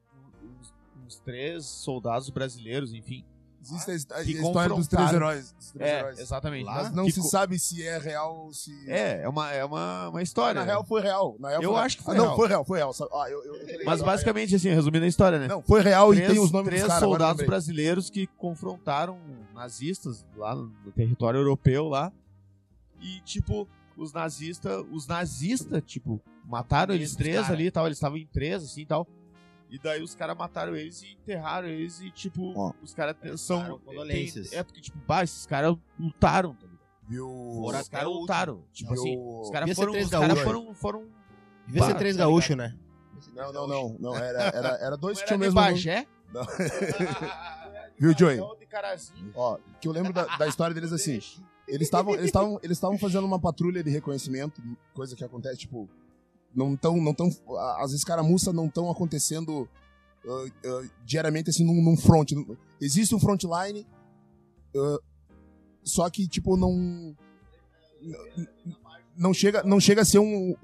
uns três soldados brasileiros, enfim. Existe a, a história dos três heróis. dos três É, heróis. exatamente. Lá? Mas não Que se co- sabe se é real ou se. É, é uma, é uma, uma história. Na né? real, foi real. Na real, Eu acho que foi Ah, não, real. foi real, foi real. Ah, eu, eu. Mas basicamente, assim, resumindo a história, né? Não, foi real e três, tem os nomes três soldados brasileiros que confrontaram nazistas lá no território europeu lá. E, tipo, os nazistas, os nazistas, tipo, mataram eles Mesmos três cara. ali e tal, eles estavam em três, assim e tal. E daí os caras mataram eles e enterraram eles e, tipo, Ó. os caras são. Condolências. tem- é porque, tipo, bah, esses caras lutaram, tá ligado? Viu? Foram Os caras lutaram. Tipo viu- assim, os caras foram. Os caras foram, foram. Devia ser três tá gaúchos, né? Não, não, não. não era, era, era dois [LAUGHS] que tinham mesmo. Bagé? [LAUGHS] Viu, Joey? Não, de Carazinho. Ó, que eu lembro da, da história deles assim. [LAUGHS] Eles estavam eles estavam eles estavam fazendo uma patrulha de reconhecimento, coisa que acontece tipo não tão não tão as escaramuças não estão acontecendo ah, ah, diariamente assim num, num front. Existe um frontline ah, só que tipo não não chega não chega a ser um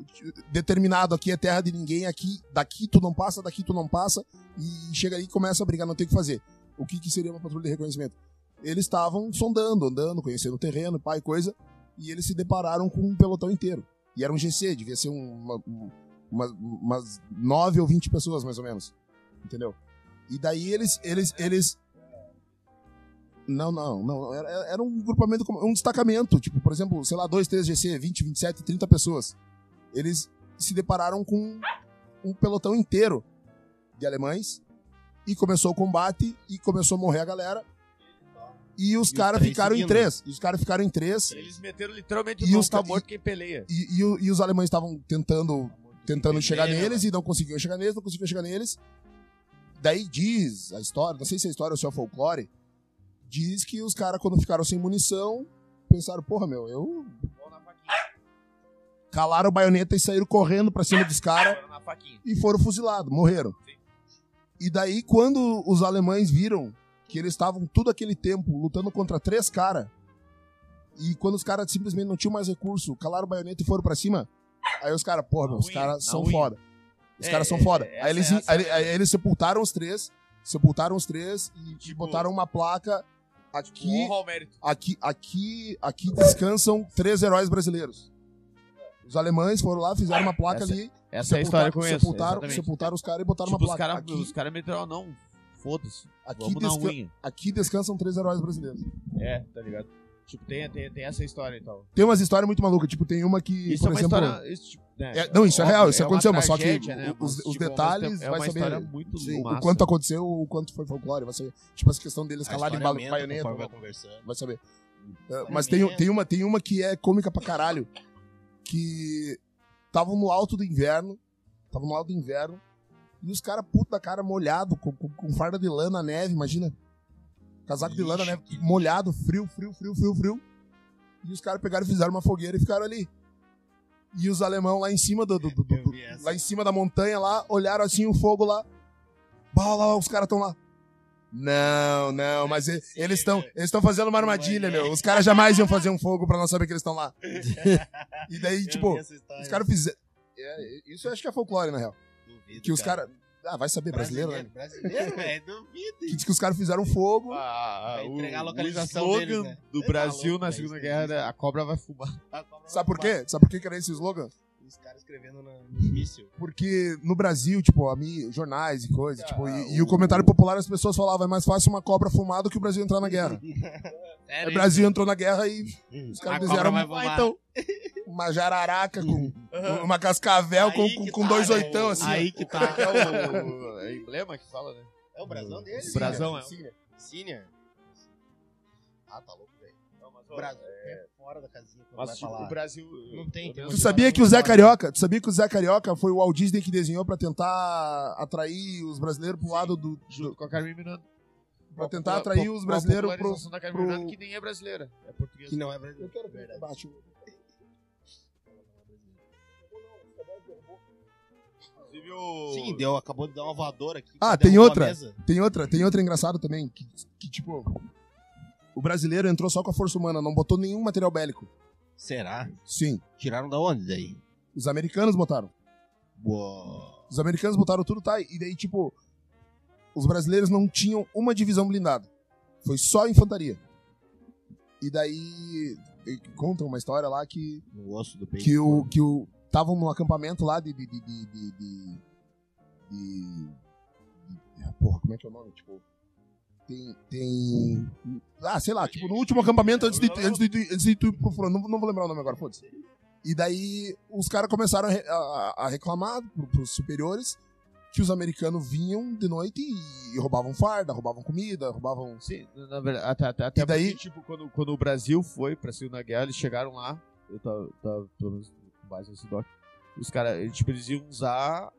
determinado aqui é terra de ninguém, aqui daqui tu não passa, daqui tu não passa e chega aí e começa a brigar, não tem o que fazer. O que, que seria uma patrulha de reconhecimento? eles estavam sondando, andando, conhecendo o terreno, pai, coisa, e eles se depararam com um pelotão inteiro. E era um GC, devia ser uma, uma, umas 9 ou 20 pessoas, mais ou menos. Entendeu? E daí eles, eles, eles... Não, não, não. Era, era um grupamento, um destacamento. Tipo, por exemplo, sei lá, 2, 3 GC, 20, 27, 30 pessoas. Eles se depararam com um pelotão inteiro de alemães e começou o combate e começou a morrer a galera. E os E caras ficaram em seguindo. três. E os caras ficaram em três. Eles meteram literalmente E o os tá morto quem peleia. E, e e os alemães estavam tentando tentando chegar Primeiro, neles e não conseguiam chegar neles, não conseguiam chegar neles. Daí diz a história, não sei se é história ou se é folclore, diz que os caras, quando ficaram sem munição, pensaram, porra, meu, eu. Calaram a baioneta e saíram correndo pra cima dos caras e foram fuzilados, morreram. E daí, quando os alemães viram que eles estavam todo aquele tempo lutando contra três caras, e quando os caras simplesmente não tinham mais recurso, calaram a baioneta e foram pra cima, aí os caras, porra, meu, os caras são unha. foda. Os É, caras são é, foda. é, aí, eles, essa é aí, essa- aí eles sepultaram os três, sepultaram os três e Tipo- botaram uma placa aqui, Honra ao mérito. aqui, aqui, aqui descansam três heróis brasileiros. Os alemães foram lá, fizeram uma placa Essa- ali, Essa é a história que eu conheço. sepultaram, sepultaram os caras e botaram Tipo, uma os placa. caras aqui, os cara meteram, não, foda-se. aqui, Vamos na desca- unha. aqui descansam três heróis brasileiros. É, tá ligado? Tipo, tem, tem, tem essa história então. Tem umas histórias muito malucas, tipo, tem uma que, Isso por é uma exemplo... história. Isso, tipo, né, É, não, isso é óbvio, real, isso uma aconteceu, mas só que né, os- mas, os tipo, detalhes é vai uma saber história muito Sim, o quanto aconteceu, o quanto foi folclore, vai saber. Tipo, essa questão deles calarem aumenta baioneta, vai, vai saber. É, História mas tem, tem, uma, tem uma que é cômica pra caralho, que estavam no alto do inverno, estavam no alto do inverno, e os caras puta da cara molhado, com, com, com farda de lã na neve, imagina. Casaco de lã na neve, molhado, frio, frio, frio, frio, frio. E os caras pegaram e fizeram uma fogueira e ficaram ali. E os alemão lá em cima do, do- do- do- lá em cima da montanha lá, olharam assim o fogo lá. Bah, lá, os caras estão lá. Não, não, mas eles estão eles estão fazendo uma armadilha, meu. Os caras jamais iam fazer um fogo pra não saber que eles estão lá. [LAUGHS] E daí, tipo, os caras fizeram. É, isso eu acho que é folclore, na real. Duvido, Que os caras. Ah, vai saber, brasileiro, né? Brasileiro, velho, duvido. Que diz que os caras fizeram fogo. Ah, Vai o- entregar a o localização slogan deles, né? do Tá Brasil louco, na velho, Segunda isso Guerra a cobra vai fumar. [LAUGHS] Cobra vai Sabe por fumar. quê? Sabe por que que era esse slogan? Os caras escrevendo no, no míssil. Porque no Brasil, tipo, a mim, jornais e coisas, tipo, Ah, e, e o comentário popular as pessoas falavam, é mais fácil uma cobra fumar do que o Brasil entrar na guerra. [LAUGHS] Sério o Brasil entrou na guerra e os A caras vai uma, fumar. então, [LAUGHS] uma jararaca com uma cascavel com, Aí com, com tá, dois né? oitão, assim. Aí que tá. É o é emblema que fala, né? É o brasão deles? O brasão é. Né? Senior. Ah, tá louco, velho. Não, mas, O Brasil é fora da casinha quando mas vai tipo, falar. o Brasil. Não tem, tem Tu sabia que o Zé Carioca, tu sabia que o Zé Carioca foi o Walt Disney que desenhou pra tentar atrair os brasileiros pro lado do, Junto com a Carmen Miranda. Pra tentar atrair os brasileiros pro- pro, da Carmen pro- Miranda, que nem é brasileira. É portuguesa. Que não é brasileiro. Eu quero ver Verdade. abaixo. Inclusive o. Sim, deu, acabou de dar uma voadora aqui. Ah, tem outra. mesa. Tem outra, tem outra engraçada também, que, que tipo, o brasileiro entrou só com a força humana, não botou nenhum material bélico. Será? Sim, Tiraram da onde daí? os americanos botaram. Boa. Os americanos botaram tudo, tá? E daí, tipo, os brasileiros não tinham uma divisão blindada. Foi só infantaria. E daí, conta uma história lá que, No osso do peito. que o que o estavam num acampamento lá de de, de, de, de, de- de- porra como é que é o nome? Tipo tem tem ah sei lá tipo no último acampamento antes de antes de, antes de tu ir pro front, não, não vou lembrar o nome agora foda-se. E daí os caras começaram a, a- a reclamar pro, pros superiores que os americanos vinham de noite e, e roubavam farda roubavam comida roubavam Sim, na verdade, até, até, até daí- porque, tipo, quando, quando o Brasil foi pra Segunda Guerra, eles chegaram lá, eu tava, tava pelo menos com base nesse doc, os caras, tipo, eles iam usar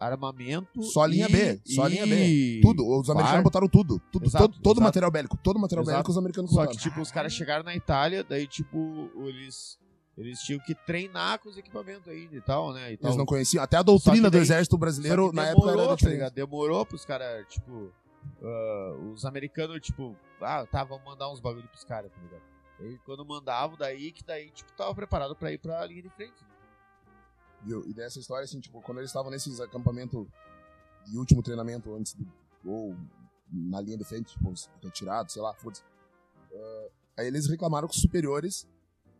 armamento Só linha e- B, só linha e- tudo os americanos farda. botaram tudo tudo Exato, todo, todo exato. material bélico todo material Exato. bélico os americanos Só botaram que, tipo, os caras chegaram na Itália, daí, tipo, eles, eles tinham que treinar com os equipamentos ainda e tal, né? E tal. Eles não conheciam. Até a doutrina Só que do daí- exército Só brasileiro na demorou, época era tá diferente. ligado? Demorou pros caras, tipo. ah, os americanos, tipo, ah, tá, vamos mandar uns bagulho pros caras, tá ligado? E quando mandavam, daí que daí, tipo, tava preparado pra ir pra linha de frente. né? Viu? E dessa história, assim, tipo, quando eles estavam nesses acampamentos de último treinamento antes do. ou na linha de frente, tipo, retirado, sei lá, foda-se. Ah, aí eles reclamaram com os superiores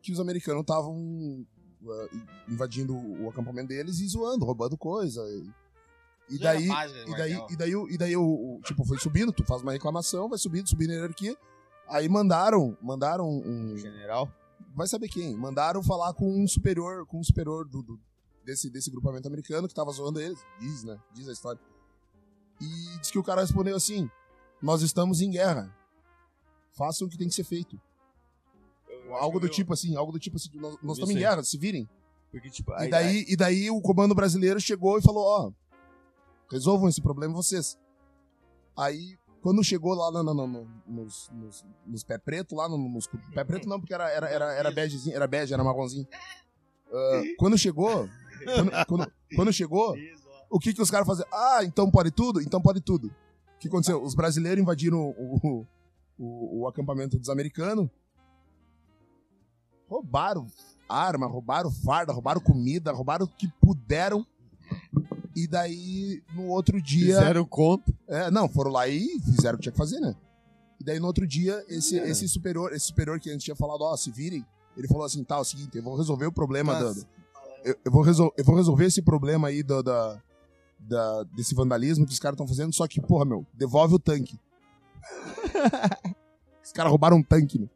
que os americanos estavam ah, invadindo o acampamento deles e zoando, roubando coisa. E, e daí. E daí, e daí, o- e daí o- tipo, foi subindo, tu faz uma reclamação, vai subindo, subindo a hierarquia. Aí mandaram, mandaram um. General. Vai saber quem? Mandaram falar com um superior, com um superior do, do- desse, desse grupamento americano que tava zoando eles. Diz, né? Diz a história. E diz que o cara respondeu assim: Nós estamos em guerra. Façam o que tem que ser feito. Algo do tipo assim, algo do tipo assim, nós, nós estamos em guerra, se virem. Porque, tipo, E daí, e daí o comando brasileiro chegou e falou, ó, resolvam esse problema vocês. Aí, quando chegou lá no, no- no- nos, nos, nos pé preto, lá no- nos pé preto não, porque era, era, era, era begezinho, era bege, era marronzinho. Ah, quando chegou, quando, quando- quando chegou, o que que os caras faziam? Ah, então pode tudo? Então pode tudo. O que aconteceu? Os brasileiros invadiram o, o, o- acampamento dos americanos, roubaram arma, roubaram farda, roubaram comida, roubaram o que puderam. E daí, no outro dia. Fizeram conta. É, não, foram lá e fizeram o que tinha que fazer, né? E daí, no outro dia, esse, esse superior, esse superior que antes tinha falado, ó, se virem, ele falou assim, tá, é o seguinte, eu vou resolver o problema Nossa. do. Eu, eu vou resol, eu vou resolver esse problema aí do, da, da- desse vandalismo que os caras estão fazendo, só que, porra, meu, devolve o tanque. [LAUGHS] os caras roubaram um tanque, meu.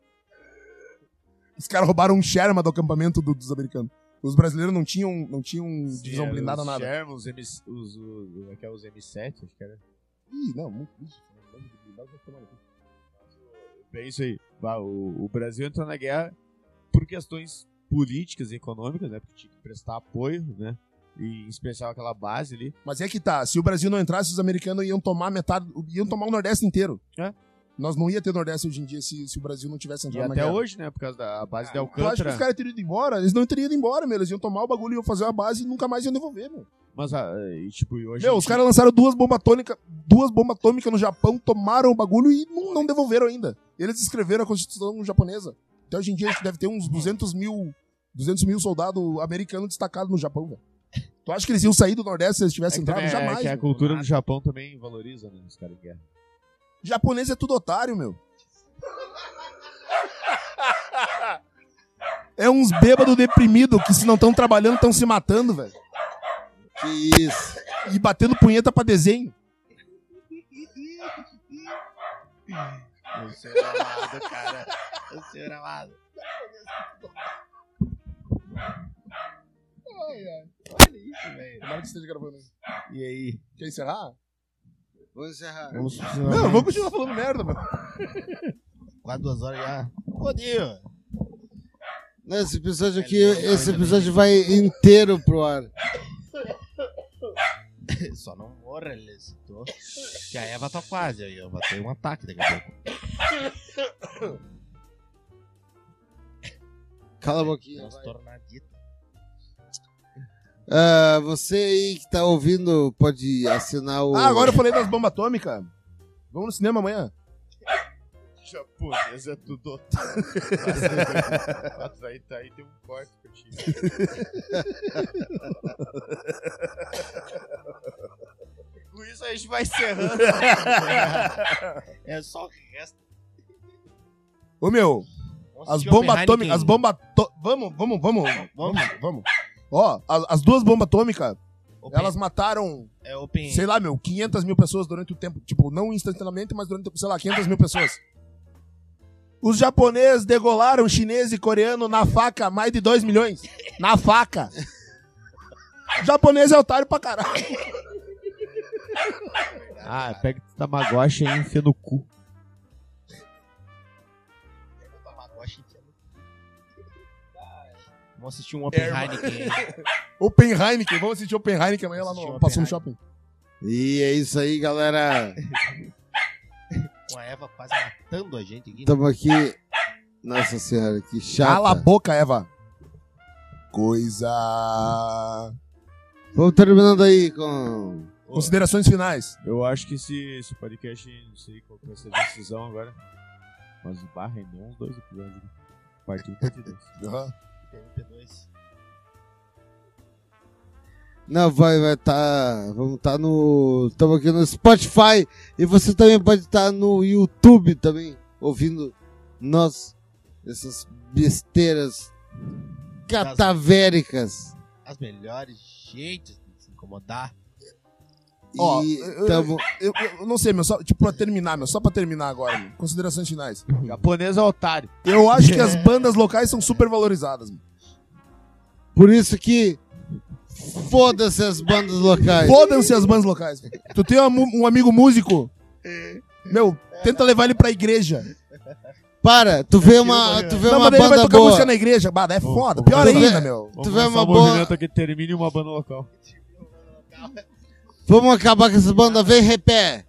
Os caras roubaram um Sherman do acampamento do- dos americanos. Os brasileiros não tinham, não tinham divisão blindada, os nada. Sherman, os, M, os, os, os, é é os M7, acho que era. Ih, não, muito. No cu. É isso aí. O, o Brasil entrou na guerra por questões políticas e econômicas, né? Porque tinha que prestar apoio, né? E em especial aquela base ali. Mas é que tá, se o Brasil não entrasse, os americanos iam tomar metade, iam tomar o Nordeste inteiro. É. Nós não ia ter Nordeste hoje em dia se, se o Brasil não tivesse E entrado na até guerra. hoje, né? Por causa da base de Tu acha que Alcântara. os caras teriam ido embora? Eles não teriam ido embora, meu. Eles iam tomar o bagulho, iam fazer uma base e nunca mais iam devolver, meu. Mas, ah, e, tipo, e hoje. Meu, em os caras lançaram duas bombas atômicas, duas bombas atômicas no Japão, tomaram o bagulho e não, não devolveram ainda. Eles escreveram a Constituição japonesa. Até hoje em dia a gente deve ter uns 200 mil, 200 mil soldados americanos destacados no Japão, velho. Tu acha que eles iam sair do Nordeste se eles É tivessem que, entrado? é Jamais. que a cultura do Japão também valoriza, né? Os caras em guerra. Japonês é tudo otário, meu. [LAUGHS] É uns bêbados deprimidos que se não estão trabalhando estão se matando, velho. Que isso. E batendo punheta pra desenho. [LAUGHS] O senhor amado, cara. O senhor amado. Olha isso, velho. Tomara que esteja gravando. E aí? Quer encerrar? Vamos encerrar. Vamos Não, vamos continuar falando merda, meu. Quase duas horas já. Fodeu. Não, Esse episódio aqui, esse episódio vai inteiro pro ar. [LAUGHS] Só não morra, Elias. Tô... Que a Eva tá quase aí, ó. Vai ter um ataque daqui a pouco. [COUGHS] Cala a boquinha. Transtornadita. Ah, você aí que tá ouvindo pode assinar o. Ah, agora eu falei das bombas atômicas. Vamos no cinema amanhã. Japonês é tudo otário. Mas aí, tá aí tem um corte que eu tinha. Com isso a gente vai encerrando. É só o resto. Ô, meu, Vamos as bombas atômicas, as bombas atô- Vamos, vamos, vamos, vamos, vamos. Ó, as, as duas bombas atômicas, Open- elas mataram, É Open... sei lá, meu, 500 mil pessoas durante o tempo. Tipo, não instantaneamente, mas durante, sei lá, 500 mil pessoas. Os japoneses degolaram chinês e coreano na faca mais de 2 milhões. Na faca. O japonês é otário pra caralho. Ah, pega o Tamagotchi e enfia no cu. Vamos assistir um Open Erva. Heineken. [LAUGHS] Open Heineken, vamos assistir Open Heineken amanhã lá no Passou no. Shopping. E é isso aí, galera. Com a Eva quase matando a gente aqui. Estamos aqui. Nossa senhora, que chata. Cala a boca, Eva. Coisa. Vamos terminando aí com. Considerações finais. Eu acho que esse, esse podcast, não sei qual que vai ser a decisão agora. Mas barra rendeu uns dois episódios. Parte 1 e parte 2. Aham. MP2. Não, vai, vai tá. Vamos tá no. Estamos aqui no Spotify. E você também pode estar no YouTube também, ouvindo nós, essas besteiras catavéricas. As melhores jeitos de se incomodar. Ó, E eu- tamo... Eu, eu não sei, meu, só, tipo, pra terminar, meu, só pra terminar agora, meu, considerações finais. Japonês é otário. Eu acho que as [LAUGHS] bandas locais são super valorizadas, meu. Por isso que foda-se as bandas locais. Fodam-se as bandas locais. Tu tem um, um amigo músico, meu, tenta levar ele pra igreja. Para, tu vê uma, tu vê não, uma mas ele vai banda tocar boa. música na igreja. Bah, é foda. Pior Tu vê- ainda, meu. Tu vê uma um boa... movimento que termine uma banda local. Vamos acabar com essas bandas. Vem, repé.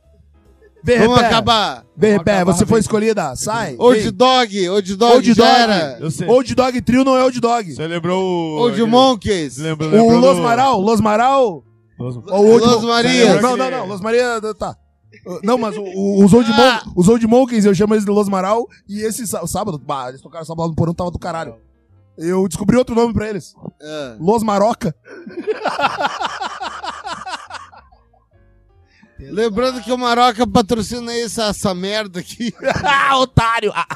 Vem, Vamos acabar. Acabar, você foi escolhida. Sai. Old. Dog, Old Dog, Old Dog. era. Eu sei. Old Dog Trio não é Old Dog. Você lembrou o. Old Monkeys. Lembra, O lembrou Los do- Maral, Los Maral. Los- Ou o Old Los Mo- Marias. Não, não, não. Los Maria, tá. Não, mas o- o- os, Old Ah. Mon os Old Monkeys, eu chamo eles de Los Maral. E esse sá- sábado, bah, eles tocaram sábado no porão, tava do caralho. Eu descobri outro nome pra eles. Ah. Los Maroca. [LAUGHS] Lembrando que o Maroca patrocina essa, essa merda aqui. ah, [LAUGHS] otário! Ah.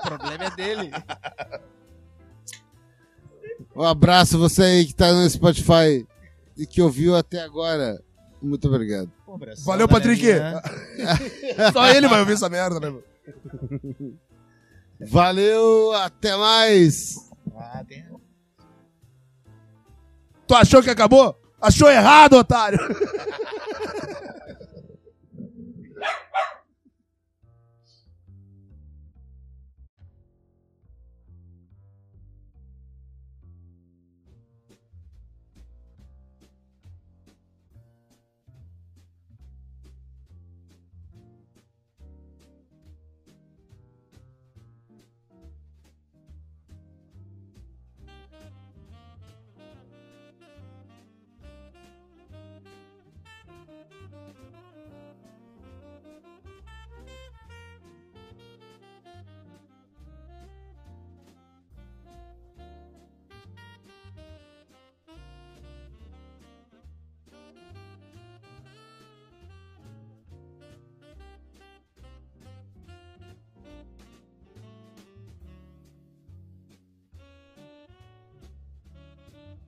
O problema é dele. Um abraço a você aí que tá no Spotify e que ouviu até agora. Muito obrigado. Valeu, Patrick. [LAUGHS] Só ele vai ouvir essa merda, né, meu? Valeu, até mais. Ah. Tu achou que acabou? Achou errado, otário! [LAUGHS]